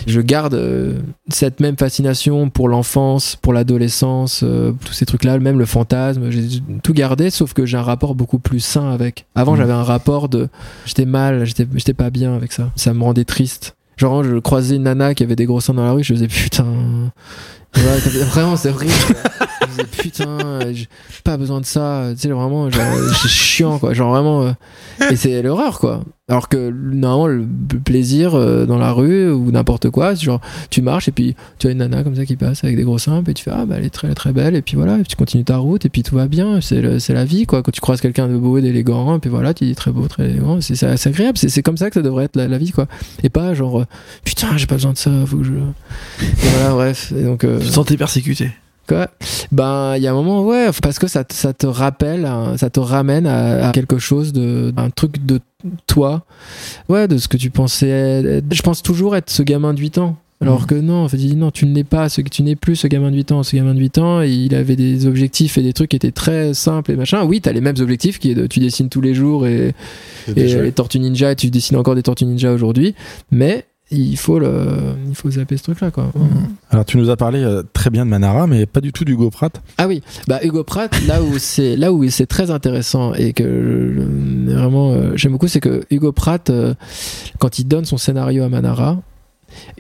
je garde euh, cette même fascination pour l'enfance, pour l'adolescence, euh, tous ces trucs-là, même le fantasme, j'ai tout gardé, sauf que j'ai un rapport beaucoup plus sain avec. Avant, Mhm. j'avais un rapport de. J'étais mal, j'étais pas bien avec ça. Ça me rendait triste. Genre, je croisais une nana qui avait des gros seins dans la rue, je faisais putain. Ouais, vraiment, c'est horrible. Je disais putain, j'ai pas besoin de ça. Tu sais, vraiment, genre, c'est chiant, quoi. Genre vraiment. euh, Et c'est l'horreur, quoi. Alors que normalement, le plaisir euh, dans la rue ou n'importe quoi, c'est genre, tu marches et puis tu as une nana comme ça qui passe avec des gros seins, puis tu fais, ah bah elle est très, très belle, et puis voilà, et puis tu continues ta route, et puis tout va bien. C'est la vie, quoi. Quand tu croises quelqu'un de beau et d'élégant, et puis voilà, tu dis très beau, très élégant, c'est agréable. C'est comme ça que ça devrait être la, vie, quoi. Et pas genre, euh, putain, j'ai pas besoin de ça, faut que je. Et voilà, bref. Et donc. euh, Tu te sentais persécuté. Ben, il y a un moment, ouais, parce que ça, te- ça te rappelle, hein, ça te ramène à, à quelque chose de, un truc de toi, ouais, de ce que tu pensais. être. Je pense toujours être ce gamin de 8 ans. Alors Mhm. que non, en fait, il dit non, tu ne l'es pas, ce, tu n'es plus ce gamin de 8 ans. Ce gamin de 8 ans, il avait des objectifs et des trucs qui étaient très simples et machin. Oui, t'as les mêmes objectifs qui est de, tu dessines tous les jours et, et les Tortues Ninja, tu dessines encore des Tortues Ninja aujourd'hui, mais il faut le, il faut zapper ce truc-là, quoi. Alors tu nous as parlé euh, très bien de Manara, mais pas du tout d'Hugo Pratt. Ah oui, bah Hugo Pratt, là où c'est là où c'est très intéressant et que euh, vraiment euh, j'aime beaucoup, c'est que Hugo Pratt, euh, quand il donne son scénario à Manara,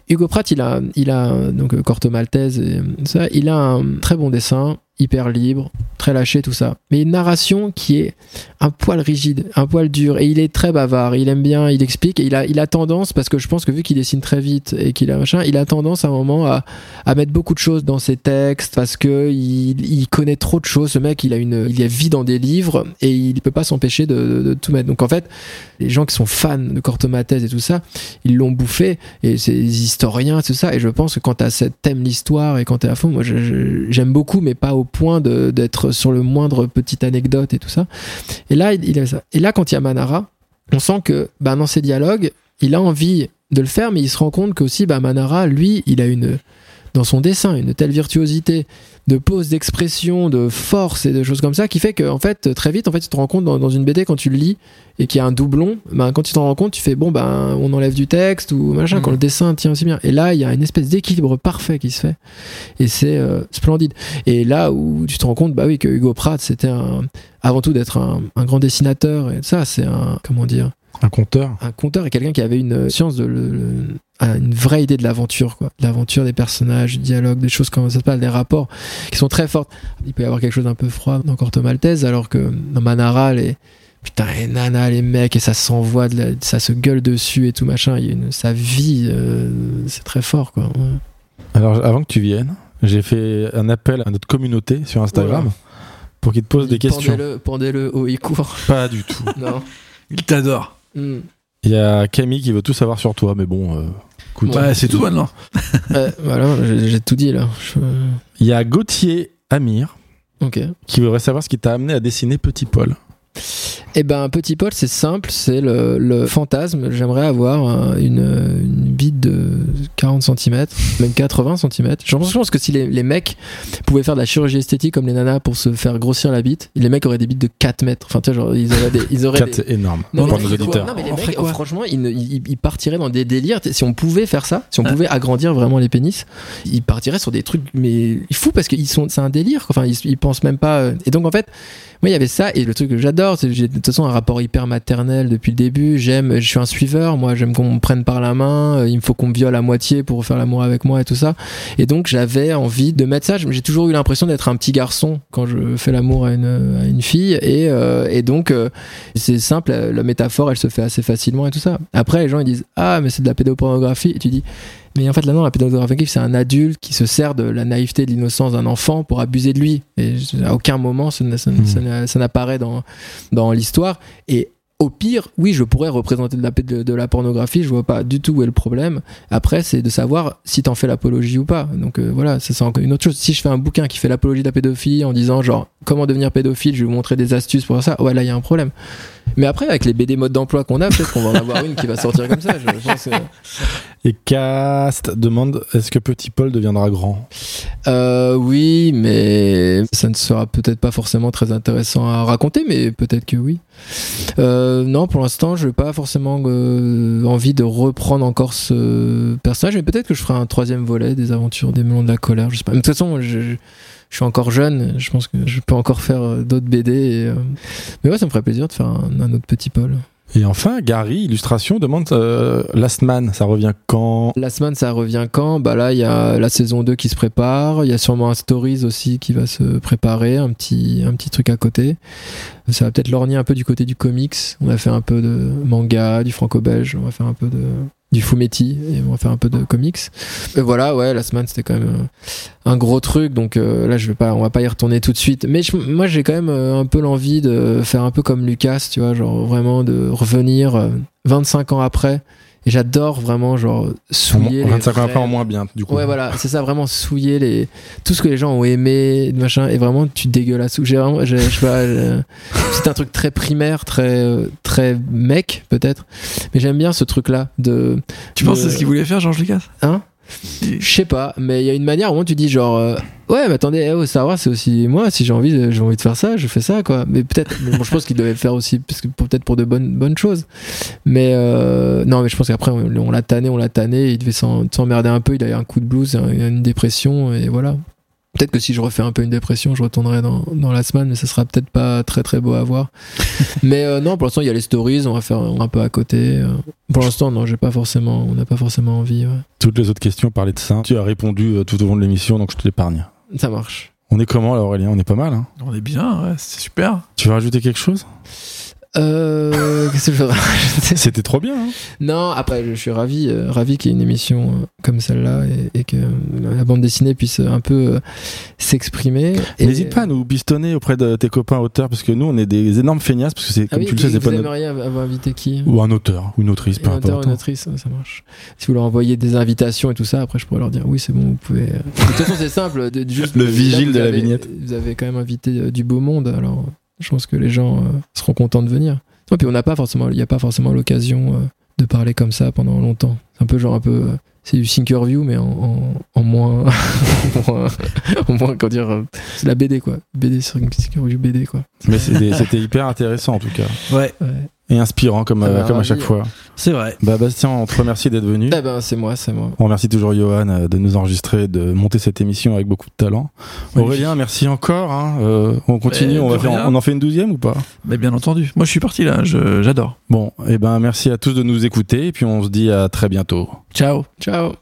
Hugo Pratt, il a, il a donc Corto Maltese et ça, il a un très bon dessin, hyper libre, très lâché, tout ça. Mais une narration qui est un poil rigide, un poil dur, et il est très bavard. Il aime bien, il explique, et il a, tendance, parce que je pense que vu qu'il dessine très vite et qu'il a machin, il a tendance à un moment à, mettre beaucoup de choses dans ses textes parce que il, connaît trop de choses. Ce mec, il a une, il dans des livres et il peut pas s'empêcher de, tout mettre. Donc en fait, les gens qui sont fans de Cortomaltese et tout ça, ils l'ont bouffé et c'est historiens, tout ça. Et je pense que quand t'as cette thème l'histoire et quand t'es à fond, moi j'aime beaucoup, mais pas au point d'être sur le moindre petite anecdote et tout ça. Et là, quand il y a Manara, on sent que bah, dans ses dialogues, il a envie de le faire, mais il se rend compte qu'aussi, bah, Manara, lui, il a une dans son dessin une telle virtuosité de pose d'expression de force et de choses comme ça qui fait que en fait très vite en fait tu te rends compte dans, dans une BD quand tu le lis et qu'il y a un doublon ben, quand tu t'en rends compte tu fais bon ben on enlève du texte ou machin quand le dessin tient aussi bien. Et là il y a une espèce d'équilibre parfait qui se fait. Et c'est euh, splendide. Et là où tu te rends compte bah oui que Hugo Pratt c'était un avant tout d'être un, un grand dessinateur et ça c'est un comment dire Un conteur. un conteur et quelqu'un qui avait une science de le- le- ah, une vraie idée de l'aventure quoi de l'aventure des personnages du dialogue des choses comme ça se passe des rapports qui sont très fortes il peut y avoir quelque chose d'un peu froid dans Corto Maltese alors que dans Manara les putain les nanas les mecs et ça s'envoie de la- ça se gueule dessus et tout machin il y a une euh, c'est très fort quoi Ouais. Alors avant que tu viennes, j'ai fait un appel à notre communauté sur Instagram pour qu'ils te posent des questions. pendez-le pendez-le haut et court Pas du tout. non Il t'adore. Hmm. Il y a Camille qui veut tout savoir sur toi, mais bon, euh, écoute. Ouais, c'est tout maintenant. Ouais, voilà j'ai tout dit là Je- Il y a Gauthier Amir qui voudrait savoir ce qui t'a amené à dessiner Petit Paul. Eh ben, Petit Paul, c'est simple, c'est le, le fantasme. J'aimerais avoir un- une, une bite de 40 cm, même 80 cm. Je pense, que si les, les mecs pouvaient faire de la chirurgie esthétique comme les nanas pour se faire grossir la bite, les mecs auraient des bites de 4 mètres. Enfin, tu vois, genre, ils auraient des. Ils auraient 4, des- c'est énorme Non, pour mais nos les mecs, auditeurs. non, mais les On mecs, ferait quoi franchement, ils, ne- ils, ils partiraient dans des délires. Si on pouvait faire ça, si on pouvait agrandir vraiment les pénis, ils partiraient sur des trucs, mais fou parce sont, c'est un délire. Enfin, ils, ils pensent même pas. euh. Et donc, en fait, moi, il y avait ça. Et le truc que j'adore, c'est que j'ai de toute façon un rapport hyper maternel depuis le début. J'aime, je suis un suiveur. Moi, j'aime qu'on me prenne par la main. euh, Il me faut qu'on me viole à moi moitié pour faire l'amour avec moi et tout ça. Et donc j'avais envie de mettre ça. J'ai toujours eu l'impression d'être un petit garçon quand je fais l'amour à une, à une fille. Et, euh, et donc euh, c'est simple, la, la métaphore elle se fait assez facilement et tout ça. Après les gens ils disent ah mais c'est de la pédopornographie. Et tu dis mais en fait, là, non, la pédopornographie, c'est un adulte qui se sert de la naïveté, de l'innocence d'un enfant pour abuser de lui. Et à aucun moment, ça, n'a- ça, ça n'a- ça n'apparaît dans, dans l'histoire. Et au pire, oui, je pourrais représenter de la, pornographie, je vois pas du tout où est le problème. Après, c'est de savoir si t'en fais l'apologie ou pas. Donc euh, voilà, ça c'est encore une autre chose. Si je fais un bouquin qui fait l'apologie de la pédophilie en disant genre comment devenir pédophile, je vais vous montrer des astuces pour ça, ouais là il y a un problème. Mais après, avec les BD modes d'emploi qu'on a, peut-être qu'on va en avoir une qui va sortir comme ça. Je pense que- Et Cast demande est-ce que Petit Paul deviendra grand? Euh, oui, mais ça ne sera peut-être pas forcément très intéressant à raconter, mais peut-être que oui. Euh, non, pour l'instant, je n'ai pas forcément euh, envie de reprendre encore ce personnage, mais peut-être que je ferai un troisième volet des aventures des melons de la colère. Je sais pas. Mais de toute façon, je, je- suis encore jeune, je pense que je peux encore faire euh, d'autres BD. et, euh, Mais ouais, ça me ferait plaisir de faire un, un autre petit Paul. Et enfin, Gary, illustration, demande euh, Last Man, ça revient quand? La semaine, ça revient quand? Bah là, il y a la saison 2 qui se prépare. Il y a sûrement un Stories aussi qui va se préparer, un petit, un petit truc à côté. Ça va peut-être lorgner un peu du côté du comics. On a fait un peu de manga, du franco-belge. On va faire un peu de du fumetti et on va faire un peu de comics. Et voilà, ouais, la semaine c'était quand même euh, un gros truc. Donc euh, là, je vais pas, on va pas y retourner tout de suite. Mais moi, j'ai quand même euh, un peu l'envie de faire un peu comme Lucas, tu vois, genre vraiment de revenir euh, 25 ans après. Et j'adore vraiment genre souiller. En- les 25 ans après, en moins bien, du coup. Ouais, voilà, c'est ça, vraiment souiller les tout ce que les gens ont aimé, machin, et vraiment tu dégueulasses. J'ai vraiment, je sais pas, euh, c'est un truc très primaire, très euh, très mec peut-être, mais j'aime bien ce truc-là de. Tu penses que c'est ce qu'il voulait faire, Georges Lucas? Hein? Je sais pas, mais il y a une manière où tu dis genre euh, ouais, mais attendez, eh, oh, Star Wars c'est aussi moi si j'ai envie, de- j'ai envie de faire ça, je fais ça quoi. Mais peut-être, je pense qu'il devait le faire aussi parce peut-être pour de bonnes bonnes choses. Mais euh, non, mais je pense qu'après on, on l'a tanné, on l'a tanné, il devait s'emmerder un peu, il a eu un coup de blues, un- une dépression et voilà. Peut-être que si je refais un peu une dépression, je retournerai dans, dans la semaine, mais ça sera peut-être pas très très beau à voir. mais euh, non, pour l'instant, il y a les stories, on va faire un peu à côté. euh. Pour l'instant, non, j'ai pas forcément, on n'a pas forcément envie. ouais. Toutes les autres questions parlaient de ça. Tu as répondu euh, tout au long de l'émission, donc je te l'épargne. Ça marche. On est comment là, Aurélien? On est pas mal, hein? On est bien, ouais, c'est super. Tu veux rajouter quelque chose? Euh, qu'est-ce que je veux rajouter? C'était trop bien, hein Non, après, je suis ravi, euh, ravi qu'il y ait une émission euh, comme celle-là et, et que euh, la bande dessinée puisse un peu euh, s'exprimer. Et- N'hésite pas à nous pistonner auprès de tes copains auteurs, parce que nous, on est des énormes feignasses, parce que c'est, Ah comme oui, tu le sais, vous c'est pas notre... aimeriez avoir invité qui Ou un auteur, ou une autrice, peu Un auteur, importe. une autrice, ça marche. Si vous leur envoyez des invitations et tout ça, après je pourrais leur dire oui, c'est bon, vous pouvez. euh. De toute façon, c'est simple. de- juste Le vigile vous de la avez- vignette. Vous avez quand même invité euh, du beau monde, alors je pense que les gens euh, seront contents de venir. Et puis on n'a pas forcément, il n'y a pas forcément l'occasion euh, de parler comme ça pendant longtemps. C'est un peu genre un peu. euh, c'est du Thinkerview, mais en, en, en moins. en moins, en moins, comment dire. c'est la BD, quoi. BD sur Thinkerview BD, quoi. Mais c'était, c'était hyper intéressant, en tout cas. Ouais, Ouais. Et inspirant, comme, Ça euh, m'a comme à chaque fois. c'est vrai. Bah, Bastien, on te remercie d'être venu. Eh ben, c'est moi, c'est moi. On remercie toujours Johan euh, de nous enregistrer, de monter cette émission avec beaucoup de talent. Aurélien, merci encore. hein. Euh, on continue, Mais on, va de faire, rien. on en fait une douzième ou pas? Mais bien entendu. Moi, je suis parti là, je- j'adore. Bon, et ben merci à tous de nous écouter et puis on se dit à très bientôt. Ciao. Ciao.